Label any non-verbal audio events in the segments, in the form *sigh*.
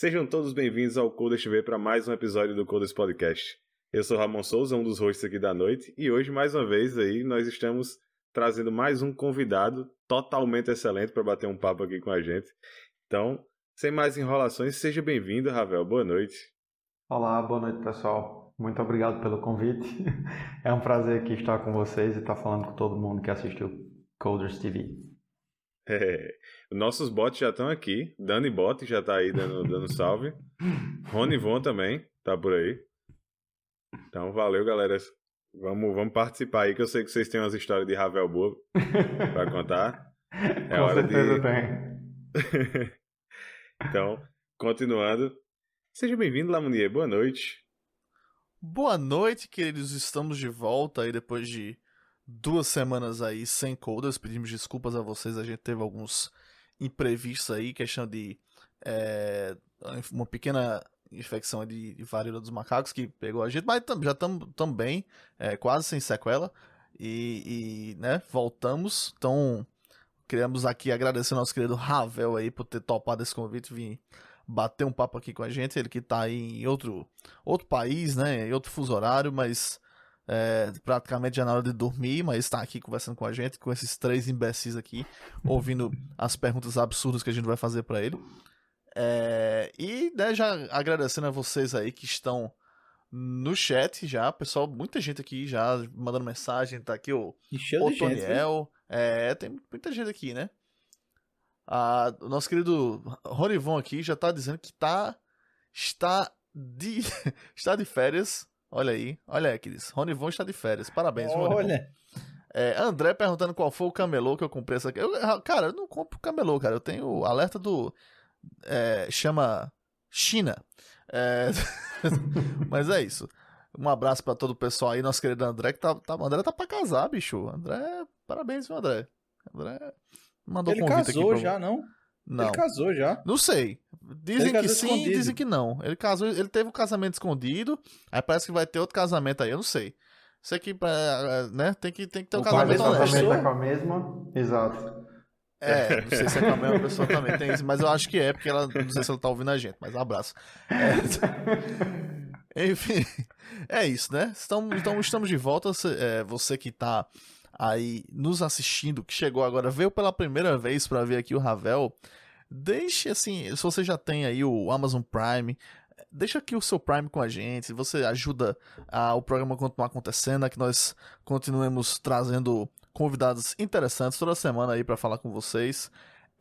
Sejam todos bem-vindos ao Coders TV para mais um episódio do Coders Podcast. Eu sou Ramon Souza, um dos hosts aqui da noite, e hoje, mais uma vez, aí, nós estamos trazendo mais um convidado totalmente excelente para bater um papo aqui com a gente. Então, sem mais enrolações, seja bem-vindo, Ravel. Boa noite. Olá, boa noite, pessoal. Muito obrigado pelo convite. *laughs* É um prazer aqui estar com vocês e estar falando com todo mundo que assistiu Coders TV. É, nossos bots já estão aqui. Dani Bot já está aí dando, dando salve. Rony Von também tá por aí. Então, valeu, galera. Vamos, vamos participar aí, que eu sei que vocês têm umas histórias de Ravel boa para contar. É Com hora certeza de... tem. *laughs* então, continuando. Seja bem-vindo, Lamunier. Boa noite. Boa noite, queridos. Estamos de volta aí depois de duas semanas aí sem coders. Pedimos desculpas a vocês. A gente teve alguns imprevistos aí, questão de é, uma pequena infecção de, varíola dos macacos que pegou a gente, mas já estamos também é, quase sem sequela e, e, né, voltamos. Então, queremos aqui agradecer ao nosso querido Ravel aí por ter topado esse convite, vir bater um papo aqui com a gente. Ele que está aí em outro, outro país, né, em outro fuso horário, mas é, praticamente já na hora de dormir, mas está aqui conversando com a gente, com esses três imbecis aqui, ouvindo as perguntas absurdas que a gente vai fazer para ele. É, e né, já agradecendo a vocês aí que estão no chat já, pessoal, muita gente aqui já mandando mensagem, tá aqui o, o Toniel, é, tem muita gente aqui, né? Ah, o nosso querido Ronivon aqui já tá dizendo que tá está de *laughs* está de férias. Olha aí, olha aí, queridos. Ronivon está de férias. Parabéns, Olha. É, André perguntando qual foi o camelô que eu comprei essa aqui. Eu, cara, eu não compro camelô, cara. Eu tenho alerta do é, chama China. É... *laughs* Mas é isso. Um abraço para todo o pessoal aí, nosso querido André, que tá, tá, André tá pra casar, bicho. André, parabéns, viu, André? André mandou Ele convite casou aqui já, não? Não. Ele casou já. Não sei. Dizem que sim, escondido. dizem que não. Ele casou, ele teve um casamento escondido, aí parece que vai ter outro casamento aí, eu não sei. Sei que, né, tem que, tem que ter um o casamento honesto. O casamento é com a mesma, exato. É, não sei se é com a mesma pessoa também tem isso, mas eu acho que é, porque ela não sei se ela tá ouvindo a gente, mas um abraço. *laughs* É, enfim, é isso, né? Então, então estamos de volta. É, você que tá aí nos assistindo, que chegou agora, veio pela primeira vez para ver aqui o Ravel, deixe assim, se você já tem aí o Amazon Prime, deixa aqui o seu Prime com a gente, você ajuda a, o programa continuar acontecendo, a que nós continuemos trazendo convidados interessantes toda semana aí para falar com vocês.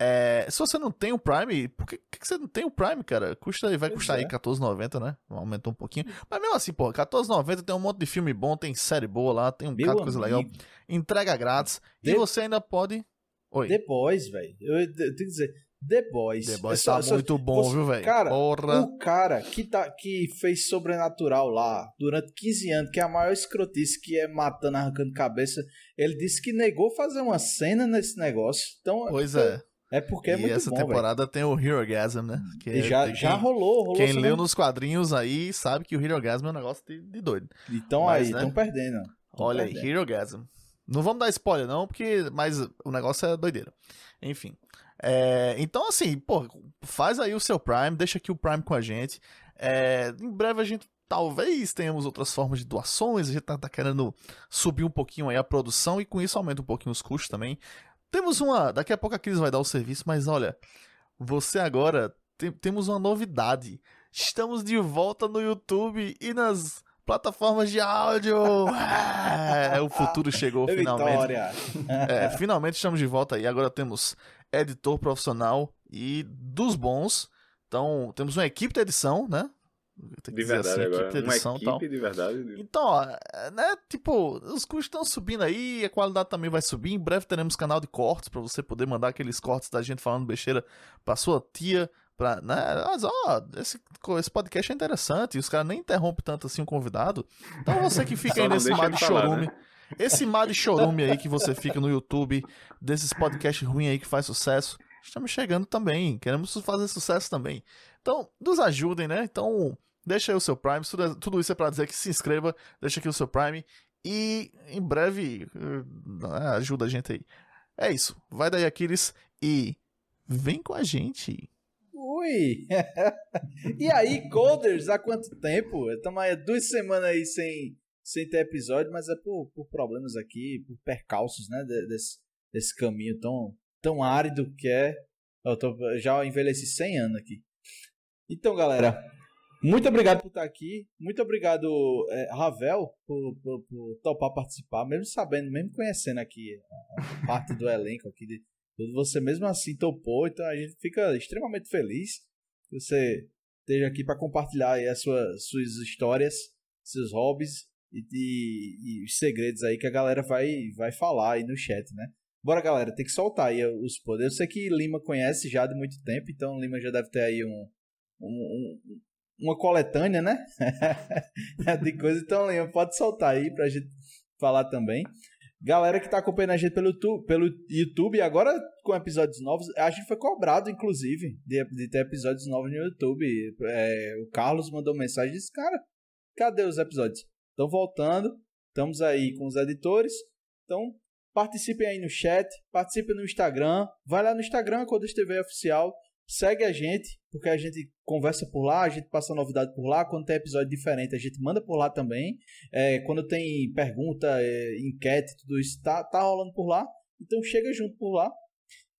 É, se você não tem o Prime, por que, que você não tem o Prime, cara? Custa, vai pois custar é. aí R$14,90, né? Aumentou um pouquinho. Mas mesmo assim, pô, R$14,90 tem um monte de filme bom, tem série boa lá, tem um bocado de coisa legal. Entrega grátis. De... E você ainda pode. Oi. Depois, velho. Eu, eu tenho que dizer, The Boys. The Boys é tá só, muito bom, você, viu, velho? Cara, Porra. o cara que, tá, que fez Sobrenatural lá durante 15 anos, que é a maior escrotice que é matando, arrancando cabeça, ele disse que negou fazer uma cena nesse negócio. Então, pois é. É porque é muito essa bom, temporada véio. tem o Hero Gasm, né? Que e já, já rolou, rolou. Quem leu nos quadrinhos aí sabe que o Hero Gasm é um negócio de, de doido. Então Mas, aí, estão né? perdendo. Tão Olha perdendo. aí, Hero Gasm. Não vamos dar spoiler não, porque mas o negócio é doideira. Enfim. É, então, assim, pô, faz aí o seu Prime, deixa aqui o Prime com a gente. É, em breve a gente talvez tenhamos outras formas de doações, a gente tá, tá, querendo subir um pouquinho aí a produção e com isso aumenta um pouquinho os custos também. Temos uma. Daqui a pouco a Cris vai dar o serviço, mas olha, você agora tem, temos uma novidade. Estamos de volta no YouTube e nas plataformas de áudio. É, o futuro chegou finalmente. É, finalmente estamos de volta aí. Agora temos editor profissional e dos bons. Então, temos uma equipe de edição, né? De verdade assim, agora. Equipe de edição, uma equipe tal. de verdade. Então, ó, né, tipo, os custos estão subindo aí, a qualidade também vai subir. Em breve teremos canal de cortes para você poder mandar aqueles cortes da gente falando besteira pra sua tia, pra, né, mas ó, esse, esse podcast é interessante, e os caras nem interrompem tanto assim o convidado. então você que fica aí nesse mar de chorume, né? esse mar de chorume aí que você fica no YouTube, desses podcasts ruins aí que faz sucesso, estamos chegando também, queremos fazer sucesso também. Então, nos ajudem, né? Então, deixa aí o seu Prime, tudo, tudo isso é para dizer que se inscreva, deixa aqui o seu Prime e em breve uh, ajuda a gente aí. É isso, vai daí Aquiles e vem com a gente. fui! *laughs* e aí, Coders, há quanto tempo? Estamos aí duas semanas aí sem, sem ter episódio, mas é por, por problemas aqui, por percalços, né? Desse, desse caminho tão, tão árido que é. Eu tô, já envelheci 100 anos aqui. Então, galera, muito obrigado por estar aqui. Muito obrigado, é, Ravel, por, por, por, topar participar, mesmo sabendo, mesmo conhecendo aqui a parte do elenco aqui de. Você mesmo assim topou, então a gente fica extremamente feliz que você esteja aqui para compartilhar aí as suas, suas histórias, seus hobbies e, e, e, os segredos aí que a galera vai, vai falar aí no chat, né? Bora, galera, tem que soltar aí os poderes. Eu sei que Lima conhece já de muito tempo, então Lima já deve ter aí um, um, uma coletânea, né? *laughs* de coisa. Então, Leon, pode soltar aí pra gente falar também. Galera que tá acompanhando a gente pelo YouTube, pelo YouTube, agora com episódios novos, a gente foi cobrado, inclusive, de, de ter episódios novos no YouTube. É, o Carlos mandou mensagem e disse, cara, cadê os episódios? Estão voltando, estamos aí com os editores. Então, participem aí no chat, participem no Instagram, vai lá no Instagram, Codas TV Oficial, segue a gente, porque a gente conversa por lá, a gente passa novidade por lá. Quando tem episódio diferente, a gente manda por lá também. É, quando tem pergunta, é, enquete, tudo isso tá, tá rolando por lá. Então chega junto por lá.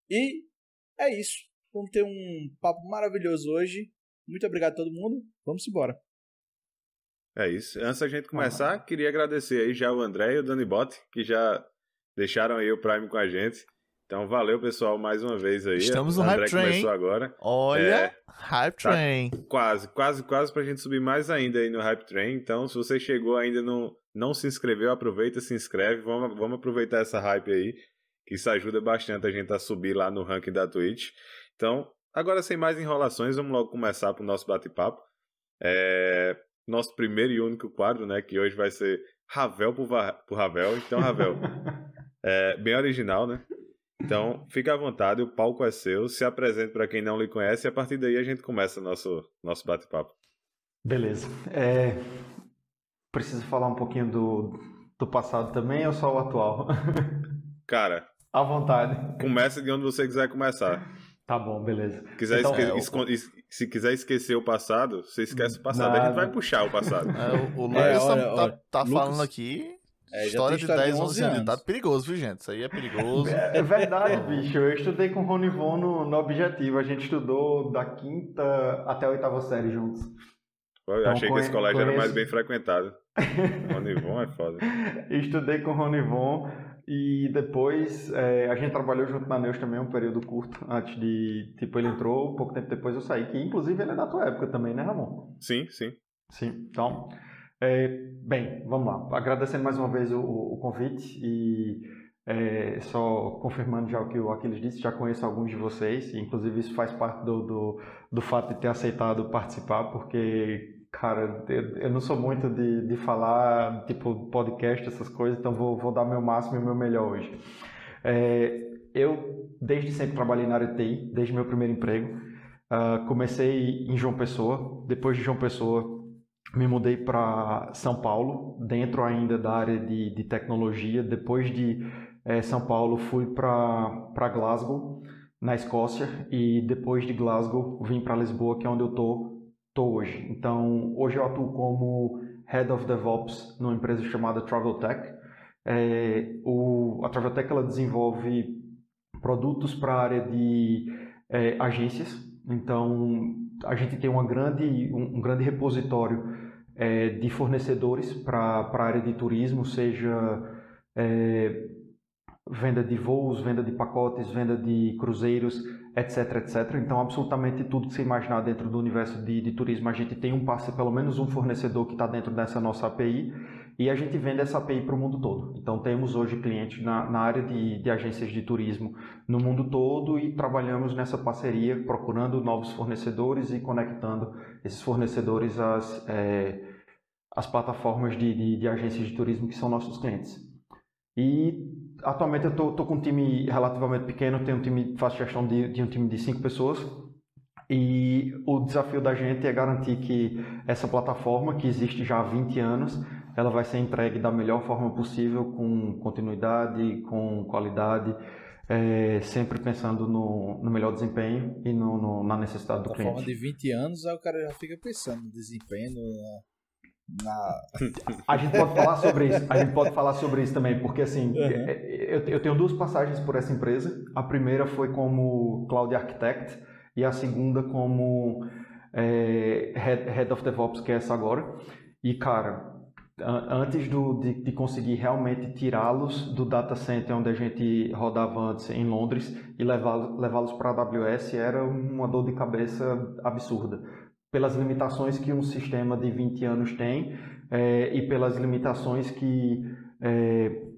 E é isso. Vamos ter um papo maravilhoso hoje. Muito obrigado a todo mundo. Vamos embora. É isso. Antes da gente começar, ah. queria agradecer aí já o André e o Dani Bot, que já deixaram aí o Prime com a gente. Então, valeu, pessoal, mais uma vez aí. Estamos no Hype Train. começou agora. Olha, é, Hype tá Train. quase, quase, quase pra gente subir mais ainda aí no Hype Train. Então, se você chegou ainda não, não se inscreveu, aproveita, se inscreve. Vamos, vamos aproveitar essa hype aí, que isso ajuda bastante a gente a subir lá no ranking da Twitch. Então, agora sem mais enrolações, vamos logo começar pro nosso bate-papo. É, nosso primeiro e único quadro, né, que hoje vai ser Ravel por, por Ravel. Então, Ravel, *laughs* é bem original, né? Então, fique à vontade, o palco é seu, se apresente para quem não lhe conhece e a partir daí a gente começa nosso, nosso bate-papo. Beleza. É... Preciso falar um pouquinho do, do passado também ou só o atual? *laughs* Cara, à vontade. Começa de onde você quiser começar. Tá bom, beleza. Quiser então, esque... é, Se quiser esquecer o passado, você esquece o passado. Nada. A gente vai puxar o passado. É, o, o Lucas é, olha, tá, tá, tá Lucas... falando aqui é, história de 10, 11 anos. Tá perigoso, viu, gente? Isso aí é perigoso. *laughs* É verdade, bicho. Eu estudei com o Ronivon no, no Objetivo. A gente estudou da quinta até a oitava série juntos. Eu então, achei que esse colégio conheço... era mais bem frequentado. *laughs* Ronivon é foda. Estudei com o Ronivon e depois é, a gente trabalhou junto na Neus também um período curto antes de. Tipo, ele entrou, pouco tempo depois eu saí. Que inclusive ele é da tua época também, né, Ramon? Sim, sim. Sim. Então. É, bem, vamos lá. Agradecendo mais uma vez o, o convite e é, só confirmando já o que o Aquiles disse, já conheço alguns de vocês, inclusive isso faz parte do, do, do fato de ter aceitado participar, porque, cara, eu, não sou muito de, de falar, tipo, podcast, essas coisas, então vou, vou dar meu máximo e meu melhor hoje. É, eu, desde sempre, trabalhei na área TI, desde meu primeiro emprego. Uh, comecei em João Pessoa, depois de João Pessoa me mudei para São Paulo, dentro ainda da área de, de tecnologia. Depois de é, São Paulo, fui para Glasgow, na Escócia, e depois de Glasgow, vim para Lisboa, que é onde eu tô, tô hoje. Então, hoje eu atuo como Head of DevOps numa empresa chamada Traveltech. É, o, a Traveltech ela desenvolve produtos para a área de é, agências. Então, a gente tem uma grande, um, um grande repositório é, de fornecedores para a área de turismo, seja é, venda de voos, venda de pacotes, venda de cruzeiros, etc, etc. Então, absolutamente tudo que você imaginar dentro do universo de, de turismo, a gente tem um parceiro, pelo menos um fornecedor que está dentro dessa nossa API e a gente vende essa API para o mundo todo. Então, temos hoje clientes na, na área de, de, agências de turismo no mundo todo e trabalhamos nessa parceria, procurando novos fornecedores e conectando esses fornecedores às, é, às plataformas de, de, de, agências de turismo que são nossos clientes. E atualmente eu estou com um time relativamente pequeno, tenho um time, faço gestão de, de um time de cinco pessoas. E o desafio da gente é garantir que essa plataforma, que existe já há 20 anos, ela vai ser entregue da melhor forma possível, com continuidade, com qualidade, é, sempre pensando no, no, melhor desempenho e no, no, na necessidade do da cliente. forma de 20 anos, aí o cara já fica pensando no desempenho, na, na... A gente pode falar sobre isso. A gente pode falar sobre isso também, porque assim, uhum. eu, eu tenho duas passagens por essa empresa. A primeira foi como Cloud Architect e a segunda como é, Head, Head of DevOps, que é essa agora. E cara, antes do, de, de, conseguir realmente tirá-los do data center onde a gente rodava antes em Londres e levá-los para a AWS era uma dor de cabeça absurda. Pelas limitações que um sistema de 20 anos tem é, e pelas limitações que é,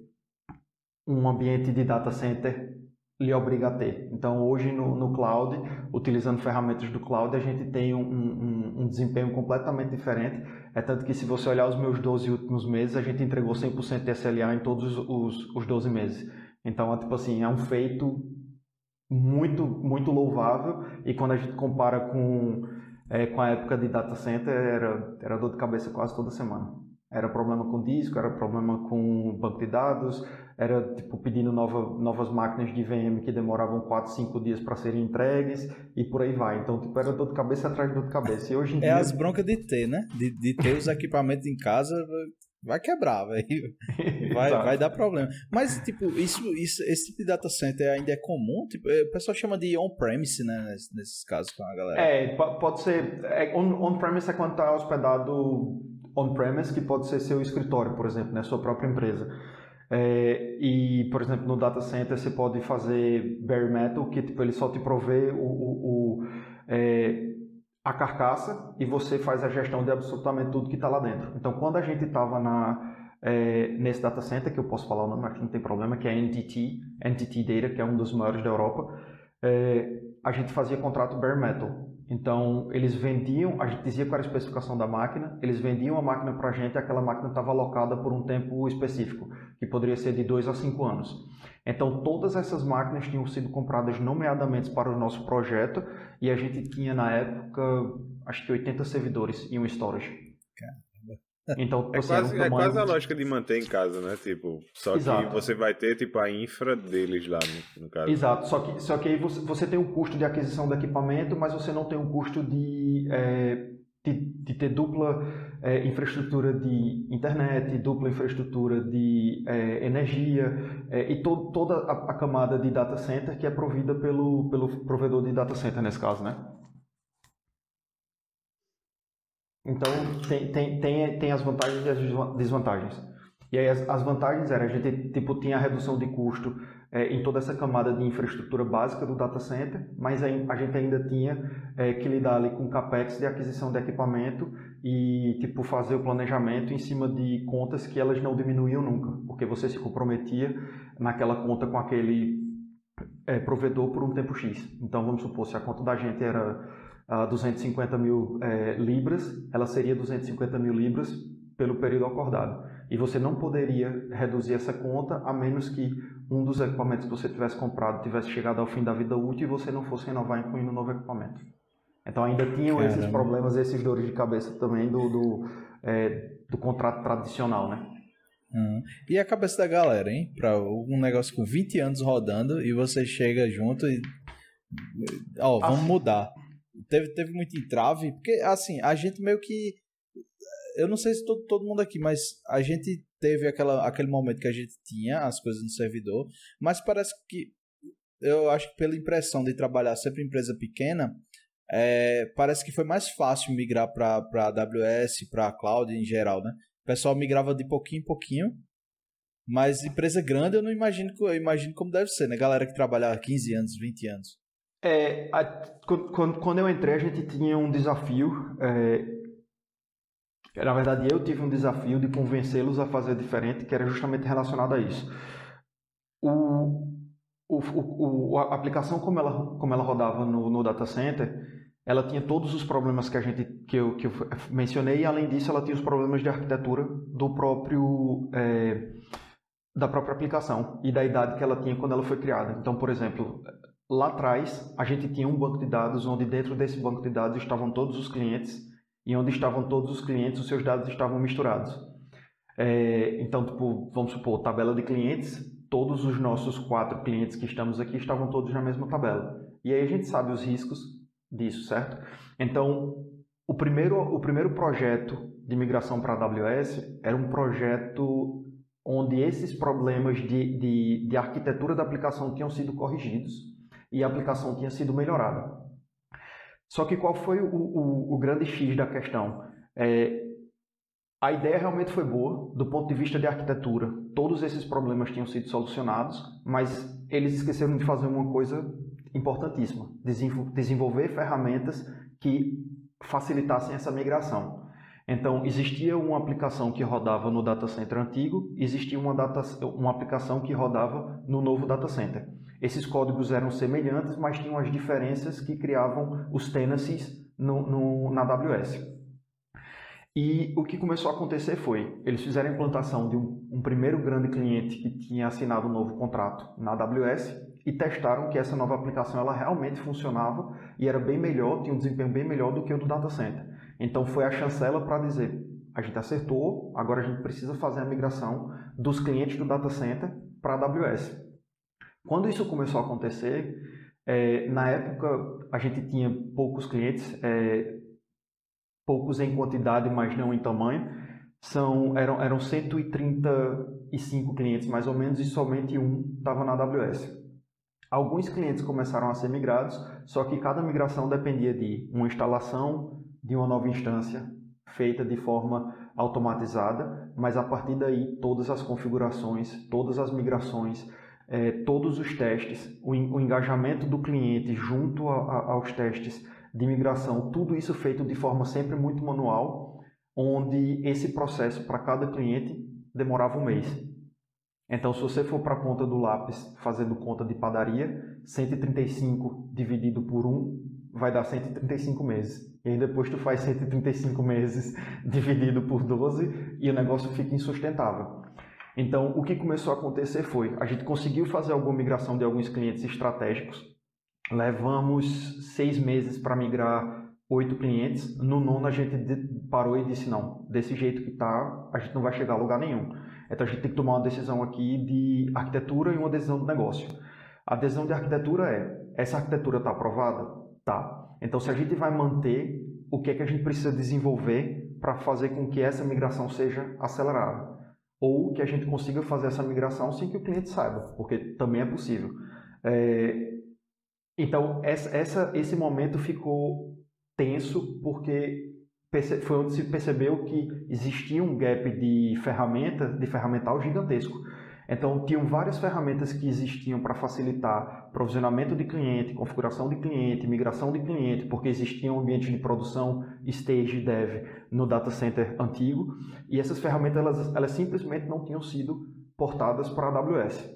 um ambiente de data center lhe obriga a ter. Então, hoje no, no cloud, utilizando ferramentas do cloud, a gente tem um, um, um, desempenho completamente diferente. É tanto que se você olhar os meus 12 últimos meses, a gente entregou 100% de SLA em todos os, os 12 meses. Então, é tipo assim, é um feito muito, muito louvável e quando a gente compara com, é, com a época de data center, era, era dor de cabeça quase toda semana. Era problema com disco, era problema com banco de dados, era tipo pedindo nova, novas máquinas de VM que demoravam 4, 5 dias para serem entregues e por aí vai. Então, tipo, era dor de cabeça atrás de dor de cabeça. E hoje em é dia... as broncas de ter, né? De, de ter os equipamentos em casa, vai quebrar, velho. *laughs* Vai, vai dar problema. Mas, tipo, isso, isso, esse tipo de data center ainda é comum? Tipo, é, o pessoal chama de on-premise, né? Nesses, nesses casos com a galera. É, pode ser. É, on-premise on é quando está hospedado on-premise, que pode ser seu escritório, por exemplo, né, sua própria empresa. É, e, por exemplo, no data center você pode fazer bare metal, que tipo, ele só te provê o, o, o é, a carcaça e você faz a gestão de absolutamente tudo que está lá dentro. Então, quando a gente estava na é, nesse data center, que eu posso falar o nome, que não tem problema, que é NTT, NTT Data, que é um dos maiores da Europa, é, a gente fazia contrato bare metal. Então, eles vendiam, a gente dizia qual era a especificação da máquina, eles vendiam a máquina para a gente e aquela máquina estava alocada por um tempo específico, que poderia ser de 2 a 5 anos. Então, todas essas máquinas tinham sido compradas nomeadamente para o nosso projeto e a gente tinha, na época, acho que 80 servidores em um storage. Então, é, quase, um é quase a lógica de manter em casa, né? Tipo, só Exato. que você vai ter tipo a infra deles lá no, no caso. Exato, só que, só que aí você, você tem um custo de aquisição do equipamento, mas você não tem um custo de, é, de, de, ter dupla é, infraestrutura de internet, dupla infraestrutura de é, energia é, e to, toda a, a camada de data center que é provida pelo, pelo provedor de data center nesse caso, né? Então, tem, tem, tem, tem as vantagens e as desvantagens. E aí, as, as vantagens eram, a gente tipo, tinha a redução de custo é, em toda essa camada de infraestrutura básica do data center, mas a gente ainda tinha é, que lidar ali com capex de aquisição de equipamento e tipo, fazer o planejamento em cima de contas que elas não diminuíam nunca, porque você se comprometia naquela conta com aquele é, provedor por um tempo X. Então, vamos supor, se a conta da gente era a 250 mil é, libras, ela seria 250 mil libras pelo período acordado. E você não poderia reduzir essa conta a menos que um dos equipamentos que você tivesse comprado tivesse chegado ao fim da vida útil e você não fosse renovar incluindo um novo equipamento. Então ainda tinham Caramba. esses problemas, esses dores de cabeça também do, do, é, do contrato tradicional, né? Hum. E a cabeça da galera, hein? Para um negócio com 20 anos rodando e você chega junto e. Ó, oh, vamos ah. mudar teve, teve muito entrave, porque assim, a gente meio que. Eu não sei se todo, todo mundo aqui, mas a gente teve aquela, aquele momento que a gente tinha as coisas no servidor, mas parece que. Eu acho que pela impressão de trabalhar sempre em empresa pequena, é, parece que foi mais fácil migrar para AWS, para cloud em geral, né? O pessoal migrava de pouquinho em pouquinho, mas empresa grande eu não imagino, eu imagino como deve ser, né? Galera que trabalha há 15 anos, 20 anos. É, a, quando, quando eu entrei, a gente tinha um desafio. É, na verdade, eu tive um desafio de convencê-los a fazer diferente, que era justamente relacionado a isso. O, o, o, a aplicação, como ela, como ela rodava no, no data center, ela tinha todos os problemas que a gente que eu, que eu mencionei e além disso ela tinha os problemas de arquitetura do próprio é, da própria aplicação e da idade que ela tinha quando ela foi criada então por exemplo Lá atrás, a gente tinha um banco de dados onde dentro desse banco de dados estavam todos os clientes e onde estavam todos os clientes, os seus dados estavam misturados. É, então, tipo, vamos supor, tabela de clientes, todos os nossos quatro clientes que estamos aqui estavam todos na mesma tabela. E aí a gente sabe os riscos disso, certo? Então, o primeiro, o primeiro projeto de migração para a AWS era um projeto onde esses problemas de, de, de arquitetura da aplicação tinham sido corrigidos e a aplicação tinha sido melhorada. Só que qual foi o, o, o grande X da questão? É, a ideia realmente foi boa, do ponto de vista de arquitetura. Todos esses problemas tinham sido solucionados, mas eles esqueceram de fazer uma coisa importantíssima: desenvolver ferramentas que facilitassem essa migração. Então, existia uma aplicação que rodava no data center antigo, existia uma, data, uma aplicação que rodava no novo data center. Esses códigos eram semelhantes, mas tinham as diferenças que criavam os tenancies no, no, na AWS. E o que começou a acontecer foi, eles fizeram a implantação de um, um primeiro grande cliente que tinha assinado um novo contrato na AWS e testaram que essa nova aplicação ela realmente funcionava e era bem melhor, tinha um desempenho bem melhor do que o do data center. Então foi a chancela para dizer, a gente acertou, agora a gente precisa fazer a migração dos clientes do data center para a AWS. Quando isso começou a acontecer, é, na época a gente tinha poucos clientes, é, poucos em quantidade, mas não em tamanho. São, eram, eram 135 clientes mais ou menos e somente um estava na AWS. Alguns clientes começaram a ser migrados, só que cada migração dependia de uma instalação de uma nova instância feita de forma automatizada, mas a partir daí todas as configurações, todas as migrações, é, todos os testes, o, o, engajamento do cliente junto a, a, aos testes de migração, tudo isso feito de forma sempre muito manual, onde esse processo para cada cliente demorava um mês. Então, se você for para a ponta do lápis fazendo conta de padaria, 135 dividido por 1 vai dar 135 meses. E aí depois tu faz 135 meses *laughs* dividido por 12 e o negócio fica insustentável. Então, o que começou a acontecer foi, a gente conseguiu fazer alguma migração de alguns clientes estratégicos, levamos seis meses para migrar oito clientes, no nono a gente parou e disse, não, desse jeito que está, a gente não vai chegar a lugar nenhum. Então, a gente tem que tomar uma decisão aqui de arquitetura e uma decisão de negócio. A decisão de arquitetura é, essa arquitetura está aprovada? Tá. Então, se a gente vai manter, o que é que a gente precisa desenvolver para fazer com que essa migração seja acelerada? ou que a gente consiga fazer essa migração sem que o cliente saiba, porque também é possível. É, então, essa, essa, esse momento ficou tenso porque foi onde se percebeu que existia um gap de ferramenta, de ferramental gigantesco. Então, tinham várias ferramentas que existiam para facilitar provisionamento de cliente, configuração de cliente, migração de cliente, porque existia um ambiente de produção stage dev no data center antigo, e essas ferramentas elas, elas simplesmente não tinham sido portadas para a AWS.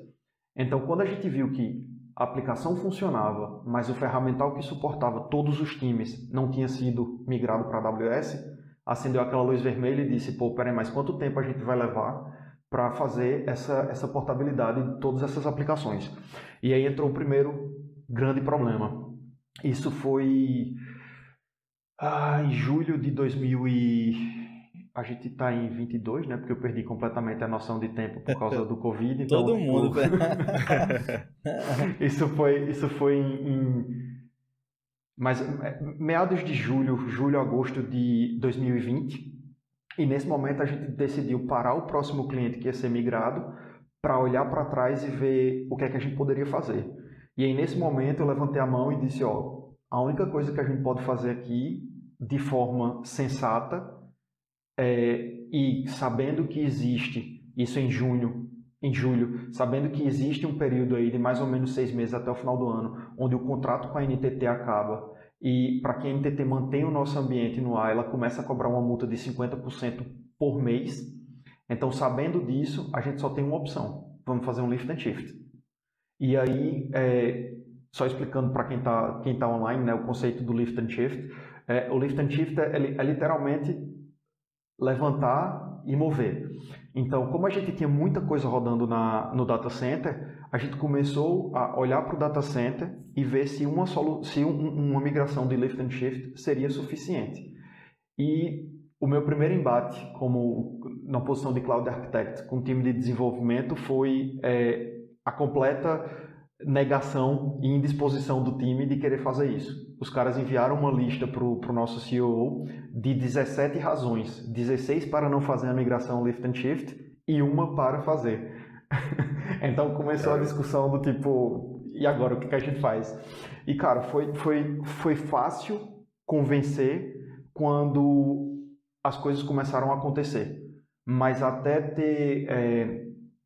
Então, quando a gente viu que a aplicação funcionava, mas o ferramental que suportava todos os times não tinha sido migrado para a AWS, acendeu aquela luz vermelha e disse: pô, peraí, mas quanto tempo a gente vai levar para fazer essa, essa portabilidade de todas essas aplicações. E aí entrou o primeiro grande problema. Isso foi ah, em julho de 2000 e... A gente está em 22, né? Porque eu perdi completamente a noção de tempo por causa do Covid. Então, Todo mundo. *laughs* isso foi, isso foi em, em mas meados de julho, julho, agosto de 2020. E nesse momento a gente decidiu parar o próximo cliente que ia ser migrado para olhar para trás e ver o que é que a gente poderia fazer. E aí nesse momento eu levantei a mão e disse, ó, a única coisa que a gente pode fazer aqui de forma sensata é, e sabendo que existe isso em junho, em julho, sabendo que existe um período aí de mais ou menos seis meses até o final do ano, onde o contrato com a NTT acaba e para que a NTT mantenha o nosso ambiente no ar, ela começa a cobrar uma multa de 50% por mês. Então, sabendo disso, a gente só tem uma opção. Vamos fazer um lift and shift. E aí, é, só explicando para quem está quem tá online, né, o conceito do lift and shift. É, o lift and shift é, é literalmente levantar e mover. Então, como a gente tinha muita coisa rodando na, no data center, a gente começou a olhar para o data center e ver se uma, solu se um, uma migração de lift and shift seria suficiente. E o meu primeiro embate como na posição de cloud architect com o time de desenvolvimento foi é, a completa negação e indisposição do time de querer fazer isso. Os caras enviaram uma lista para o nosso CEO de 17 razões, 16 para não fazer a migração lift and shift e uma para fazer. *laughs* então começou a discussão do tipo, e agora o que, que a gente faz? E cara, foi, foi, foi fácil convencer quando as coisas começaram a acontecer. Mas até ter é,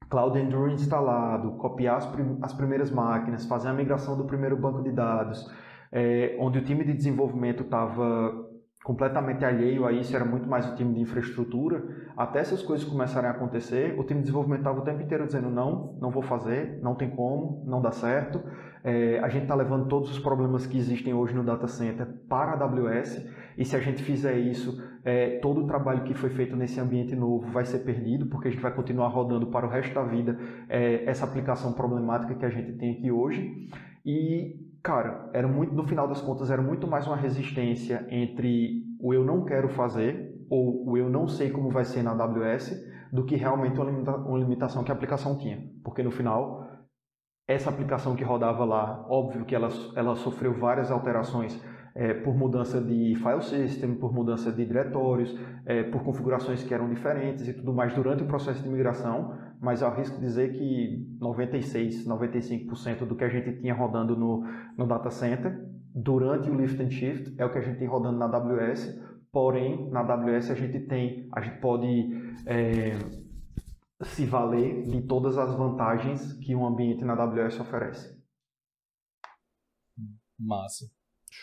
Cloud Endure instalado, copiar as, prim as, primeiras máquinas, fazer a migração do primeiro banco de dados, é, onde o time de desenvolvimento estava completamente alheio a isso, era muito mais o time de infraestrutura, até essas coisas começarem a acontecer, o time de desenvolvimento estava o tempo inteiro dizendo não, não vou fazer, não tem como, não dá certo, é, a gente está levando todos os problemas que existem hoje no data center para a AWS, e se a gente fizer isso, é, todo o trabalho que foi feito nesse ambiente novo vai ser perdido, porque a gente vai continuar rodando para o resto da vida é, essa aplicação problemática que a gente tem aqui hoje. E, cara, era muito, no final das contas, era muito mais uma resistência entre o eu não quero fazer ou o eu não sei como vai ser na AWS do que realmente uma, limita uma limitação que a aplicação tinha. Porque no final, essa aplicação que rodava lá, óbvio que ela, ela sofreu várias alterações é, por mudança de file system, por mudança de diretórios, é, por configurações que eram diferentes e tudo mais durante o processo de migração, mas eu arrisco dizer que 96, 95% do que a gente tinha rodando no, no data center durante o lift and shift é o que a gente tem rodando na AWS, porém na AWS a gente tem, a gente pode é, se valer de todas as vantagens que um ambiente na AWS oferece. Massa.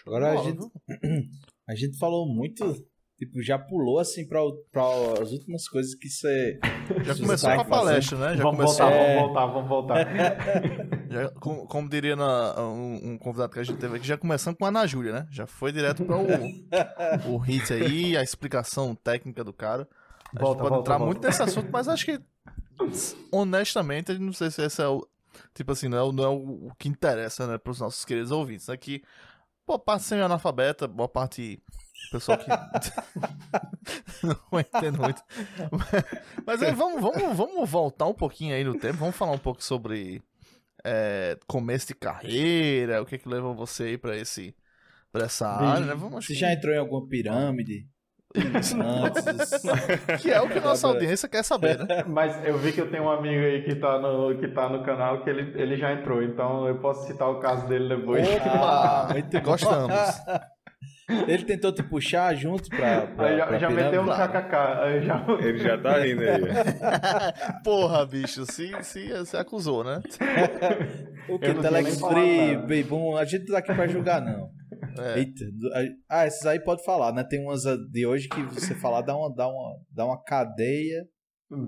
Agora a gente, *clears throat* a gente falou muito, tipo, já pulou assim para as últimas coisas que você. Já começou com a palestra, né? Já vamos começou... voltar, é... vamos voltar, vamos voltar. *laughs* já, como, como, diria na, um, um, convidado que a gente teve aqui, já começando com a Ana Júlia, né? Já foi direto para o, o hit aí, a explicação técnica do cara. A volta, gente pode volta, entrar volta. muito nesse assunto, mas acho que, honestamente, não sei se esse é o. Tipo assim, não é, não é o, o que interessa, né, para os nossos queridos ouvintes. Aqui. Né? Boa parte semi-analfabeta, boa parte pessoal que *laughs* não entende muito. Mas aí vamos, vamos, vamos voltar um pouquinho aí no tempo, vamos falar um pouco sobre é, começo de carreira, o que que levou você aí pra, esse, pra essa área, né? Vamos, você já entrou em alguma pirâmide? *laughs* que é o que nossa audiência quer saber, né? *laughs* Mas eu vi que eu tenho um amigo aí que tá no, que tá no canal que ele, ele já entrou, então eu posso citar o caso dele depois. Opa! *laughs* Gostamos. Ele tentou te puxar junto pra. pra já, pra já meteu um kkk. Já... Ele já tá rindo aí. Porra, bicho, se, se, se acusou, né? o que? Telex Free, Bebum, a gente não tá aqui pra julgar, não. É. Eita. Ah, esses aí pode falar, né? Tem umas de hoje que você falar dá uma, dá uma, dá uma cadeia.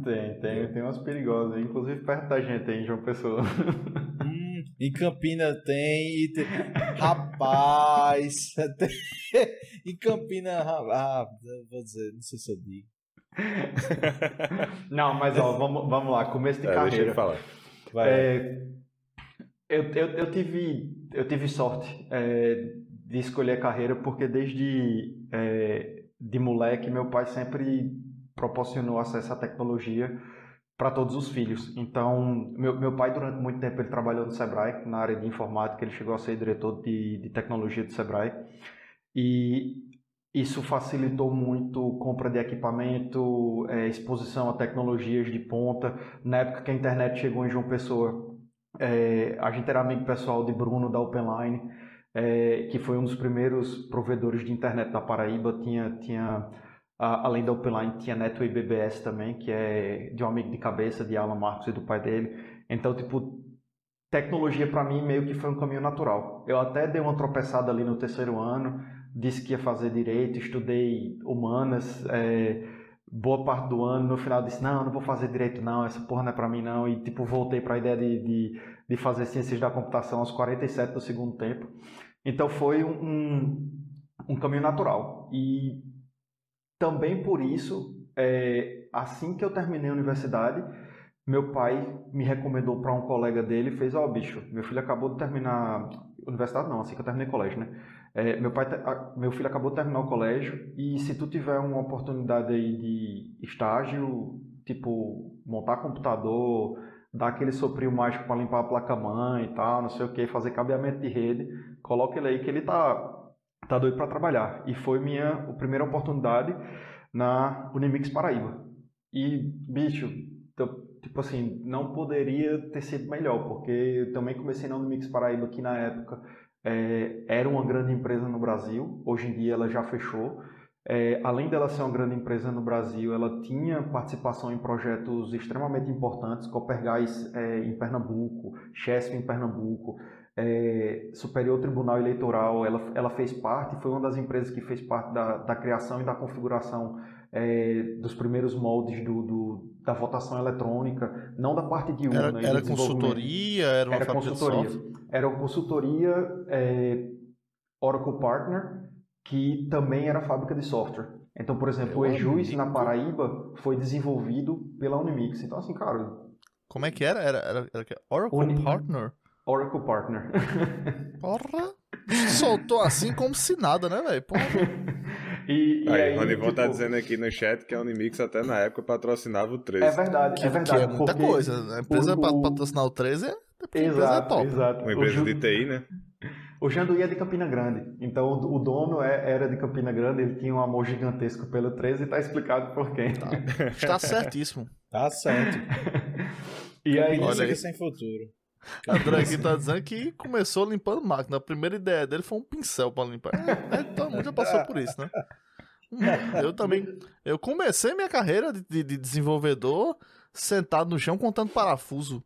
Tem, tem, tem umas perigosas, inclusive perto da gente aí em João Pessoa. Hum, em Campina tem, tem... rapaz, *laughs* tem... em Campina, ah, vou dizer, não sei se eu digo. não, mas ó, vamos, vamos lá, começo de é, carreira. Deixa eu falar. Vai. É, eu, eu, eu, tive, eu tive sorte é, de escolher carreira porque desde é, de moleque meu pai sempre proporcionou acesso à tecnologia para todos os filhos. Então, meu, meu pai durante muito tempo ele trabalhou no Sebrae, na área de informática, ele chegou a ser diretor de, de tecnologia do Sebrae. E isso facilitou muito compra de equipamento, é, exposição a tecnologias de ponta. Na época que a internet chegou em João Pessoa, é, a gente era amigo pessoal de Bruno da Openline, é, que foi um dos primeiros provedores de internet da Paraíba. Tinha, tinha a, além da Openline, tinha Netway BBS também, que é de um amigo de cabeça de Alan Marcos e do pai dele. Então, tipo, tecnologia para mim meio que foi um caminho natural. Eu até dei uma tropeçada ali no terceiro ano, disse que ia fazer direito, estudei humanas. É, boa parte do ano, no final disse, não, não vou fazer direito não, essa porra não é para mim não, e tipo, voltei para a ideia de, de, de, fazer ciências da computação aos 47 do segundo tempo. Então foi um, um caminho natural. E também por isso, é, assim que eu terminei a universidade, meu pai me recomendou para um colega dele, fez, ó oh, bicho, meu filho acabou de terminar universidade não, assim que eu terminei colégio, né? É, meu pai, meu filho acabou de terminar o colégio e se tu tiver uma oportunidade aí de estágio, tipo montar computador, dar aquele soprio mágico para limpar a placa-mãe e tal, não sei o que, fazer cabeamento de rede, coloca ele aí que ele tá, tá doido para trabalhar. E foi minha primeira oportunidade na Unimix Paraíba. E, bicho, tipo assim, não poderia ter sido melhor, porque eu também comecei na Unimix Paraíba aqui na época, é, era uma grande empresa no Brasil, hoje em dia ela já fechou, é, além dela ser uma grande empresa no Brasil, ela tinha participação em projetos extremamente importantes, Copergás é, em Pernambuco, Chesf em Pernambuco, é, Superior Tribunal Eleitoral, ela, ela fez parte, foi uma das empresas que fez parte da, da criação e da configuração é, dos primeiros moldes do, do, da votação eletrônica, não da parte de urna. Era, era consultoria, era uma era consultoria. Era uma consultoria é, Oracle Partner, que também era fábrica de software. Então, por exemplo, o Ejus na Paraíba foi desenvolvido pela Unimix. Então, assim, cara. Como é que era? Era, era, era Oracle Uni... Partner? Oracle Partner. *laughs* Porra! Soltou assim como se nada, né, velho? E, e aí, aí Ronivon tá tipo... tá dizendo aqui no chat que a Unimix até na época patrocinava o 13. É verdade, que, é verdade. Que é muita coisa. A empresa o... para patrocinar o 13 é, exato, empresa é top. Exato. Uma empresa de TI, né? O Janduí é de Campina Grande, então o dono é, era de Campina Grande, ele tinha um amor gigantesco pelo 13 e tá explicado por quê. Tá, está certíssimo. Tá certo. e aí, Olha aí. sem futuro. André aqui tá dizendo que começou limpando máquina. A primeira ideia dele foi um pincel para limpar. É, todo mundo já passou por isso, né? Hum, eu também. Eu comecei minha carreira de, de desenvolvedor sentado no chão contando parafuso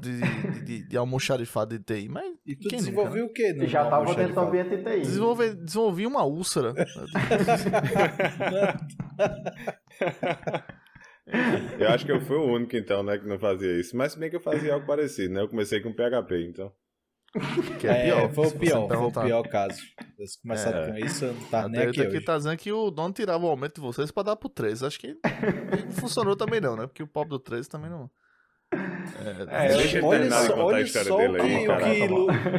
de, de, de almoxarifado de TI. Mas e tu desenvolveu o quê? No já tava dentro do ambiente TI. Desenvolvi, desenvolvi uma úlcera. *laughs* eu acho que eu fui o único, então, né, que não fazia isso. Mas bem que eu fazia algo parecido, né? Eu comecei com PHP, então. Que é, pior. Foi o pior, foi o pior caso. Se começar é. com isso, não tá nem aqui aqui tá dizendo que o dono tirava o aumento de vocês pra dar pro 13. Acho que não funcionou também não, né? Porque o pobre do 13 também não... É, é, deixa olha só, de contar a história dele aí, cara.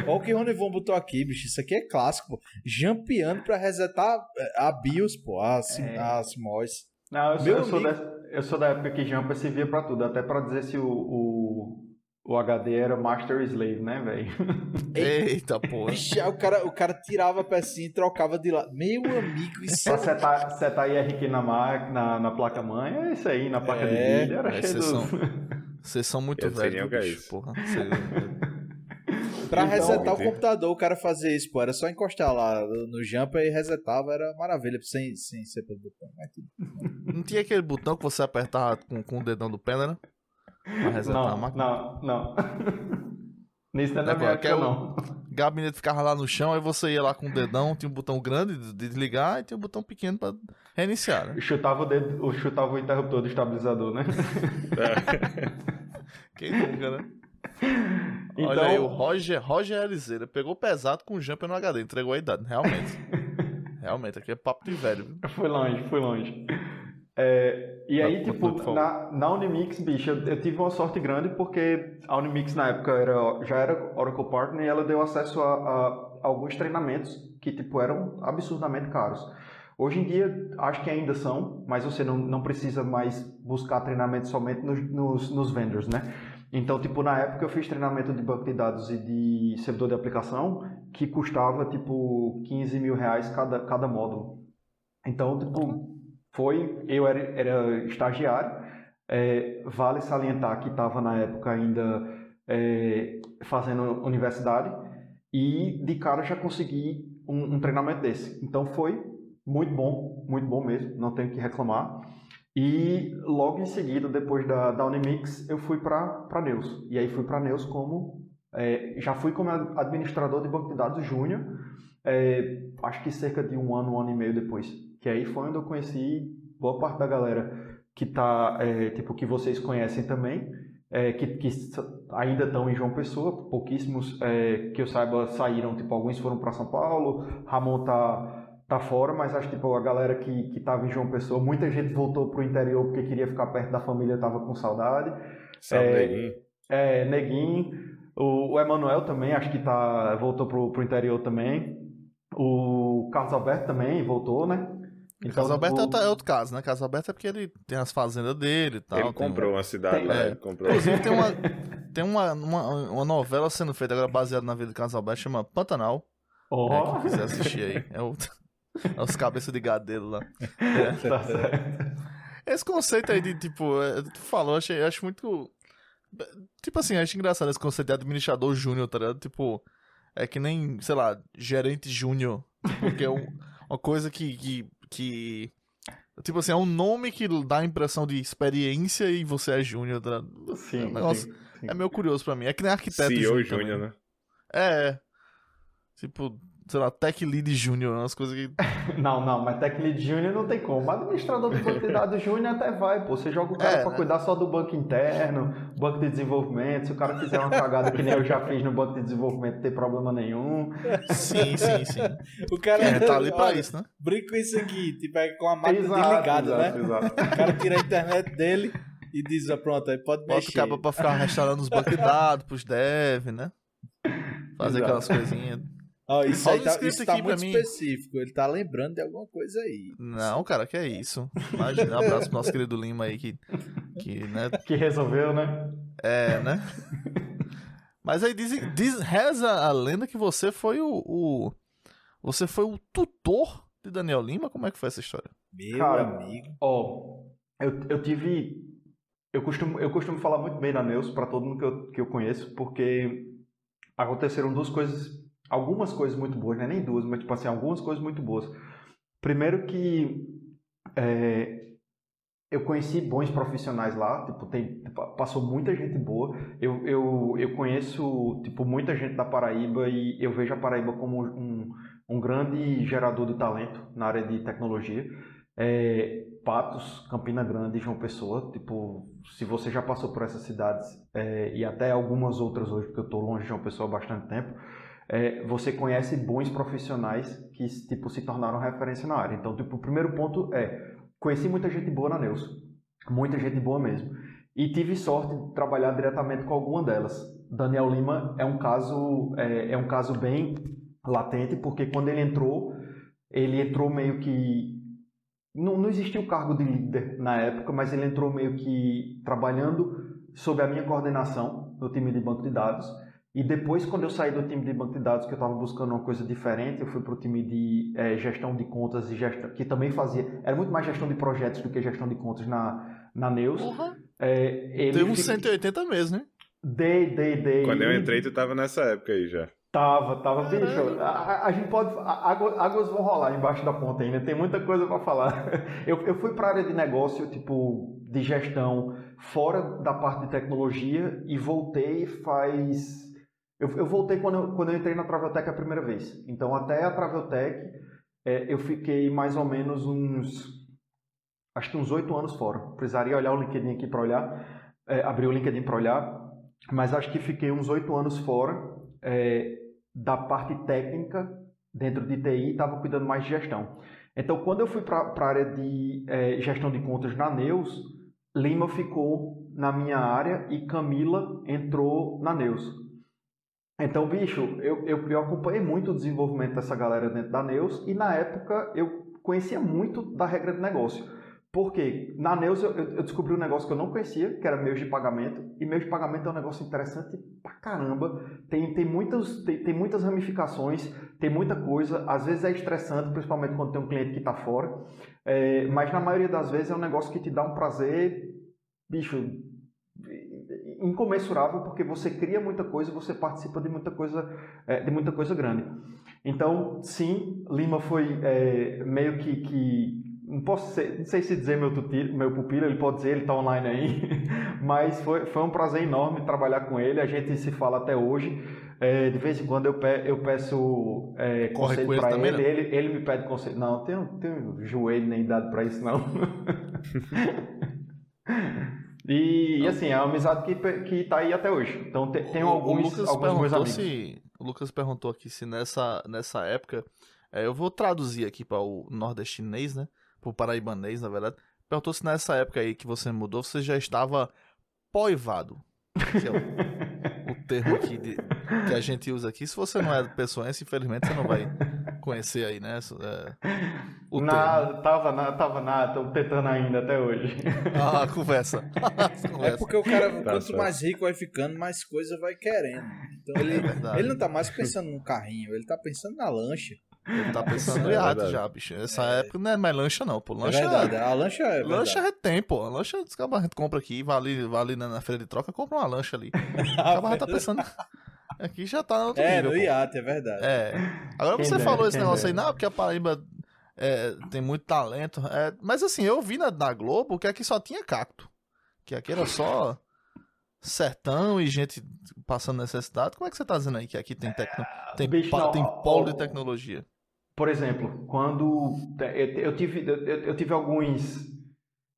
Olha o que o Ronivon botou aqui, bicho. Isso aqui é clássico, pô. Jampeando pra resetar é, a BIOS, pô. As, é. as MOS. Não, eu sou, eu sou, da, eu sou da época que Jampa servia pra tudo. Até pra dizer se o, o, o HD era Master Slave, né, velho? Eita, porra. Bicho, o cara, o cara tirava a pecinha e trocava de lado. Meu amigo, isso Pra setar, setar IRQ na, na, na placa-mãe, é isso aí, na placa é, de vídeo. Era cheio dos... *laughs* Vocês são muito velhos, bicho, porra. *laughs* pra então, resetar o computador, o cara fazia isso, pô. Era só encostar lá no jumper e resetava, era maravilha, sem, sem ser pelo botão. Não tinha aquele botão que você apertava com, com o dedão do pé, né? Pra resetar não, a máquina? Não, não. Nisso não é da minha época, é não. gabinete ficava lá no chão, aí você ia lá com o dedão, tinha um botão grande de desligar e tinha um botão pequeno pra reiniciar, né? Chutava o, dedo, chutava o interruptor do estabilizador, né? É. *laughs* Quem nunca, né? Então... Olha aí, o Roger, Roger Elizeira pegou pesado com o jumper no HD, entregou a idade, realmente. *laughs* realmente, aqui é papo de velho. Foi longe, foi longe. É, e aí, tipo, na, na Unimix, bicho, eu, eu, tive uma sorte grande porque a Unimix na época era, já era Oracle Partner e ela deu acesso a, a, a alguns treinamentos que, tipo, eram absurdamente caros. Hoje em dia, acho que ainda são, mas você não, não precisa mais buscar treinamento somente nos, nos, nos vendors, né? Então, tipo, na época eu fiz treinamento de banco de dados e de servidor de aplicação que custava, tipo, 15 mil reais cada, cada módulo. Então, tipo, foi, eu era, era estagiário, é, vale salientar que estava na época ainda é, fazendo universidade e de cara já consegui um, um treinamento desse. Então foi muito bom, muito bom mesmo, não tenho que reclamar. E logo em seguida, depois da, da Unimix, eu fui para Neus. E aí fui para Neus como. É, já fui como administrador de banco de dados júnior, é, acho que cerca de um ano, um ano e meio depois. Que aí foi onde eu conheci boa parte da galera que tá, é, tipo, que vocês conhecem também, é, que, que, ainda estão em João Pessoa, pouquíssimos é, que eu saiba saíram, tipo, alguns foram para São Paulo, Ramon tá tá fora, mas acho que tipo, a galera que, que tava em João Pessoa, muita gente voltou pro interior porque queria ficar perto da família, tava com saudade. Salve, é, Neguinho. É, Neguinho. O, o Emanuel também, acho que tá, voltou pro, pro interior também. O Carlos Alberto também voltou, né? Então, Casa Alberto é, é outro caso, né? Casa Alberto é porque ele tem as fazendas dele e tal. Ele comprou um... uma cidade tem, lá, é. ele comprou. Inclusive tem uma, *laughs* tem uma, uma, uma, novela sendo feita agora baseada na vida de Casa Alberto, chama Pantanal. Oh. É, quem quiser assistir aí. É, o, é os cabeças de gadeiro lá. É. *laughs* tá certo. Esse conceito aí de, tipo, é, tu falou, eu, achei, eu acho muito... Tipo assim, acho engraçado esse conceito de administrador júnior, tá ligado? Tipo, é que nem, sei lá, gerente júnior. Porque é um, uma coisa que, que, que. Tipo assim, é um nome que dá a impressão de experiência e você é júnior. Tá? Sim, é, um negócio, sim, sim. é meio curioso pra mim. É que nem arquiteto. CEO júnior, júnior, né? É. Tipo, sei lá, Tech Lead Júnior, umas coisas que. *laughs* Não, não, mas Tech Lead Júnior não tem como. Administrador do banco de dados Júnior até vai, pô. Você joga o cara É, pra né? cuidar só do banco interno, banco de desenvolvimento. Se o cara fizer uma cagada que nem eu já fiz no banco de desenvolvimento, não tem problema nenhum. Sim, sim, sim. *laughs* O cara É, tá ali pra olha, isso, né? Brinca com isso aqui, tipo, é com a máquina Exato, desligada, exato, né? exato. O cara tira a internet dele e diz, ó, pronto, aí pode Bota o mexer. cabo pra ficar restaurando os bancos de dados pros dev, né? Fazer Exato. aquelas coisinhas. Ó, isso Olha aí tá, isso tá aqui pra muito mim. específico. Ele tá lembrando de alguma coisa aí. Não, cara, que é isso. Imagina, um abraço pro nosso querido Lima aí que, que né, Que resolveu, né? é, né? Mas aí diz, diz reza a lenda que você foi o, o você foi o tutor de Daniel Lima. Como é que foi essa história? Meu Cara, amigo. Ó, eu, eu tive. Eu costumo, eu costumo falar muito bem da Neus para todo mundo que eu, que eu conheço, porque aconteceram duas coisas, algumas coisas muito boas, né? Nem duas, mas tipo assim, algumas coisas muito boas. Primeiro que é, eu conheci bons profissionais lá, tipo, tem, passou muita gente boa. Eu, eu, eu conheço, tipo, muita gente da Paraíba e eu vejo a Paraíba como um, um grande gerador de talento na área de tecnologia. É, Patos, Campina Grande João Pessoa, tipo, se você já passou por essas cidades é, e até algumas outras hoje, porque eu estou longe de João Pessoa há bastante tempo, é, você conhece bons profissionais que tipo, se tornaram referência na área. Então, tipo, o primeiro ponto é, conheci muita gente boa na Neus, muita gente boa mesmo, e tive sorte de trabalhar diretamente com alguma delas. Daniel Lima é um caso, é, é um caso bem latente, porque quando ele entrou, ele entrou meio que não, não existia o cargo de líder na época, mas ele entrou meio que trabalhando sob a minha coordenação no time de banco de dados. E depois, quando eu saí do time de banco de dados, que eu estava buscando uma coisa diferente, eu fui para o time de eh, gestão de contas e gestão, que também fazia, era muito mais gestão de projetos do que gestão de contas na, na Neus. Porra. Ele Tem uns fica- 180 mesmo, né? Dei, dei, dei. Quando eu entrei, tu tava nessa época aí já. Tava, tava, bicho. A, a- gente pode. a- água- águas vão rolar embaixo da ponta ainda, tem muita coisa para falar. *laughs* Eu, eu fui para a área de negócio, tipo, de gestão, fora da parte de tecnologia e voltei faz. Eu, eu voltei quando eu, quando eu entrei na Traveltech a primeira vez. Então, até a Traveltech, é, eu fiquei mais ou menos uns. Acho que uns oito anos fora. Precisaria olhar o LinkedIn aqui para olhar, é, abrir o LinkedIn para olhar, mas acho que fiquei uns oito anos fora é, da parte técnica dentro de TI e estava cuidando mais de gestão. Então, quando eu fui para a área de é, gestão de contas na Neus, Lima ficou na minha área e Camila entrou na Neus. Então, bicho, eu, eu, eu acompanhei muito o desenvolvimento dessa galera dentro da Neus e na época eu conhecia muito da regra de negócio. Por quê? Na Neus eu, eu descobri um negócio que eu não conhecia, que era meios de pagamento. E meios de pagamento é um negócio interessante pra caramba. Tem, tem, muitas, tem, tem muitas ramificações, tem muita coisa. Às vezes é estressante, principalmente quando tem um cliente que está fora. É, mas na maioria das vezes é um negócio que te dá um prazer, bicho, incomensurável, porque você cria muita coisa, você participa de muita coisa, é, de muita coisa grande. Então, sim, Lima foi é, meio que, que não posso ser, não sei se dizer meu, meu pupilo, ele pode dizer, ele está online aí, *laughs* mas foi, foi um prazer enorme trabalhar com ele, a gente se fala até hoje, é, de vez em quando eu, pe, eu peço é, conselho para ele, não? ele, ele me pede conselho, não, tenho, tenho joelho nem idade para isso não. *laughs* e, e, assim, é uma amizade que, que tá aí até hoje, então te, tenho O- alguns, alguns meus amigos. se o Lucas perguntou aqui se nessa nessa época é, eu vou traduzir aqui para o nordestinês, né? Para o paraibanês, na verdade. Perguntou se nessa época aí que você mudou, você já estava poivado. Que é o, o termo aqui de, que a gente usa aqui. Se você não é pessoense, infelizmente você não vai conhecer aí, né? É, o na, tava, na, tava nada, tô tentando ainda até hoje. Ah, conversa. *laughs* conversa. É porque o cara, tá quanto certo. mais rico vai ficando, mais coisa vai querendo. Então ele, é ele não tá mais pensando no carrinho, ele tá pensando na lancha. Ele tá pensando é errado já, bicho. Essa é. época não é mais lancha, não, pô. Lancha é verdade, a lancha é. Lancha é tem, pô. A lancha, a gente compra aqui, vai ali, vai ali na, feira de troca, compra uma lancha ali. *laughs* O já tá pensando. Aqui já tá no outro é, nível. no iate, é verdade. É. Agora você falou esse negócio aí, não, porque a Paraíba é, tem muito talento. É, mas assim, eu vi na, na Globo que aqui só tinha cacto. Que aqui era só sertão e gente passando necessidade. Como é que você tá dizendo aí que aqui tem, tecno... tem, Bicho, não, tem polo de tecnologia? Por exemplo, quando eu tive, eu tive alguns,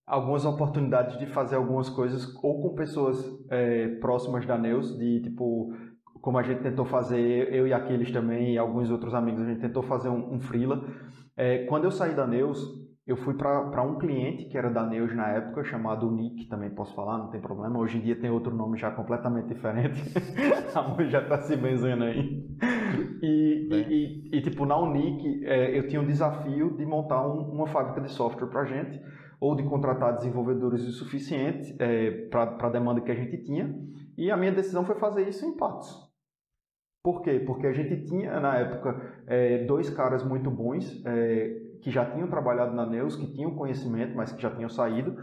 algumas oportunidades de fazer algumas coisas ou com pessoas é, próximas da Neus, de tipo, como a gente tentou fazer, eu e aqueles também, e alguns outros amigos, a gente tentou fazer um, um freela. É, quando eu saí da Neus, eu fui para um cliente que era da Neus na época, chamado Nick, também posso falar, não tem problema. Hoje em dia tem outro nome já completamente diferente. *laughs* a mãe já está se benzendo aí. E, e, e, tipo, na Unic, é, eu tinha um desafio de montar um, uma fábrica de software para gente, ou de contratar desenvolvedores o suficiente é, para a demanda que a gente tinha. E a minha decisão foi fazer isso em Patos. Por quê? Porque a gente tinha, na época, é, dois caras muito bons, é, que já tinham trabalhado na Neus, que tinham conhecimento, mas que já tinham saído.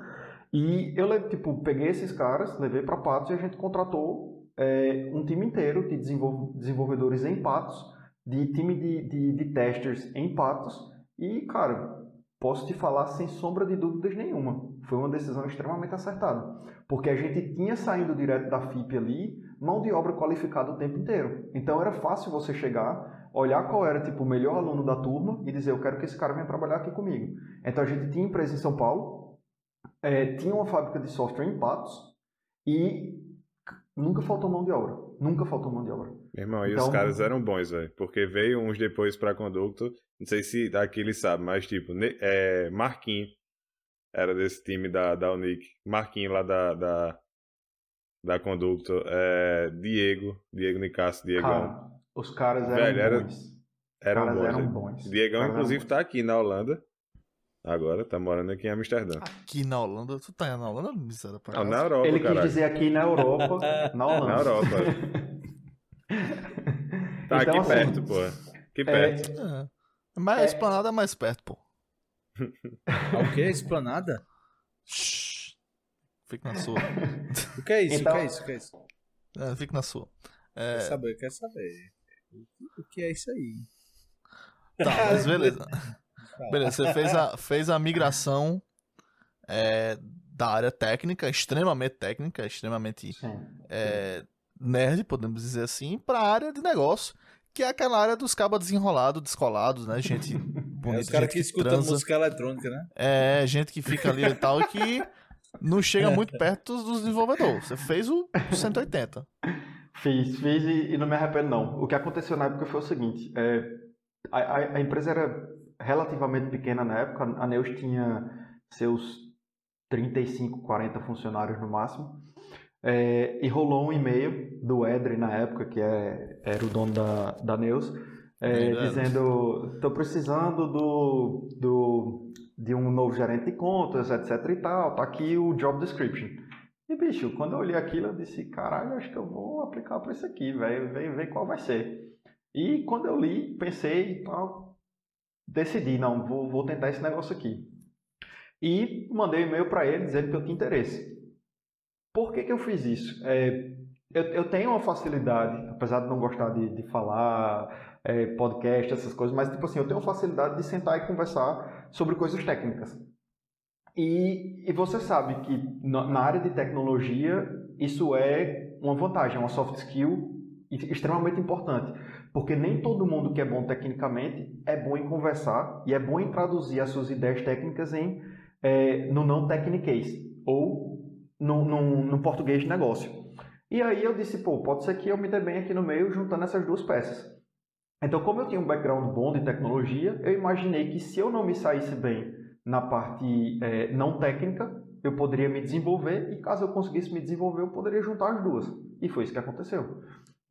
E eu tipo, peguei esses caras, levei para Patos e a gente contratou é, um time inteiro de desenvolvedores em Patos, de time de, de, de testers em Patos. E, cara, posso te falar sem sombra de dúvidas nenhuma. Foi uma decisão extremamente acertada. Porque a gente tinha saído direto da FIP ali, mão de obra qualificada o tempo inteiro. Então era fácil você chegar olhar qual era tipo, o melhor aluno da turma e dizer, eu quero que esse cara venha trabalhar aqui comigo. Então a gente tinha empresa em São Paulo, é, tinha uma fábrica de software em Patos e nunca faltou mão de obra. Nunca faltou mão de obra. Meu irmão, então, e os caras eram bons, velho. Porque veio uns depois pra Conducto, não sei se daqui ele sabe, mas tipo, é, Marquinho era desse time da, da Unic. Marquinho lá da, da, da Conducto. É, Diego, Diego Nicasso, Diegão. Cara, os caras eram Velho, bons. Eram, caras bons, eram bons. Diegão, inclusive, eram... tá aqui na Holanda. Agora, tá morando aqui em Amsterdã. Aqui na Holanda? Tu tá na Holanda, miséria? Não, na Europa, Ele caralho. quis dizer aqui na Europa, *laughs* na Holanda. Na Europa. *laughs* tá então, aqui assim, perto, pô. Aqui é, perto. É, é. Mas a esplanada é mais perto, pô. *laughs* o que? Esplanada? Fica na sua. O que é isso? Então, o que é isso? O que é isso? É, fica na sua. É... Quer saber, quer saber. O que é isso aí? Tá, mas beleza. beleza, você fez a, *laughs* fez a migração é, da área técnica, extremamente técnica, extremamente é, nerd, podemos dizer assim, para a área de negócio, que é aquela área dos cabos desenrolados, descolados, né? Gente *laughs* bonita, é, os caras que, que escutam música eletrônica, né? É, gente que fica ali e tal, e que *laughs* não chega muito perto dos desenvolvedores. Você fez o 180. Fiz, fiz e, e, não me arrependo não. O que aconteceu na época foi o seguinte, é, a, a, a, empresa era relativamente pequena na época, a Neus tinha seus 35, 40 funcionários no máximo, é, e rolou um e-mail do Edre na época, que é, era o dono da, da Neus, é, dizendo, estou precisando do, do, de um novo gerente de contas, etc e tal, tá aqui o job description. E, bicho, quando eu olhei aquilo, eu disse, caralho, acho que eu vou aplicar para isso aqui, velho, ver, ver qual vai ser. E quando eu li, pensei e tal, decidi, não, vou, vou tentar esse negócio aqui. E mandei um e-mail para ele dizendo que eu tinha interesse. Por que, que eu fiz isso? É, eu, eu, tenho uma facilidade, apesar de não gostar de, de falar é, podcast, essas coisas, mas tipo assim, eu tenho facilidade de sentar e conversar sobre coisas técnicas. E, e você sabe que na área de tecnologia isso é uma vantagem, é uma soft skill extremamente importante. Porque nem todo mundo que é bom tecnicamente é bom em conversar e é bom em traduzir as suas ideias técnicas em, é, no não technicase ou no, no, no português de negócio. E aí eu disse, pô, pode ser que eu me dê bem aqui no meio juntando essas duas peças. Então, como eu tinha um background bom de tecnologia, eu imaginei que se eu não me saísse bem na parte é, não técnica, eu poderia me desenvolver e caso eu conseguisse me desenvolver, eu poderia juntar as duas. E foi isso que aconteceu.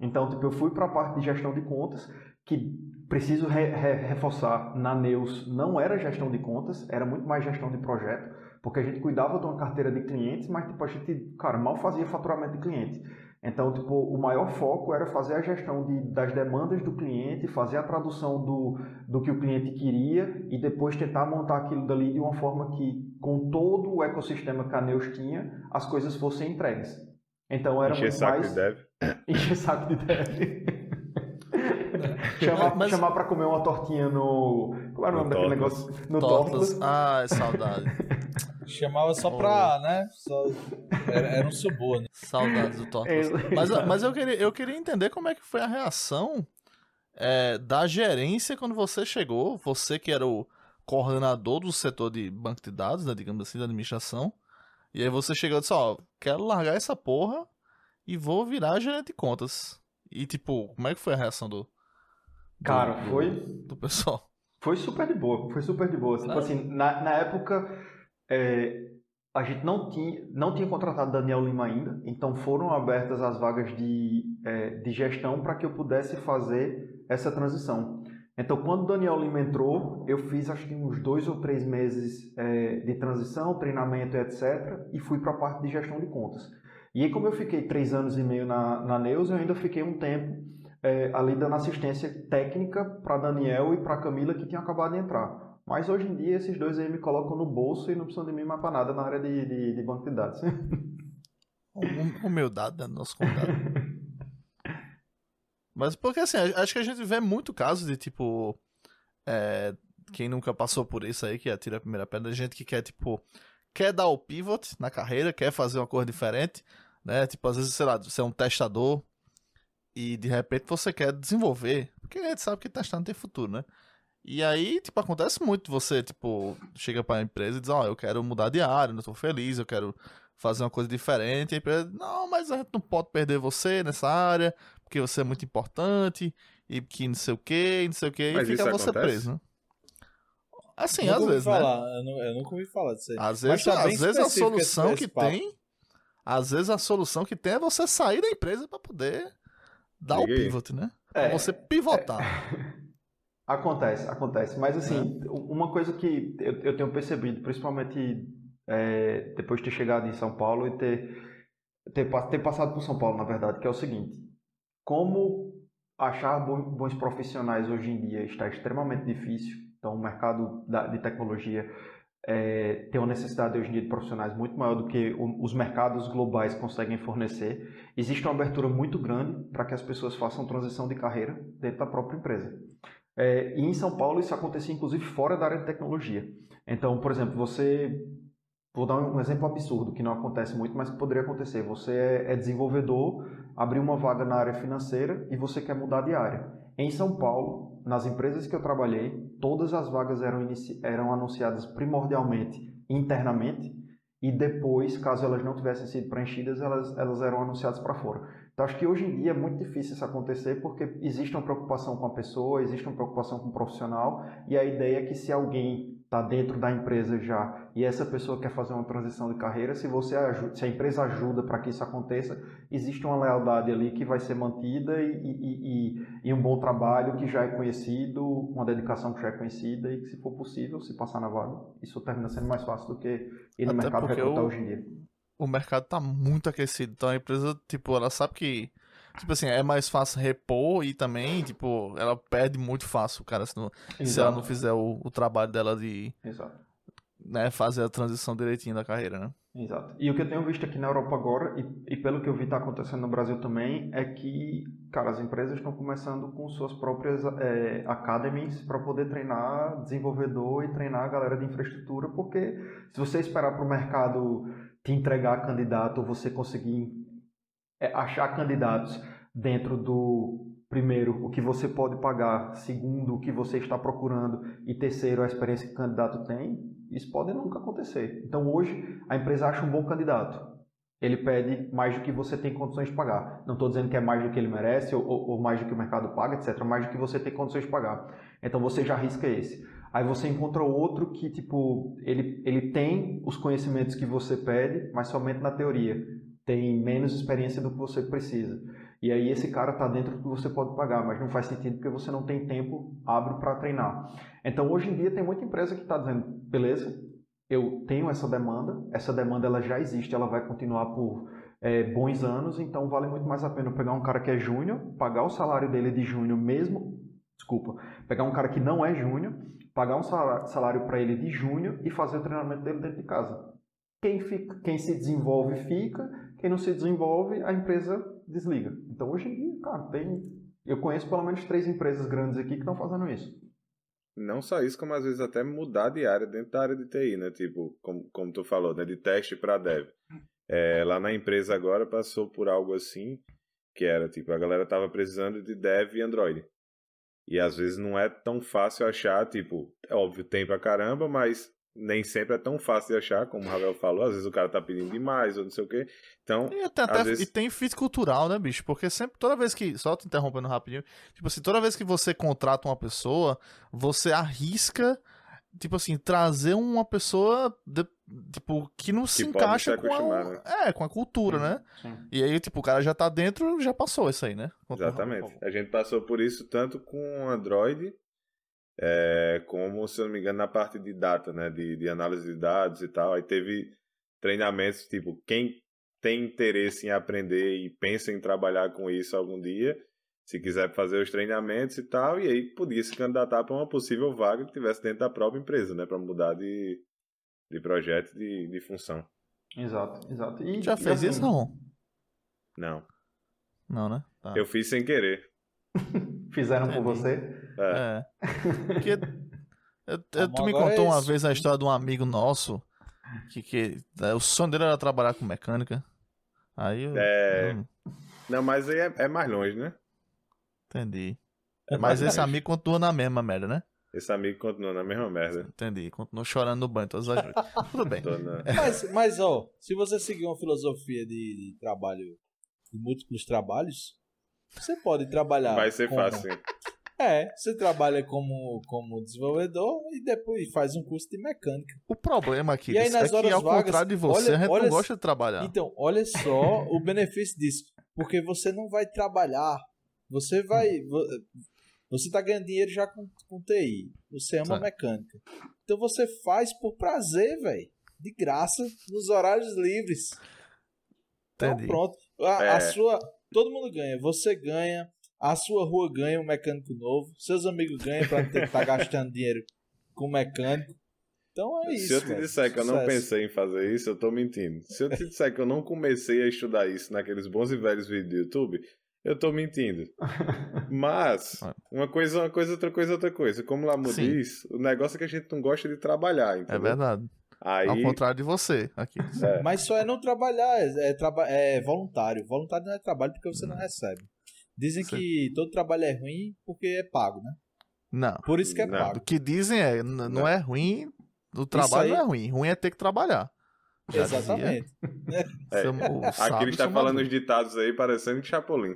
Então, tipo, eu fui para a parte de gestão de contas, que preciso re, re, reforçar, na Neus não era gestão de contas, era muito mais gestão de projeto, porque a gente cuidava de uma carteira de clientes, mas tipo, a gente, cara, mal fazia faturamento de cliente. Então, tipo, o maior foco era fazer a gestão de, das demandas do cliente, fazer a tradução do, do que o cliente queria e depois tentar montar aquilo dali de uma forma que, com todo o ecossistema que a Neus tinha, as coisas fossem entregues. Então era Encher muito saco mais... de dev. *laughs* Encher saco de dev. *laughs* chamar Mas- chamar para comer uma tortinha no... Como era o No nome daquele negócio? No Tortas. Tortas. Ai, saudade. *laughs* Chamava só pra, né? Só... Era, era um suborno. *laughs* Saudades do Tortas. É, *laughs* Mas, mas eu, queria, eu queria entender como é que foi a reação é, da gerência quando você chegou, você que era o coordenador do setor de banco de dados, né, digamos assim, da administração, e aí você chegou e disse, ó, quero largar essa porra e vou virar gerente de contas. E tipo, como é que foi a reação do, do- Cara, do- foi... do pessoal? Foi super de boa, foi super de boa. Tipo É. assim, na, na época, é, a gente não tinha, não tinha contratado Daniel Lima ainda, então foram abertas as vagas de, é, de gestão para que eu pudesse fazer essa transição. Então, quando Daniel Lima entrou, eu fiz acho que uns dois ou três meses é, de transição, treinamento etc., e fui para a parte de gestão de contas. E aí, como eu fiquei três anos e meio na, na Neus, eu ainda fiquei um tempo é, ali dando assistência técnica para Daniel e para Camila que tinham acabado de entrar. Mas hoje em dia esses dois aí me colocam no bolso e não precisam de mim mais para nada na área de, de, de banco de dados. *laughs* Hum- Humildade, né, do nosso convidado. *laughs* Mas porque assim, acho que a gente vê muito caso de tipo. é, quem nunca passou por isso aí, que atira a primeira pedra, gente que quer, tipo, quer dar o pivot na carreira, quer fazer uma coisa diferente, né? Tipo, às vezes, sei lá, você é um testador e de repente você quer desenvolver, porque a gente sabe que testar não tem futuro, né? E aí, tipo, acontece muito, você, tipo, chega pra empresa e diz, ó, eu quero mudar de área, não tô feliz, eu quero fazer uma coisa diferente, e a empresa, não, mas a gente não pode perder você nessa área, porque você é muito importante, e que não sei o que, não sei o que, e Mas fica isso você acontece? preso, né? Assim, às vezes, né? falar, eu, nu- eu nunca ouvi falar disso aí. Às vezes, tá às vezes a solução que papo. tem, às vezes a solução que tem é você sair da empresa pra poder dar o pivot, né? É, Pra você pivotar. *laughs* Acontece, acontece. Mas assim, uma coisa que eu, eu tenho percebido, principalmente é, depois de ter chegado em São Paulo e ter, ter, ter passado por São Paulo, na verdade, que é o seguinte: como achar bo- bons profissionais hoje em dia está extremamente difícil. Então, o mercado da- de tecnologia é, tem uma necessidade hoje em dia de profissionais muito maior do que os mercados globais conseguem fornecer. Existe uma abertura muito grande para que as pessoas façam transição de carreira dentro da própria empresa. É, e em São Paulo isso acontecia inclusive fora da área de tecnologia. Então, por exemplo, você. Vou dar um exemplo absurdo que não acontece muito, mas que poderia acontecer. Você é, é desenvolvedor, abriu uma vaga na área financeira e você quer mudar de área. Em São Paulo, nas empresas que eu trabalhei, todas as vagas eram, eram anunciadas primordialmente internamente e depois, caso elas não tivessem sido preenchidas, elas, elas eram anunciadas para fora. Então, acho que hoje em dia é muito difícil isso acontecer porque existe uma preocupação com a pessoa, existe uma preocupação com o profissional e a ideia é que se alguém está dentro da empresa já e essa pessoa quer fazer uma transição de carreira, se você ajuda, se a empresa ajuda para que isso aconteça, existe uma lealdade ali que vai ser mantida e, e, e, e um bom trabalho que já é conhecido, uma dedicação que já é conhecida e que se for possível, se passar na vaga, isso termina sendo mais fácil do que ir no Até mercado recrutar o- hoje em dia. O mercado tá muito aquecido. Então a empresa, tipo, ela sabe que. Tipo assim, é mais fácil repor e também, tipo, ela perde muito fácil, cara, se, não- se ela não fizer o, o trabalho dela de Exato. né, fazer a transição direitinho da carreira, né? Exato. E o que eu tenho visto aqui na Europa agora, e, e pelo que eu vi tá acontecendo no Brasil também, é que, cara, as empresas estão começando com suas próprias é, academies para poder treinar desenvolvedor e treinar a galera de infraestrutura, porque se você esperar para o mercado te entregar candidato você conseguir é, achar candidatos dentro do primeiro o que você pode pagar, segundo o que você está procurando e terceiro a experiência que o candidato tem, isso pode nunca acontecer. Então hoje a empresa acha um bom candidato. Ele pede mais do que você tem condições de pagar. Não estou dizendo que é mais do que ele merece ou, ou mais do que o mercado paga, etc. Mais do que você tem condições de pagar. Então você já arrisca esse. Aí você encontra outro que, tipo, ele, ele tem os conhecimentos que você pede, mas somente na teoria. Tem menos experiência do que você precisa. E aí esse cara está dentro do que você pode pagar, mas não faz sentido porque você não tem tempo hábil para treinar. Então hoje em dia tem muita empresa que está dizendo, beleza, eu tenho essa demanda, essa demanda ela já existe, ela vai continuar por é, bons anos, então vale muito mais a pena pegar um cara que é júnior, pagar o salário dele de júnior mesmo, desculpa, pegar um cara que não é júnior, pagar um salário para ele de júnior e fazer o treinamento dele dentro de casa. Quem, fica, quem se desenvolve fica, quem não se desenvolve, a empresa desliga. Então hoje em dia, cara, tem. Eu conheço pelo menos três empresas grandes aqui que estão fazendo isso. Não só isso, como às vezes até mudar de área dentro da área de TI, né? Tipo, como, como tu falou, né? De teste para dev. É, lá na empresa agora passou por algo assim, que era tipo, a galera tava precisando de dev e Android. E às vezes não é tão fácil achar, tipo, é óbvio, tem pra caramba, mas nem sempre é tão fácil de achar, como o Ravel falou. Às vezes o cara tá pedindo demais ou não sei o quê. Então, e, até, até, vezes... e tem fit cultural, né, bicho? Porque sempre, toda vez que. Só te interrompendo rapidinho. Tipo assim, toda vez que você contrata uma pessoa, você arrisca, tipo assim, trazer uma pessoa. De, tipo, que não que se encaixa com a, né? é, com a cultura, sim, né? Sim. E aí, tipo, o cara já tá dentro, já passou isso aí, né? Exatamente. A gente passou por isso tanto com Android é, como, se eu não me engano, na parte de data, né, de, de análise de dados e tal. Aí teve treinamentos, tipo, quem tem interesse em aprender e pensa em trabalhar com isso algum dia, se quiser fazer os treinamentos e tal, e aí podia se candidatar para uma possível vaga que tivesse dentro da própria empresa, né, para mudar de, de projeto, de, de função. Exato, exato. E, Já fez assim, isso, não? Não. Não, né? Tá. Eu fiz sem querer. *laughs* Fizeram Entendi. por você? É. é. Porque eu, eu, tu me contou é uma vez a história de um amigo nosso que, que é, o sonho dele era trabalhar com mecânica. Aí eu, É. Hum. Não, mas aí é, é, mais longe, né? Entendi. É mas esse longe. amigo continua na mesma merda, né? Esse amigo continua na mesma merda. Entendi. Continua chorando no banho todas as noites. *laughs* Tudo bem. Mas, mas, ó, se você seguir uma filosofia de, de trabalho, de múltiplos trabalhos, você pode trabalhar. Vai ser como... fácil. É, você trabalha como, como desenvolvedor e depois faz um curso de mecânica. O problema aqui e aí, nas é horas que, ao vagas, contrário de você, olha, a gente olha, não gosta de trabalhar. Então, olha só *laughs* o benefício disso. Porque você não vai trabalhar, você vai. Você tá ganhando dinheiro já com, com TI. Você ama mecânica. Então você faz por prazer, velho. De graça, nos horários livres. Então Entendi. pronto. A, é. a sua Todo mundo ganha. Você ganha, a sua rua ganha um mecânico novo, seus amigos ganham para não ter que estar tá gastando dinheiro com mecânico. Então é isso. Se eu te disser que eu não pensei em fazer isso, eu tô mentindo. Se eu te disser que eu não comecei a estudar isso naqueles bons e velhos vídeos do YouTube, eu tô mentindo. *laughs* Mas, uma coisa, uma coisa, outra coisa, outra coisa. Como Lamu diz, o negócio é que a gente não gosta de trabalhar, é entendeu? É verdade. Aí... Ao contrário de você aqui. É. Mas só é não trabalhar, é, é, traba é voluntário. Voluntário não é trabalho porque você não recebe. Dizem Sim. que todo trabalho é ruim porque é pago, né? Não. Por isso que é não. pago. O que dizem é, não, não. é ruim, o trabalho aí... não é ruim. Ruim é ter que trabalhar. Já Exatamente. É. Aqui ele está falando os ditados aí parecendo de Chapolin.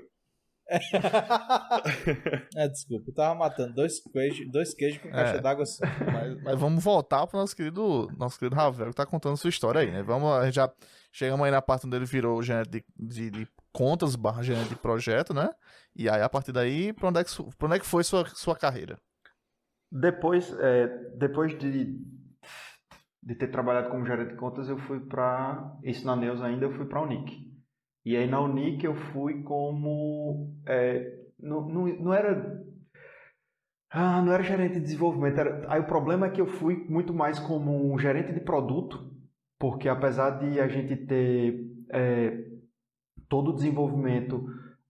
*laughs* é, desculpa, eu tava matando dois queijos, dois queijos com caixa é, d'água só. Mas, mas, vamos voltar pro nosso querido, nosso querido Ravel, que tá contando sua história aí, né? Vamos, a gente já chegamos aí na parte onde ele virou gerente de, de, de contas barra gerente de projeto, né? E aí, a partir daí, pra onde é que, onde é que foi sua, sua carreira? Depois, é, depois de, de ter trabalhado como gerente de contas, eu fui para isso na Neus ainda, eu fui para a Unic. E aí na Unic eu fui como. É, não, não, não era. Ah, não era gerente de desenvolvimento. Era, aí o problema é que eu fui muito mais como um gerente de produto, porque apesar de a gente ter é, todo o desenvolvimento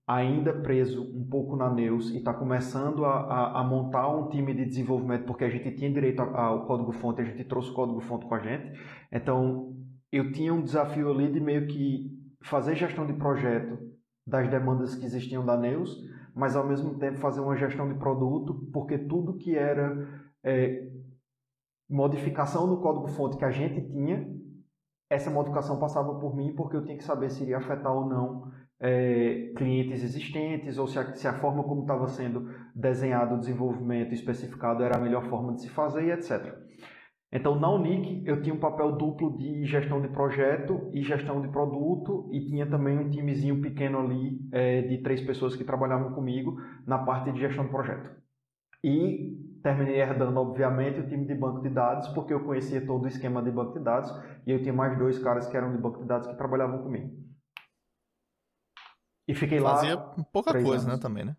ainda preso um pouco na Neus e está começando a, a, a, montar um time de desenvolvimento, porque a gente tinha direito ao código-fonte, a gente trouxe o código-fonte com a gente. Então, eu tinha um desafio ali de meio que fazer gestão de projeto das demandas que existiam da Neus, mas ao mesmo tempo fazer uma gestão de produto, porque tudo que era é, modificação no código-fonte que a gente tinha, essa modificação passava por mim, porque eu tinha que saber se iria afetar ou não é, clientes existentes, ou se a, se a forma como estava sendo desenhado o desenvolvimento especificado era a melhor forma de se fazer, e etc. Então, na Unic, eu tinha um papel duplo de gestão de projeto e gestão de produto, e tinha também um timezinho pequeno ali é, de três pessoas que trabalhavam comigo na parte de gestão de projeto. E terminei herdando, obviamente, o time de banco de dados, porque eu conhecia todo o esquema de banco de dados, e eu tinha mais dois caras que eram de banco de dados que trabalhavam comigo. E fiquei Fazia lá. Fazia pouca coisa, né, anos. né, também, né?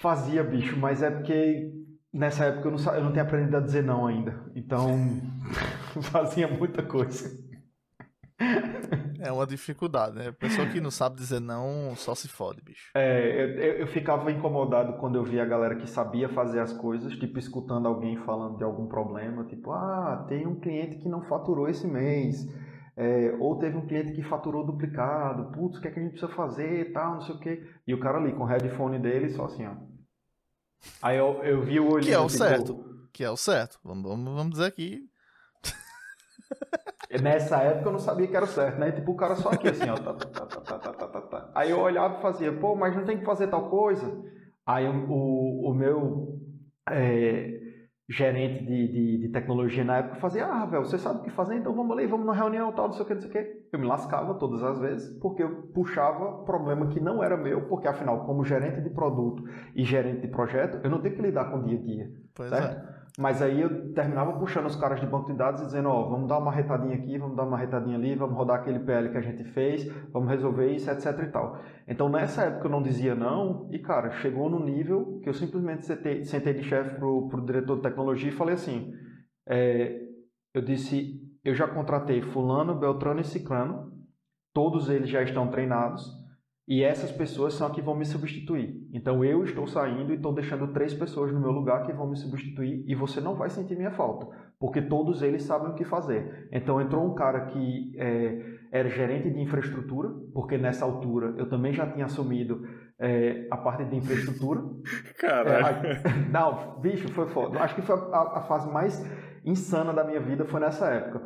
Fazia, bicho, mas é porque nessa época eu não, eu não tinha aprendido a dizer não ainda. Então, *laughs* fazia muita coisa. É uma dificuldade, né? A pessoa que não sabe dizer não só se fode, bicho. É, eu, eu, ficava incomodado quando eu via a galera que sabia fazer as coisas, tipo, escutando alguém falando de algum problema, tipo, ah, tem um cliente que não faturou esse mês. É, ou teve um cliente que faturou duplicado, putz, o que é que a gente precisa fazer e tal, não sei o que. E o cara ali com o headphone dele, só assim, ó. Aí eu, eu vi o olho. Que é o tipo, certo. Que é o certo. Vamos, vamos, dizer aqui. Nessa época eu não sabia que era o certo, né? Tipo, o cara só aqui assim, ó. Tá, tá, tá, Aí eu olhava e fazia, pô, mas não tem que fazer tal coisa. Aí o, o, o meu é, gerente de, de, de, tecnologia na época fazia, ah, velho, você sabe o que fazer, então vamos ali, vamos na reunião, tal, não sei o que, não sei o que. Eu me lascava todas as vezes, porque eu puxava problema que não era meu, porque afinal, como gerente de produto e gerente de projeto, eu não tenho que lidar com o dia a dia. Pois certo? é. Mas aí eu terminava puxando os caras de banco de dados e dizendo, ó, oh, vamos dar uma retadinha aqui, vamos dar uma retadinha ali, vamos rodar aquele PL que a gente fez, vamos resolver isso, etc e tal. Então nessa época eu não dizia não e, cara, chegou no nível que eu simplesmente sentei, sentei de chefe pro, pro diretor de tecnologia e falei assim, é, eu disse, eu já contratei fulano, beltrano e ciclano, todos eles já estão treinados, e essas pessoas são as que vão me substituir. Então eu estou saindo e estou deixando três pessoas no meu lugar que vão me substituir e você não vai sentir minha falta, porque todos eles sabem o que fazer. Então entrou um cara que é, era gerente de infraestrutura, porque nessa altura eu também já tinha assumido é, a parte de infraestrutura. *laughs* Caralho. É, não, bicho, foi foda. Acho que foi a, a fase mais insana da minha vida foi nessa época.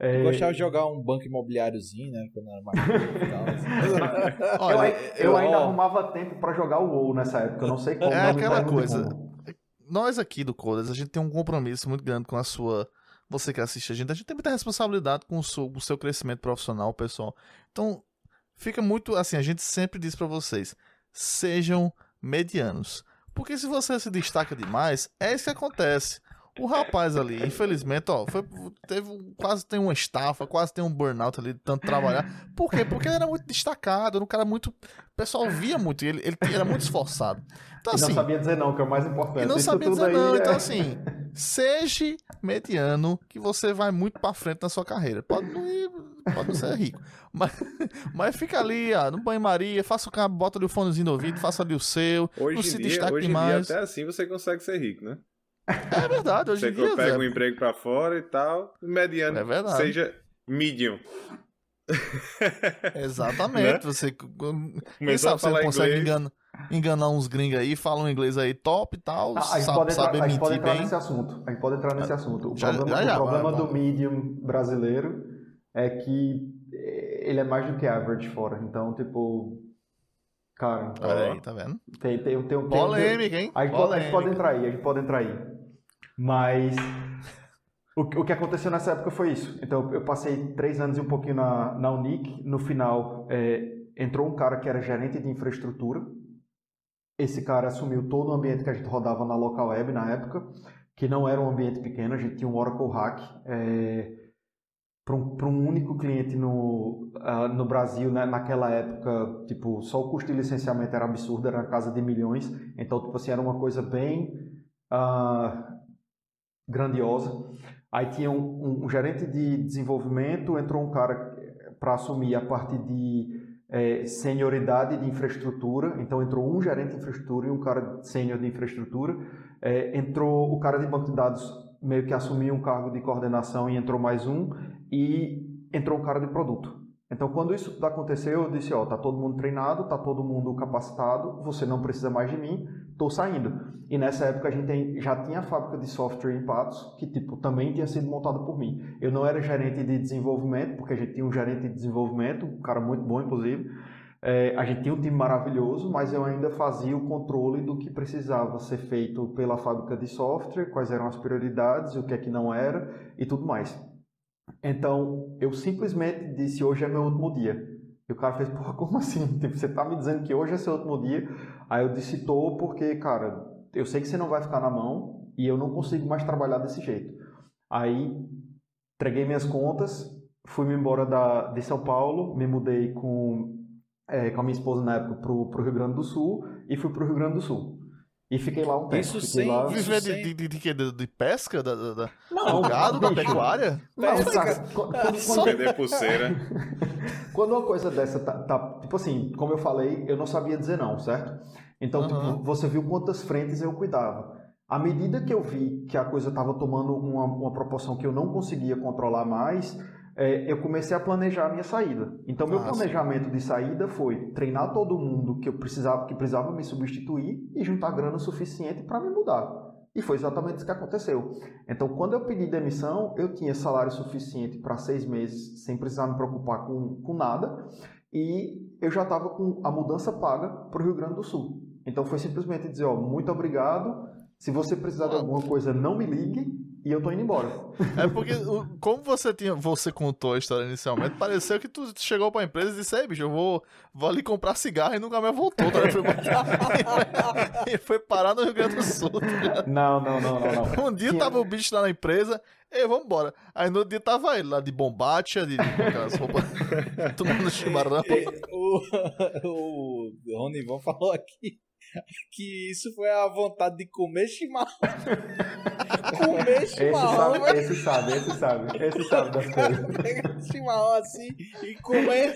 É... Eu gostava de jogar um banco imobiliáriozinho, né? Quando era mais e tal. Assim. *laughs* Olha, eu, eu, ainda arrumava tempo para jogar o WoW nessa época. Eu não sei como. É aquela coisa. Nós aqui do Codas, a gente tem um compromisso muito grande com a sua. Você que assiste a gente, a gente tem muita responsabilidade com o seu, o seu crescimento profissional, pessoal. Então, fica muito assim, a gente sempre diz para vocês, sejam medianos. Porque se você se destaca demais, é isso que acontece. O rapaz ali, infelizmente, ó, foi, teve, quase tem uma estafa, quase tem um burnout ali de tanto trabalhar. Por quê? Porque ele era muito destacado, era um cara muito. O pessoal via muito, ele, ele era muito esforçado. Então, e assim, não sabia dizer não, que é o mais importante. E não Isso sabia dizer não. É... Então, assim, seja mediano que você vai muito pra frente na sua carreira. Pode não ir, pode não ser rico. Mas, mas fica ali, ó, no banho-maria, faça o cara, bota ali o fonezinho no ouvido, faça ali o seu. Hoje não se dia, destaque hoje demais. Dia, até assim você consegue ser rico, né? É verdade, hoje você em dia. pega Zé, um emprego pra fora e tal, mediano. É verdade. Seja medium. *laughs* Exatamente. Né? Você, quem sabe você consegue inglês. enganar, enganar uns gringos aí, falam um inglês aí top e tal, Ah, a gente sabe, pode entrar, sabe a gente pode mentir entrar bem. nesse assunto. A gente pode entrar nesse assunto. O Já- problema, já, já, o problema do medium brasileiro é que eh, ele é mais do que average fora. Então, tipo, cara, Olha aí, tá vendo? tem, tem, tem, tem, Polêmica, hein? A gente, pode, a gente pode entrar aí, a gente pode entrar aí. Mas o, o que aconteceu nessa época foi isso. Então eu passei três anos e um pouquinho na, na Unic. No final é, entrou um cara que era gerente de infraestrutura. Esse cara assumiu todo o ambiente que a gente rodava na local web na época, que não era um ambiente pequeno. A gente tinha um Oracle Hack. para um, um único cliente no, ah, no Brasil, né, naquela época, tipo, só o custo de licenciamento era absurdo, era na casa de milhões. Então, tipo assim, era uma coisa bem ah, grandiosa. Aí tinha um, um- gerente de desenvolvimento, entrou um cara para assumir a parte de eh, senioridade de infraestrutura. Então entrou um gerente de infraestrutura e um cara sênior de infraestrutura. Eh, entrou o cara de banco de dados meio que assumiu um cargo de coordenação e entrou mais um e entrou um cara de produto. Então, quando isso aconteceu, eu disse, ó, tá todo mundo treinado, tá todo mundo capacitado, você não precisa mais de mim, tô saindo. E nessa época a gente já tinha a fábrica de software em Patos, que tipo também tinha sido montada por mim. Eu não era gerente de desenvolvimento, porque a gente tinha um gerente de desenvolvimento, um cara muito bom inclusive, É, a gente tinha um time maravilhoso, mas eu ainda fazia o controle do que precisava ser feito pela fábrica de software, quais eram as prioridades, o que é que não era e tudo mais. Então, eu simplesmente disse: hoje é meu último dia. E o cara fez: porra, como assim? *laughs* Tipo, você tá me dizendo que hoje é seu último dia? Aí eu disse: tô, porque, cara, eu sei que você não vai ficar na mão e eu não consigo mais trabalhar desse jeito. Aí, entreguei minhas contas, fui-me embora da, de São Paulo, me mudei com é, com a minha esposa na época pro, pro Rio Grande do Sul e fui pro Rio Grande do Sul. E fiquei lá um tempo. Isso fiquei sem- lá... Viver sem- de, de, de, quê? de, de pesca? Da, da, da- Não, do gado, da pecuária? Não, Pesca. quando, quando- Só- Perder pulseira. *laughs* quando uma coisa dessa tá, tá- Tipo assim, como eu falei, eu não sabia dizer não, certo? Então, tipo, você viu quantas frentes eu cuidava. À medida que eu vi que a coisa estava tomando uma, uma proporção que eu não conseguia controlar mais, é, eu comecei a planejar a minha saída. Então, meu Ah, planejamento de saída foi treinar todo mundo que eu precisava, que precisava me substituir e juntar grana o suficiente para me mudar. E foi exatamente isso que aconteceu. Então, quando eu pedi demissão, eu tinha salário suficiente para seis meses, sem precisar me preocupar com, com nada, e eu já estava com a mudança paga para o Rio Grande do Sul. Então, foi simplesmente dizer: ó, muito obrigado. Se você precisar de alguma coisa, não me ligue e eu tô indo embora. É porque, como você tinha, você contou a história inicialmente, pareceu que tu chegou pra empresa e disse, ei, bicho, eu vou, vou ali comprar cigarro e nunca mais voltou. Tá? Foi, *laughs* e foi parar no Rio Grande do Sul. tá? Não, não, não, não, não. Um dia Tinha- tava o bicho lá na empresa, ei, vambora. Aí no outro dia tava ele lá de bombacha, de, de aquelas roupas, *laughs* tomando chimarrão. O, *laughs* o Ronivon falou aqui *laughs* que isso foi a vontade de comer chimarrão. *laughs* comer Esse chimarrão, sabe, velho. esse sabe, esse sabe, esse sabe das coisas. *laughs* Pegar chimarrão assim e comer.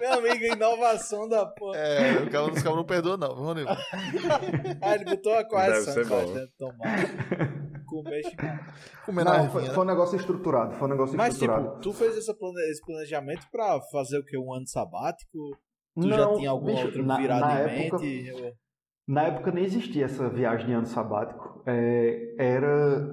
Meu amigo, inovação da porra. É, o cara, os caras não perdoam não, viu? Ah, ele botou a correção. Deve ser cara, bom. deve tomar. Comer chimarrão. Na Não, foi, né? foi um negócio estruturado, foi um negócio Mas, estruturado. tipo, tu fez esse planejamento pra fazer o que? Um ano sabático? Tu já Não, tinha alguma bicho, outra na- virada na em época- mente? Na época nem existia essa viagem de ano sabático. É, era,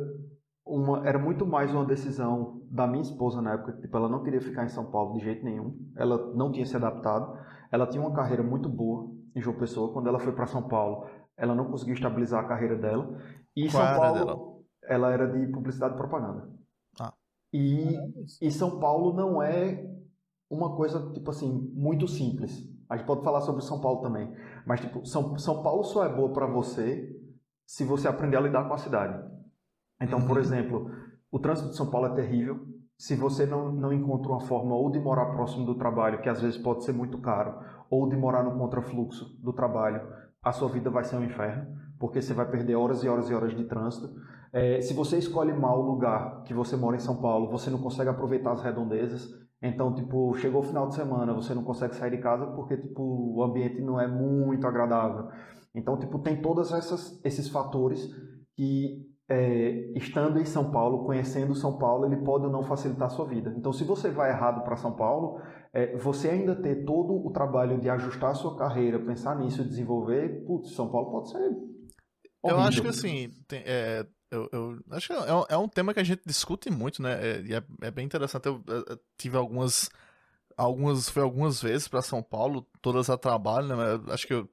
uma, era muito mais uma decisão da minha esposa na época. Tipo, ela não queria ficar em São Paulo de jeito nenhum. Ela não tinha se adaptado. Ela tinha uma carreira muito boa em João Pessoa. Quando ela foi para São Paulo, ela não conseguiu estabilizar a carreira dela. E Qual São Paulo, dela? ela era de publicidade e propaganda. Ah. E, e São Paulo não é uma coisa, tipo assim, muito simples. A gente pode falar sobre São Paulo também. Mas, tipo, São, São Paulo só é boa para você se você aprender a lidar com a cidade. Então, por Uhum. exemplo, o trânsito de São Paulo é terrível. Se você não, não encontra uma forma ou de morar próximo do trabalho, que às vezes pode ser muito caro, ou de morar no contrafluxo do trabalho, a sua vida vai ser um inferno, porque você vai perder horas e horas e horas de trânsito. É, se você escolhe mal o lugar que você mora em São Paulo, você não consegue aproveitar as redondezas. Então, tipo, chegou o final de semana, você não consegue sair de casa porque, tipo, o ambiente não é muito agradável. Então, tipo, tem todos esses fatores que, é, estando em São Paulo, conhecendo São Paulo, ele pode ou não facilitar a sua vida. Então, se você vai errado para São Paulo, é, você ainda ter todo o trabalho de ajustar a sua carreira, pensar nisso, desenvolver, putz, São Paulo pode ser Eu acho que horrível. assim, tem- é, eu, eu acho que é é um tema que a gente discute muito, né? É, e é, é bem interessante. Eu, eu- eu tive algumas. Algumas. Foi algumas vezes pra São Paulo, todas a trabalho, né? acho que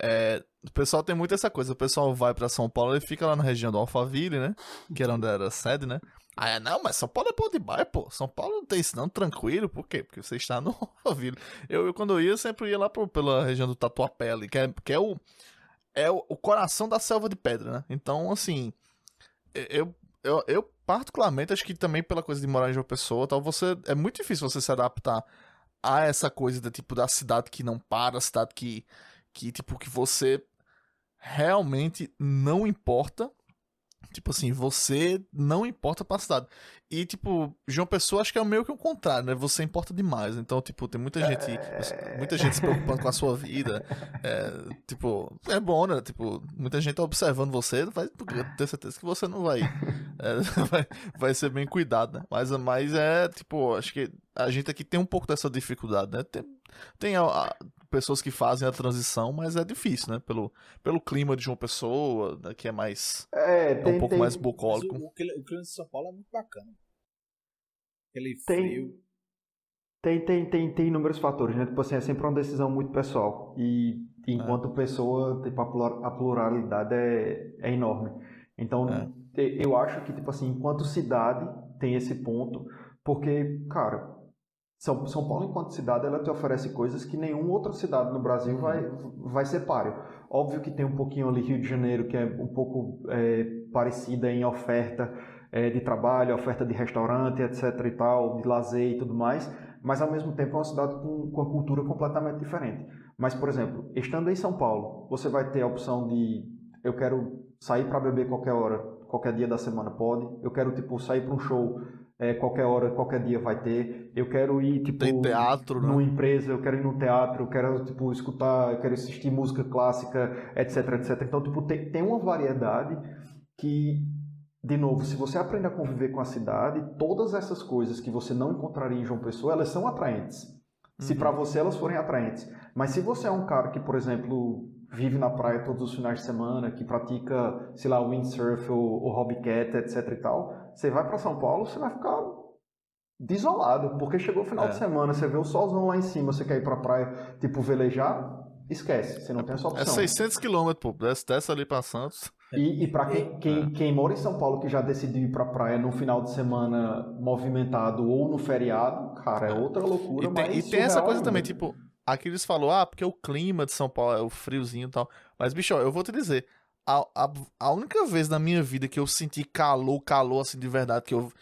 é, o pessoal tem muito essa coisa. O pessoal vai pra São Paulo e fica lá na região do Alphaville, né? Que era onde era a sede, né? Ah, é, não, mas São Paulo é bom demais, pô. São Paulo não tem isso não, tranquilo. Por quê? Porque você está no *laughs* Alphaville. Eu, quando eu ia, eu sempre ia lá pro, pela região do Tatuapé ali, que é, que é o é o coração da selva de pedra, né? Então, assim, eu, eu, eu particularmente acho que também pela coisa de morar em João Pessoa, tal, você é muito difícil você se adaptar a essa coisa da tipo da cidade que não para, cidade que que tipo que você realmente não importa. Tipo assim, você não importa pra cidade. E, tipo, João Pessoa acho que é meio que o contrário, né? Você importa demais. Então, tipo, tem muita gente. Muita gente se preocupando com a sua vida. É, tipo, é bom, né? Tipo, muita gente tá observando você, vai ter certeza que você não vai. é, *laughs* vai, vai ser bem cuidado, né? Mas, mas é, tipo, acho que a gente aqui tem um pouco dessa dificuldade, né? Tem, tem a- a- pessoas que fazem a transição, mas é difícil, né? Pelo, pelo clima de João Pessoa, né? que é mais. É, É tem, um pouco tem- mais bucólico. o, o, cli- o clima de São Paulo é muito bacana. Aquele Tem- frio. Tem, tem, tem, tem inúmeros fatores, né? Tipo assim, é sempre uma decisão muito pessoal. E enquanto é. pessoa, tipo, a pluralidade é, é enorme. Então, é. eu acho que, tipo assim, enquanto cidade tem esse ponto, porque, cara, São, São Paulo, enquanto cidade, ela te oferece coisas que nenhuma outra cidade no Brasil vai, vai ser páreo. Óbvio que tem um pouquinho ali Rio de Janeiro, que é um pouco é, parecida em oferta é, de trabalho, oferta de restaurante, etc e tal, de lazer e tudo mais, mas ao mesmo tempo é uma cidade com, com uma cultura completamente diferente. Mas, por exemplo, estando em São Paulo, você vai ter a opção de eu quero sair para beber qualquer hora, qualquer dia da semana pode, eu quero tipo sair para um show é, qualquer hora, qualquer dia vai ter. Eu quero ir, tipo, Tem teatro, né? numa empresa, eu quero ir no teatro, eu quero, tipo, escutar, eu quero assistir música clássica, etc, etc. Então, tipo, tem, tem uma variedade que de novo, se você aprende a conviver com a cidade, todas essas coisas que você não encontraria em João Pessoa, elas são atraentes. Se uhum. para você elas forem atraentes. Mas se você é um cara que, por exemplo, vive na praia todos os finais de semana, que pratica, sei lá, windsurf ou, ou hobbycat, etc e tal, você vai para São Paulo, você vai ficar desolado, porque chegou o final é. de semana, você vê o solzão lá em cima, você quer ir pra praia, tipo, velejar, esquece, você não tem essa opção. É 600 km, pô, desce, desce ali pra Santos. E, e para quem, quem, é. quem, mora em São Paulo que já decidiu ir pra praia no final de semana movimentado ou no feriado, cara, é outra loucura. E tem, e tem essa coisa também, tipo, aqui eles falou, ah, porque o clima de São Paulo é o friozinho e tal. Mas, bicho, eu vou te dizer, a, a, a única vez na minha vida que eu senti calor, calor assim de verdade, que eu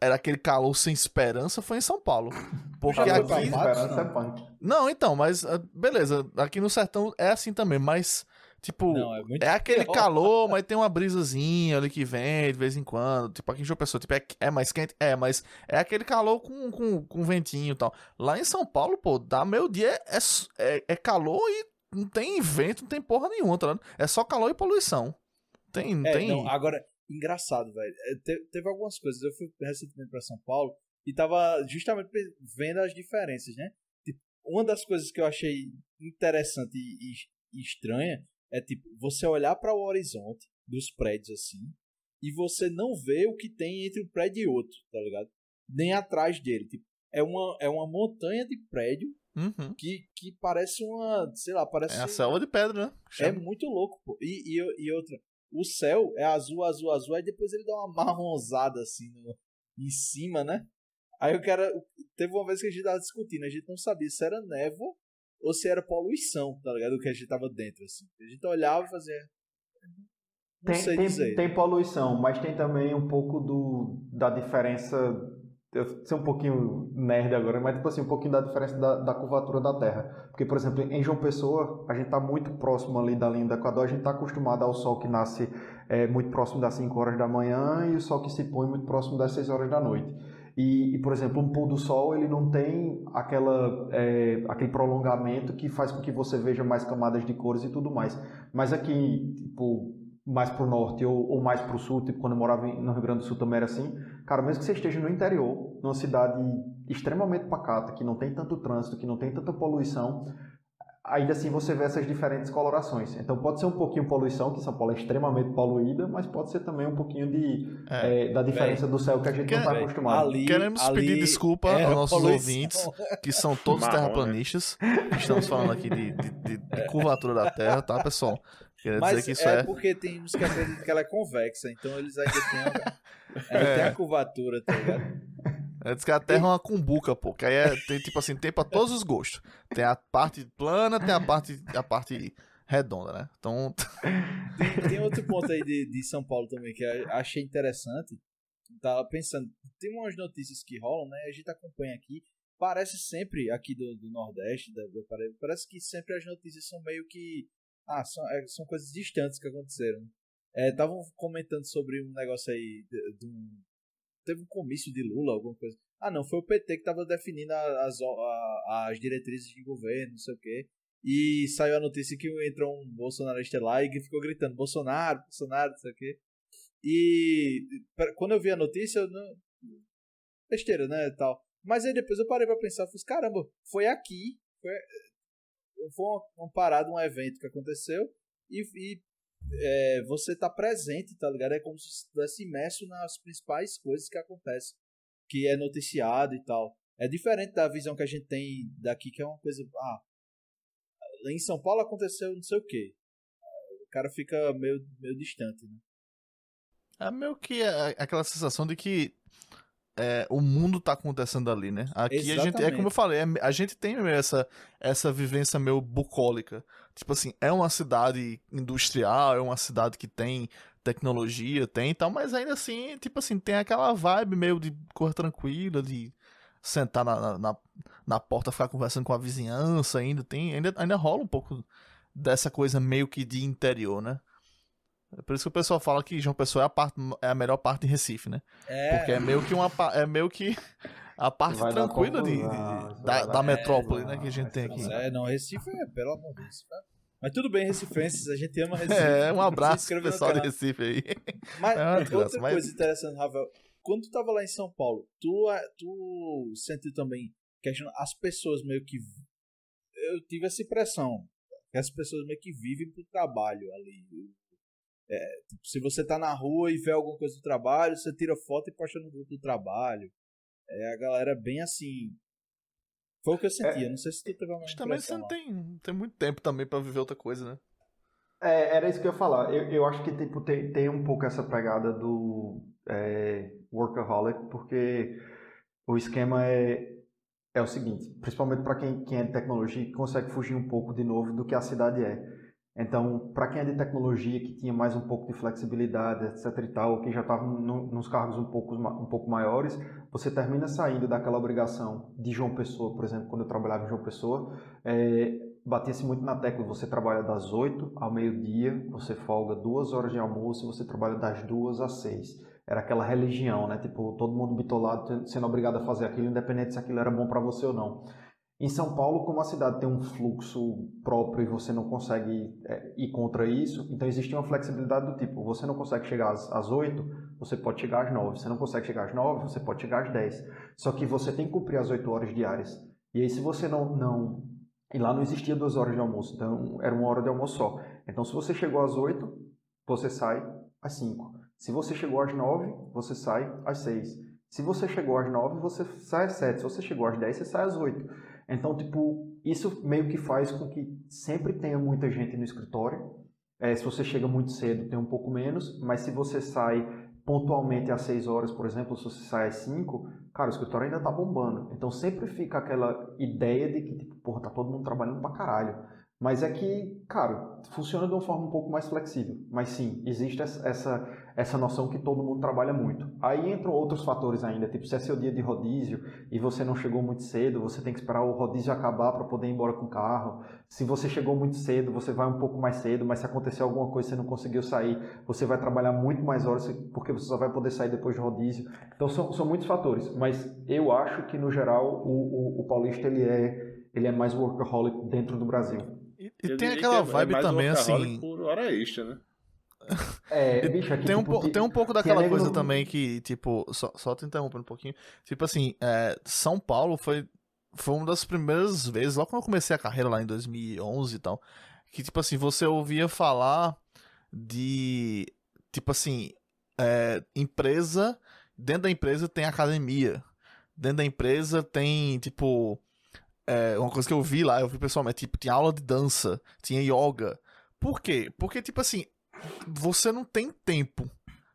era aquele calor sem esperança foi em São Paulo. *laughs* Porque aqui. Esperança é punk. Não, então, mas ah, beleza, aqui no sertão é assim também, mas Tipo, não, é, é, aquele pior. calor, mas tem uma brisazinha ali que vem de vez em quando. Tipo, aqui em João Pessoa, tipo, é, é mais quente? É, mas é aquele calor com, com, com ventinho e tal. Lá em São Paulo, pô, dá meio dia é, é, é calor e não tem vento, não tem porra nenhuma, tá ligado? É só calor e poluição. Tem, é, tem... Não, agora, engraçado, velho. É, Te, teve algumas coisas. Eu fui recentemente pra São Paulo e tava justamente vendo as diferenças, né? Tipo, uma das coisas que eu achei interessante e, e estranha é tipo, você olhar para o horizonte dos prédios assim e você não vê o que tem entre um prédio e outro, tá ligado? Nem atrás dele. Tipo, é uma, é uma montanha de prédio uhum. que, que parece uma, sei lá, parece... É a selva de pedra, né? Chama. É muito louco, pô. E, e, e, outra, o céu é azul, azul, azul, aí depois ele dá uma marronzada assim no, em cima, né? Aí o cara, teve uma vez que a gente tava discutindo, a gente não sabia se era névoa ou se era poluição, tá ligado? O que a gente tava dentro, assim. A gente olhava e fazia. Não tem, tem, dizer. tem poluição, mas tem também um pouco do, da diferença. Eu sei um pouquinho nerd agora, mas tipo assim, um pouquinho da diferença da, da curvatura da Terra. Porque, por exemplo, em João Pessoa, a gente está muito próximo ali da linha do Equador, a gente está acostumado ao sol que nasce é, muito próximo das 5 horas da manhã e o sol que se põe muito próximo das 6 horas da noite. E, e, por exemplo, um pôr do sol ele não tem aquela, é, aquele prolongamento que faz com que você veja mais camadas de cores e tudo mais. Mas aqui, tipo, mais para o norte ou, ou mais para o sul, tipo quando eu morava no Rio Grande do Sul também era assim, cara, mesmo que você esteja no interior, numa cidade extremamente pacata, que não tem tanto trânsito, que não tem tanta poluição, ainda assim você vê essas diferentes colorações. Então pode ser um pouquinho poluição, que São Paulo é extremamente poluída, mas pode ser também um pouquinho de, é, é, da diferença do céu que a gente que, não está acostumado. Ali, Queremos ali pedir desculpa é aos nossos poluição. ouvintes, que são todos terraplanistas. Estamos falando aqui de, de, de, de curvatura da Terra, tá, pessoal? Quer mas é, é porque tem uns que acreditam que ela é convexa, então eles ainda têm a, *laughs* ainda é. a curvatura, tá ligado? É, diz que a Terra é uma cumbuca, pô. Que aí é, tem, tipo assim, tem pra todos os gostos. Tem a parte plana, tem a parte, a parte redonda, né? Então. *laughs* Tem, tem outro ponto aí de, de São Paulo também que eu achei interessante. Tava pensando, tem umas notícias que rolam, né? A gente acompanha aqui. Parece sempre aqui do, do Nordeste, da, do parece que sempre as notícias são meio que. Ah, são, é, são coisas distantes que aconteceram. Estavam é, comentando sobre um negócio aí de, de um teve um comício de Lula, alguma coisa. Ah, não, foi o PT que estava definindo as, as diretrizes de governo, não sei o quê. E saiu a notícia que entrou um bolsonarista lá e ficou gritando: Bolsonaro, Bolsonaro, não sei o quê. E quando eu vi a notícia, eu não. Besteira, né? Tal. Mas aí depois eu parei pra pensar, fiz, caramba, foi aqui. Foi, foi uma, uma parada, um evento que aconteceu. E, e é, você tá presente, tá ligado? É como se estivesse imerso nas principais coisas que acontecem, que é noticiado e tal. É diferente da visão que a gente tem daqui, que é uma coisa. Ah, em São Paulo aconteceu não sei o quê. O cara fica meio, meio distante, né? É meio que aquela sensação de que é, o mundo tá acontecendo ali, né? Aqui Exatamente. a gente, é como eu falei, é, a gente tem essa, essa vivência meio bucólica. Tipo assim, é uma cidade industrial, é uma cidade que tem tecnologia, tem e tal, mas ainda assim, tipo assim, tem aquela vibe meio de cor tranquila, de sentar na, na, na porta, ficar conversando com a vizinhança ainda, tem, ainda, ainda rola um pouco dessa coisa meio que de interior, né? É por isso que o pessoal fala que João Pessoa é a, parte, é a melhor parte em Recife, né? É. Porque é meio que uma é meio que a parte vai tranquila de, de, de, da, da metrópole, né, que a gente tem aqui. É, não, Recife é, pelo amor de Deus. Mas tudo bem, recifenses, a gente ama Recife. É, um abraço pro pessoal de Recife aí. Mas *laughs* é outra mas... coisa interessante, Ravel, quando tu tava lá em São Paulo, tu, tu sentiu também que as pessoas meio que eu tive essa impressão que as pessoas meio que vivem pro trabalho ali. É, tipo, se você tá na rua e vê alguma coisa do trabalho, você tira foto e posta no grupo do trabalho. É a galera bem assim. Foi o que eu sentia. É, não sei se tu teve uma Mas também você não tem, tem muito tempo também para viver outra coisa, né? É, era isso que eu ia falar. Eu, eu acho que tipo, tem, tem um pouco essa pegada do é, workaholic, porque o esquema é, é o seguinte, principalmente para quem, quem é de tecnologia, consegue fugir um pouco de novo do que a cidade é. Então, para quem é de tecnologia, que tinha mais um pouco de flexibilidade, etc e tal, que já estava nos cargos um pouco, um pouco maiores, você termina saindo daquela obrigação de João Pessoa, por exemplo, quando eu trabalhava em João Pessoa, é, batia-se muito na tecla, você trabalha das 8 ao meio-dia, você folga duas horas de almoço e você trabalha das duas às 6. Era aquela religião, né? Tipo, todo mundo bitolado sendo obrigado a fazer aquilo, independente se aquilo era bom para você ou não. Em São Paulo, como a cidade tem um fluxo próprio e você não consegue é, ir contra isso, então existe uma flexibilidade do tipo, você não consegue chegar às, às 8, você pode chegar às 9. Você não consegue chegar às 9, você pode chegar às 10. Só que você tem que cumprir as 8 horas diárias. E aí, se você não, não e lá não existia duas horas de almoço, então era uma hora de almoço só. Então, se você chegou às 8, você sai às 5. Se você chegou às 9, você sai às 6. Se você chegou às 9, você sai às 7. Se você chegou às 10, você sai às 8. Então, tipo, isso meio que faz com que sempre tenha muita gente no escritório. É, se você chega muito cedo, tem um pouco menos, mas se você sai pontualmente às 6 horas, por exemplo, se você sai às 5, cara, o escritório ainda tá bombando. Então sempre fica aquela ideia de que, tipo, porra, tá todo mundo trabalhando pra caralho. Mas é que, cara, funciona de uma forma um pouco mais flexível. Mas sim, existe essa, essa noção que todo mundo trabalha muito. Aí entram outros fatores ainda, tipo se é seu dia de rodízio e você não chegou muito cedo, você tem que esperar o rodízio acabar para poder ir embora com o carro. Se você chegou muito cedo, você vai um pouco mais cedo, mas se acontecer alguma coisa e você não conseguiu sair, você vai trabalhar muito mais horas porque você só vai poder sair depois do rodízio. Então são, são muitos fatores, mas eu acho que no geral o, o, o paulista ele é, ele é mais workaholic dentro do Brasil. E, e tem aquela é vibe é também assim. Por hora extra, né? É, *laughs* bicho, aqui, tem, um, tipo, tem um pouco daquela coisa no... também que, tipo, só, só te interrompendo um pouquinho. Tipo assim, é, São Paulo foi, foi uma das primeiras vezes, logo quando eu comecei a carreira lá em 2011 e tal, que, tipo assim, você ouvia falar de, tipo assim, é, empresa, dentro da empresa tem academia, dentro da empresa tem, tipo, é, uma coisa que eu vi lá, eu vi pessoalmente, tipo, tinha aula de dança, tinha yoga. Por quê? Porque, tipo assim, você não tem tempo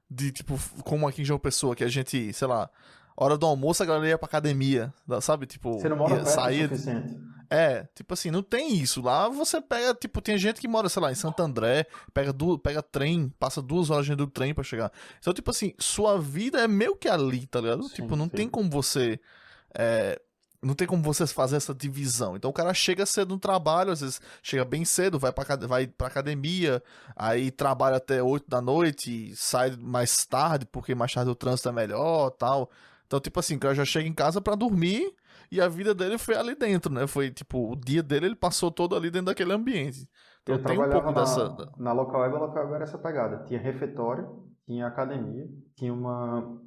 de, tipo, como aqui em João Pessoa, que a gente, sei lá, hora do almoço a galera ia pra academia, sabe? Tipo, você não mora perto sair... o suficiente. É, tipo assim, não tem isso. Lá você pega, tipo, tem gente que mora, sei lá, em Santo André, pega, du pega trem, passa duas horas dentro do trem pra chegar. Então, tipo assim, sua vida é meio que ali, tá ligado? Sim, tipo, não sim. tem como você é, não tem como vocês fazer essa divisão. Então o cara chega cedo no trabalho, às vezes chega bem cedo, vai pra, vai pra academia, aí trabalha até 8 da noite, sai mais tarde, porque mais tarde o trânsito é melhor tal. Então, tipo assim, o cara já chega em casa para dormir e a vida dele foi ali dentro, né? Foi tipo, o dia dele ele passou todo ali dentro daquele ambiente. Então Eu tem um pouco na, dessa. Na Local Web, a Local Web era essa pegada. Tinha refeitório, tinha academia, tinha uma,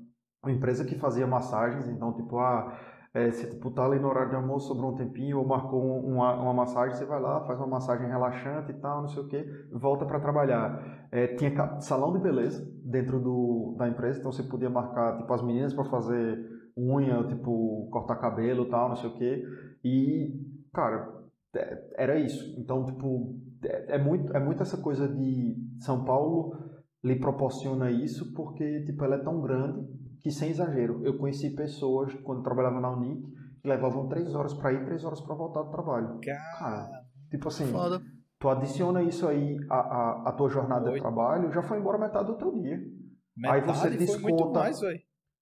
uma empresa que fazia massagens, então, tipo, ah é, se tipo, tá ali no horário de almoço, sobrou um tempinho, ou marcou uma, uma massagem, você vai lá, faz uma massagem relaxante e tal, não sei o que, volta para trabalhar. É, tinha salão de beleza dentro do, da empresa, então você podia marcar tipo, as meninas para fazer unha, tipo, cortar cabelo e tal, não sei o quê. E, cara, é, era isso. Então, tipo, é, é muito, é muito essa coisa de São Paulo lhe proporciona isso porque, tipo, ela é tão grande que, sem exagero, eu conheci pessoas, quando trabalhava na Unic, que levavam três horas para ir, três horas para voltar do trabalho. Cara, tipo assim, Foda. tu adiciona isso aí à, à, à tua jornada Foi. de trabalho, já foi embora metade do teu dia. Metade você foi muito desconta- mais.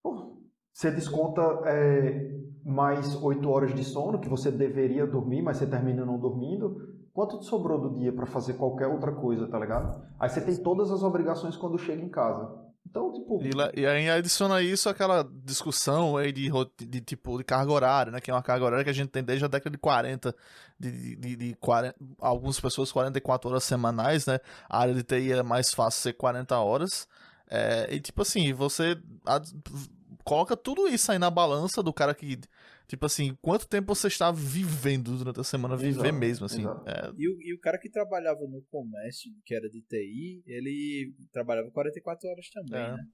Pô, Você desconta é, mais oito horas de sono que você deveria dormir, mas você termina não dormindo. Quanto te sobrou do dia para fazer qualquer outra coisa, tá ligado? Aí você tem todas as obrigações quando chega em casa. Então, tipo, E, e aí adiciona isso aquela discussão aí de, ro- de, tipo de carga horária, né? Que é uma carga horária que a gente tem desde a década de 40, de, de, de 40, algumas pessoas 44 horas semanais, né? A área de TI é mais fácil ser 40 horas. É, e tipo assim, você coloca tudo isso aí na balança do cara que, tipo assim, quanto tempo você está vivendo durante a semana, viver Exato, mesmo, assim. É, E o, e o cara que trabalhava no comércio, que era de TI, ele trabalhava 44 horas também, É. né?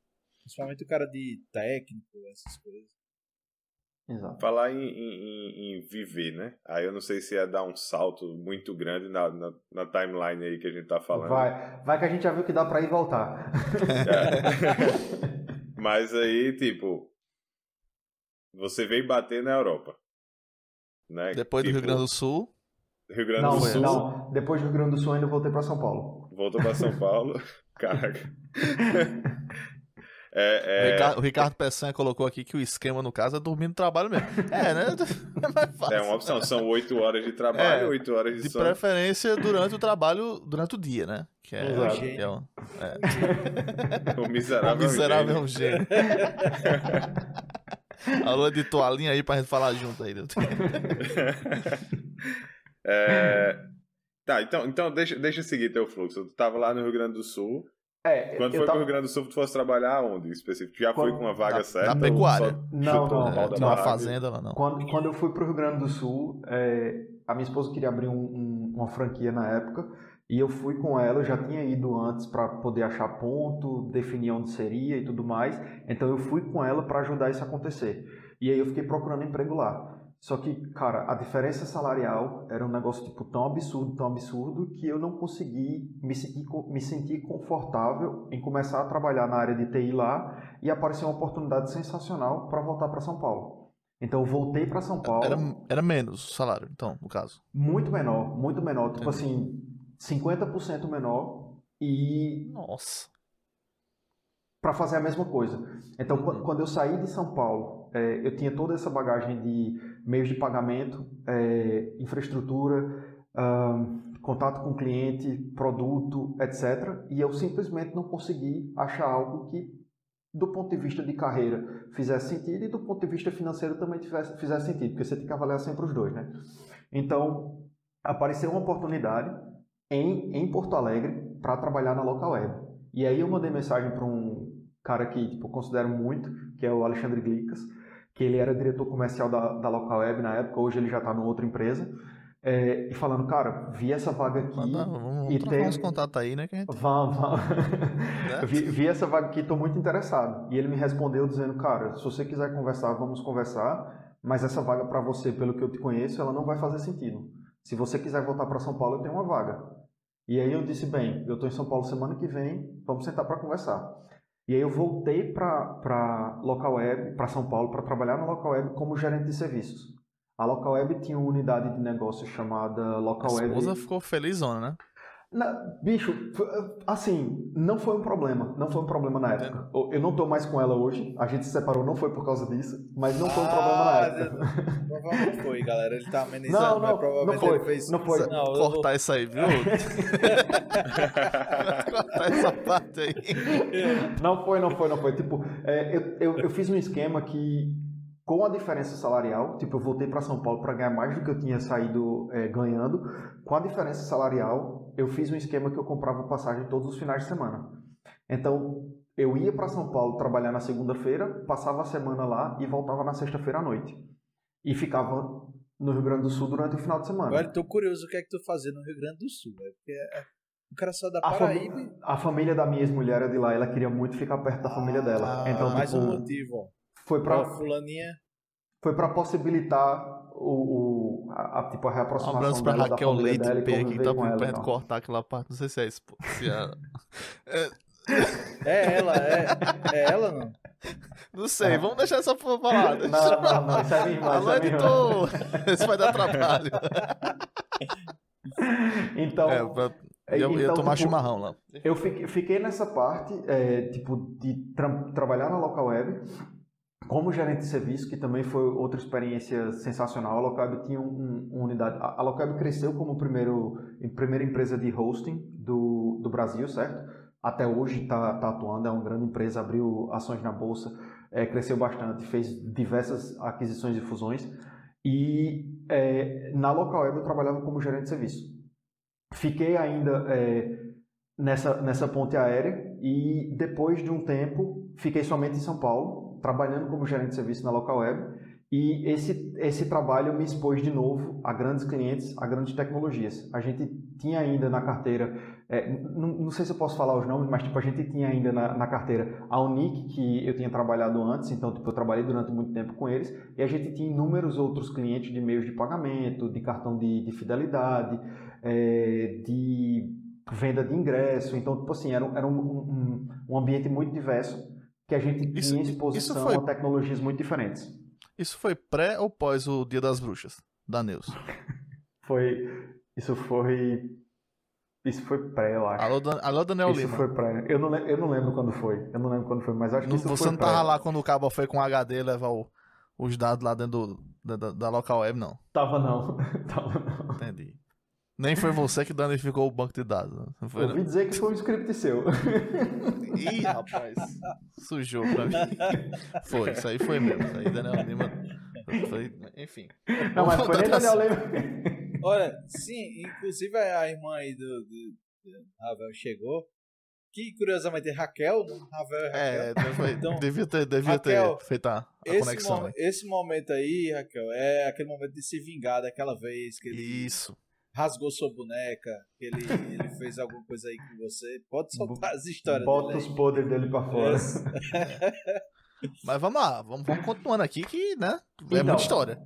Principalmente o cara de técnico, essas coisas. exato. Falar em, em- em- viver, né? Aí eu não sei se ia dar um salto muito grande na, na, na timeline aí que a gente tá falando. Vai, vai que a gente já viu que dá pra ir e voltar. *laughs* Mas aí, tipo, você veio bater na Europa. Né? depois do Tipo, Rio Grande do Sul. Rio Grande Não, do Sul, não. Depois do Rio Grande do Sul, eu ainda voltei pra São Paulo. voltou pra São Paulo. *laughs* Caraca. *laughs* É, O é, Ricardo, o Ricardo Peçanha colocou aqui que o esquema, no caso, é dormir no trabalho mesmo. *laughs* É, né? É mais fácil. é uma opção. São oito horas de trabalho, É, oito horas de, De sono. preferência durante o trabalho, durante o dia, né? Que é, Exato. que é um, O o miserável. miserável é um gênio. Alô, de toalhinha aí pra gente falar junto aí. *laughs* É, Tá, então, então deixa, deixa eu seguir teu fluxo. Tu tava lá no Rio Grande do Sul. É, Quando foi tava- pro Rio Grande do Sul, tu fosse trabalhar onde, específico? Tu já foi Quando- com uma vaga na- certa? na pecuária. só Não, chutou não, da Tinha uma fazenda lá, não. Quando, quando eu fui pro Rio Grande do Sul, é, a minha esposa queria abrir um- um- uma franquia na época e eu fui com ela, eu já tinha ido antes para poder achar ponto, definir onde seria e tudo mais. Então eu fui com ela para ajudar isso a acontecer. E aí eu fiquei procurando emprego lá. Só que, cara, a diferença salarial era um negócio tipo tão absurdo, tão absurdo que eu não consegui me sentir, me sentir confortável em começar a trabalhar na área de TI lá e apareceu uma oportunidade sensacional para voltar para São Paulo. Então eu voltei para São Paulo, Era, era menos o salário, então, no caso. muito menor, muito menor, tipo Entendi. assim, 50% menor e Nossa. para fazer a mesma coisa. Então, Uhum. quando eu saí de São Paulo, é, eu tinha toda essa bagagem de meios de pagamento, é, infraestrutura, ahn, contato com cliente, produto, etc. E eu simplesmente não consegui achar algo que, do ponto de vista de carreira, fizesse sentido e do ponto de vista financeiro também tivesse, fizesse sentido, porque você tem que avaliar sempre os dois, né? Então, apareceu uma oportunidade em, em Porto Alegre para trabalhar na Local Web. E aí eu mandei mensagem para um cara que tipo, eu considero muito, que é o Alexandre Glicas, que ele era diretor comercial da, da Local Web na época, hoje ele já está numa outra empresa, é, e falando, cara, vi essa vaga aqui, Manda, vamos e trocar tem- uns contatos aí, né? Que a gente... Vamos, vamos. *laughs* vi, vi essa vaga aqui, estou muito interessado. E ele me respondeu dizendo, cara, se você quiser conversar, vamos conversar, mas essa vaga para você, pelo que eu te conheço, ela não vai fazer sentido. Se você quiser voltar para São Paulo, eu tenho uma vaga. E aí eu disse, bem, eu estou em São Paulo semana que vem, vamos sentar para conversar. E aí eu voltei para Local Web, para São Paulo, para trabalhar na Local Web como gerente de serviços. A Local Web tinha uma unidade de negócio chamada A Local Web. esposa ficou felizona, né? Na- bicho, assim, não foi um problema. Não foi um problema na época. Eu não tô mais com ela hoje. A gente se separou, não foi por causa disso. Mas não foi um problema na Ah, época. Provavelmente foi, galera. Ele tá amenizando, Não, mas não, provavelmente não foi, ele fez. não foi. Não, vou- Cortar isso aí, viu? *laughs* Cortar essa parte aí. Não foi, não foi, não foi. Tipo, é, eu, eu, eu fiz um esquema que, com a diferença salarial, tipo, eu voltei para São Paulo para ganhar mais do que eu tinha saído é, ganhando. Com a diferença salarial, eu fiz um esquema que eu comprava passagem todos os finais de semana. Então, eu ia para São Paulo trabalhar na segunda-feira, passava a semana lá e voltava na sexta-feira à noite. E ficava no Rio Grande do Sul durante o final de semana. Agora tô curioso o que é que tu fazia no Rio Grande do Sul, velho. Porque é- o cara só da fami- Paraíba. a família da minha ex-mulher é de lá, ela queria muito ficar perto da família dela. Ah, então, mais tipo, um motivo, ó. Foi para Ó, fulaninha. foi para possibilitar o, o a, a- tipo a Um reaproximação abraço pra dela da Raquel Leite dela P que tá então. cortar aquela parte. Não sei se é isso. pô, Se é... É ela, é, é ela não? Não sei, vamos deixar essa porra pra lá. Não, não, não, isso é minha irmã, Alô, é irmã. editor! Isso vai dar trabalho. *laughs* Então, É, pra... é, eu ia então, tomar tipo, chimarrão lá. Eu fiquei, fiquei nessa parte, é, tipo, de tra- trabalhar na local web como gerente de serviço, que também foi outra experiência sensacional. A local web tinha um- um- uma unidade. A, web cresceu como primeiro, primeira empresa de hosting do, do Brasil, certo? Até hoje está atuando, é uma grande empresa, abriu ações na bolsa, é, cresceu bastante, fez diversas aquisições e fusões. E é, na local web eu trabalhava como gerente de serviço. Fiquei ainda é, nessa, nessa ponte aérea e depois de um tempo fiquei somente em São Paulo, trabalhando como gerente de serviço na local web e esse, esse trabalho me expôs de novo a grandes clientes, a grandes tecnologias. A gente tinha ainda na carteira, é, não, não sei se eu posso falar os nomes, mas tipo, a gente tinha ainda na, na carteira a Unique, que eu tinha trabalhado antes, então tipo, eu trabalhei durante muito tempo com eles, e a gente tinha inúmeros outros clientes de meios de pagamento, de cartão de, de fidelidade, é, de venda de ingresso. Então, tipo assim, era, era um, um, um ambiente muito diverso que a gente Isso- tinha isso exposição foi- a tecnologias muito diferentes. Isso foi pré ou pós o Dia das Bruxas? Da Neus. *laughs* Foi. Isso foi. Isso foi pré, eu acho. Alô, Dan- Alô Daniel isso Lima. foi pré. Eu não, eu não lembro quando foi. Eu não lembro quando foi, mas acho que Não- isso você foi não pré. tava lá quando o cabo foi com HD levar o- os dados lá dentro do- da, da- da local web, não. Tava não. *laughs* Tava não. Entendi. Nem foi você que danificou o banco de dados. né? Não foi, não? Ouvi dizer que foi um script seu. Ih, rapaz. Sujou pra mim. Foi, isso aí foi mesmo. Isso aí Daniel Lima. Foi, enfim. Não, mas foi nem Daniel Lima. Olha, sim, inclusive a irmã aí do, do, do Ravel chegou. Que curiosamente é Raquel, né? Ravel e É, Raquel. foi- Então, devia ter, devia Raquel, ter feito a, a esse, conexão. mo- né? esse momento aí, Raquel, é aquele momento de se vingar daquela vez que ele Isso. Rasgou sua boneca, que ele, ele fez alguma coisa aí com você. Pode soltar as histórias Bota dele os aí. podres dele pra fora. Esse- *laughs* Mas vamos lá, vamos, vamos continuando aqui que, né? É Então, muita história.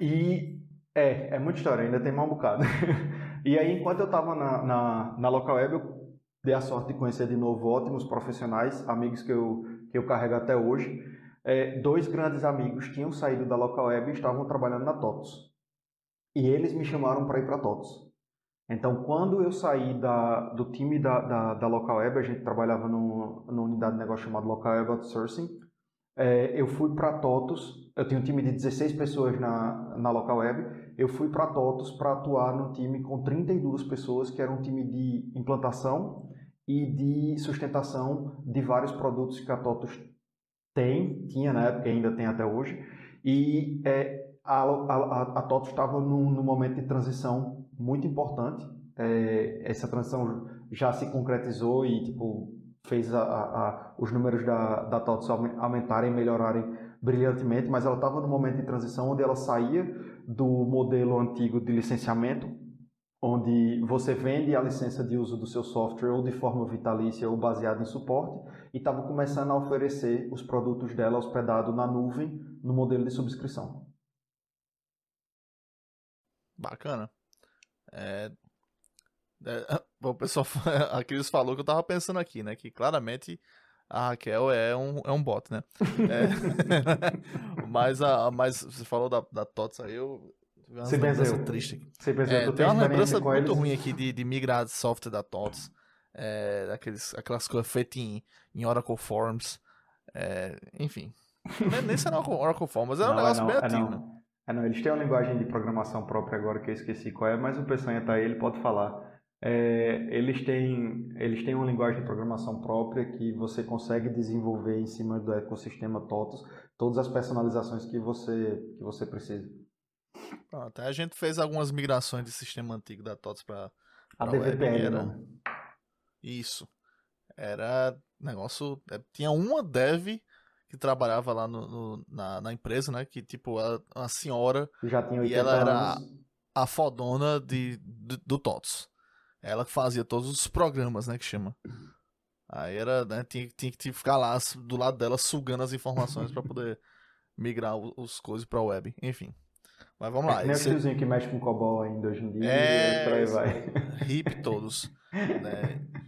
E é, é muita história, ainda tem mais um bocado. *laughs* e aí, enquanto eu estava na, na, na local web, eu dei a sorte de conhecer de novo ótimos profissionais, amigos que eu, que eu carrego até hoje. É, dois grandes amigos tinham saído da local web e estavam trabalhando na TOTOS. E eles me chamaram para ir para a TOTOS. Então, quando eu saí da, do time da, da, da local web, a gente trabalhava no, numa unidade de negócio chamada Local Web Outsourcing, é, eu fui para TOTOS, eu tenho um time de 16 pessoas na, na local web, eu fui para TOTOS para atuar num time com 32 pessoas, que era um time de implantação e de sustentação de vários produtos que a TOTOS tem, tinha na época e ainda tem até hoje, e é, a, a, a TOTOS estava num, num momento de transição muito importante, é, essa transição já se concretizou e tipo fez a, a, os números da, da aumen- aumentarem e melhorarem brilhantemente, mas ela estava num momento de transição onde ela saía do modelo antigo de licenciamento, onde você vende a licença de uso do seu software ou de forma vitalícia ou baseada em suporte, e estava começando a oferecer os produtos dela hospedados na nuvem no modelo de subscrição. Bacana. É, é, *laughs* o pessoal, *laughs* a Cris falou que eu tava pensando aqui, né? Que claramente a Raquel é um, é um bot, né? É, *laughs* mas, a, mas você falou da, da TOTS aí, eu. Você benzeu. triste aqui. Você pensa, É, tem uma lembrança muito eles? ruim aqui de, de migrar de software da TOTS. É, daqueles, aquelas coisas feitas em, em Oracle Forms. É, enfim. Nem, nem será Oracle, Oracle Forms, mas é um Não, negócio não, bem é antigo, não. né? É, não, eles têm uma linguagem de programação própria agora que eu esqueci qual é, mas o Peçanha tá aí, ele pode falar. É, eles, têm, eles têm uma linguagem de programação própria que você consegue desenvolver em cima do ecossistema TOTOS todas as personalizações que você, que você precisa. Pronto, a gente fez algumas migrações de sistema antigo da TOTS para A DVPL, era- né? Isso. Era negócio. é, Tinha uma dev que trabalhava lá no, no- na, na empresa, né? Que tipo, era uma senhora, Já tinha 80 E ela era- anos. a fodona de, do, do TOTS. Ela que fazia todos os programas, né? Que chama. Aí era, né, tinha, tinha que ficar lá do lado dela sugando as informações para poder migrar os coisas pra web. Enfim. Mas vamos lá. É esse... tiozinho que mexe com COBOL ainda hoje em dia. É, por aí vai. Hip todos. né? *laughs*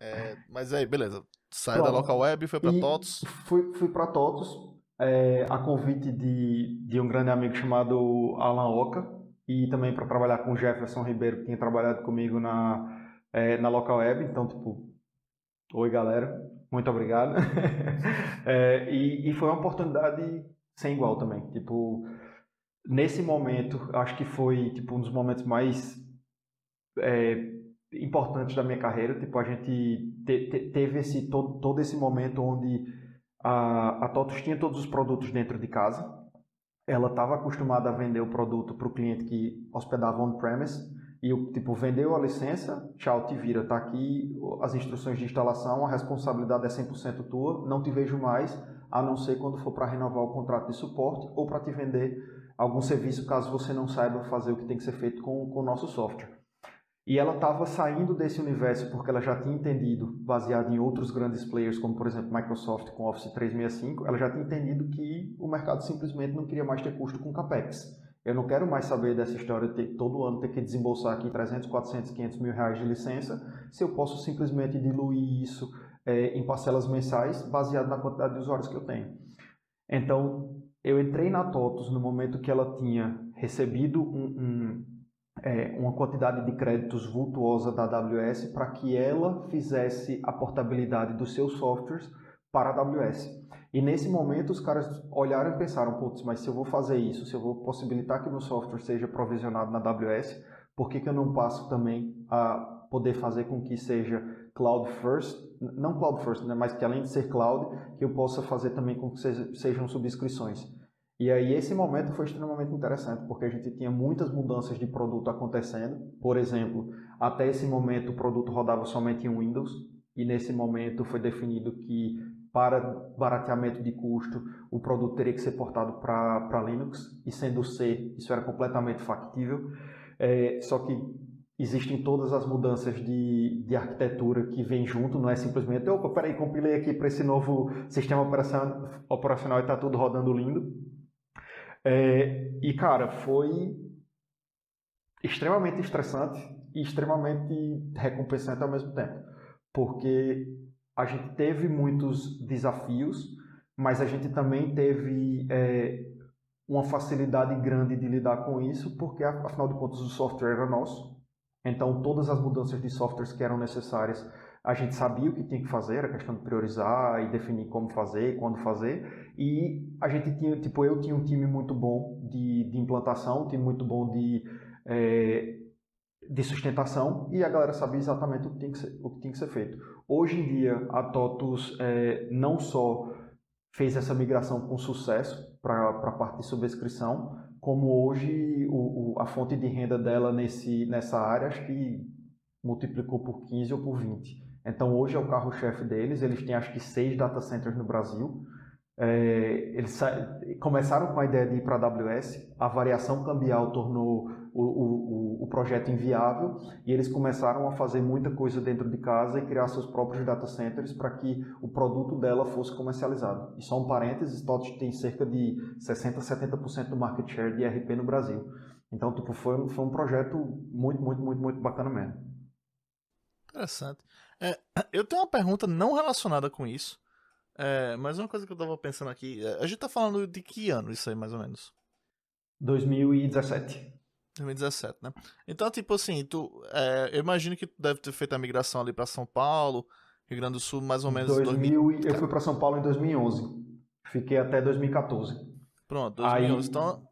É, mas aí, beleza. Saiu da local web, foi para TOTOS. Fui, fui para TOTOS, é, a convite de, de um grande amigo chamado Alan Oca, e também para trabalhar com Jefferson Ribeiro, que tinha trabalhado comigo na, é, na local web. Então, tipo, oi galera, muito obrigado. *laughs* é, e, e foi uma oportunidade sem igual também. Tipo, nesse momento, acho que foi tipo um dos momentos mais é, importantes da minha carreira. Tipo, a gente te, te, teve esse todo, todo esse momento onde a, a TOTUS tinha todos os produtos dentro de casa. Ela estava acostumada a vender o produto para o cliente que hospedava on-premise e o tipo vendeu a licença, tchau, te vira, tá aqui as instruções de instalação, a responsabilidade é 100% tua, não te vejo mais, a não ser quando for para renovar o contrato de suporte ou para te vender algum serviço caso você não saiba fazer o que tem que ser feito com, com o nosso software. E ela estava saindo desse universo porque ela já tinha entendido, baseado em outros grandes players, como por exemplo Microsoft com Office 365, ela já tinha entendido que o mercado simplesmente não queria mais ter custo com CAPEX. Eu não quero mais saber dessa história de ter, todo ano ter que desembolsar aqui 300, 400, 500 mil reais de licença, se eu posso simplesmente diluir isso é, em parcelas mensais, baseado na quantidade de usuários que eu tenho. Então, eu entrei na TOTOS no momento que ela tinha recebido um, um é, uma quantidade de créditos vultuosa da AWS para que ela fizesse a portabilidade dos seus softwares para a AWS. E nesse momento os caras olharam e pensaram, putz, mas se eu vou fazer isso, se eu vou possibilitar que meu software seja provisionado na AWS, por que, que eu não passo também a poder fazer com que seja cloud first, não cloud first, né, mas que além de ser cloud, que eu possa fazer também com que sejam subscrições. E aí esse momento foi extremamente interessante, porque a gente tinha muitas mudanças de produto acontecendo. Por exemplo, até esse momento o produto rodava somente em Windows, e nesse momento foi definido que para barateamento de custo o produto teria que ser portado para Linux, e sendo C, isso era completamente factível. É, só que existem todas as mudanças de, de arquitetura que vem junto, não é simplesmente, opa, peraí, compilei aqui para esse novo sistema operacional e está tudo rodando lindo. É, e, cara, foi extremamente estressante e extremamente recompensante ao mesmo tempo. Porque a gente teve muitos desafios, mas a gente também teve é, uma facilidade grande de lidar com isso, porque afinal de contas o software era nosso. Então todas as mudanças de softwares que eram necessárias a gente sabia o que tinha que fazer, era questão de priorizar e definir como fazer, quando fazer. E a gente tinha, tipo, eu tinha um time muito bom de, de implantação, um time muito bom de, é, de sustentação e a galera sabia exatamente o que tinha que ser, o que tinha que ser feito. Hoje em dia, a TOTUS é, não só fez essa migração com sucesso para a parte de subscrição, como hoje o, o, a fonte de renda dela nesse, nessa área, acho que multiplicou por 15 ou por 20. Então hoje é o carro-chefe deles, eles têm acho que seis data centers no Brasil. É, eles começaram com a ideia de ir para a AWS, a variação cambial tornou o, o, o, projeto inviável e eles começaram a fazer muita coisa dentro de casa e criar seus próprios data centers para que o produto dela fosse comercializado. E só um parênteses, TOTS tem cerca de 60, 70% do market share de RP no Brasil. Então, tipo, foi, foi um projeto muito, muito, muito, muito bacana mesmo. Interessante. É, *clears throat* eu tenho uma pergunta não relacionada com isso, é, mas uma coisa que eu tava pensando aqui, é, a gente tá falando de que ano isso aí, mais ou menos? 2017. 2017, né? Então, tipo assim, tu, é, eu imagino que tu deve ter feito a migração ali para São Paulo, Rio Grande do Sul, mais ou menos 2000, 2000... Eu fui para São Paulo em 2011. Fiquei até 2014. Pronto, 2011. Aí... Então,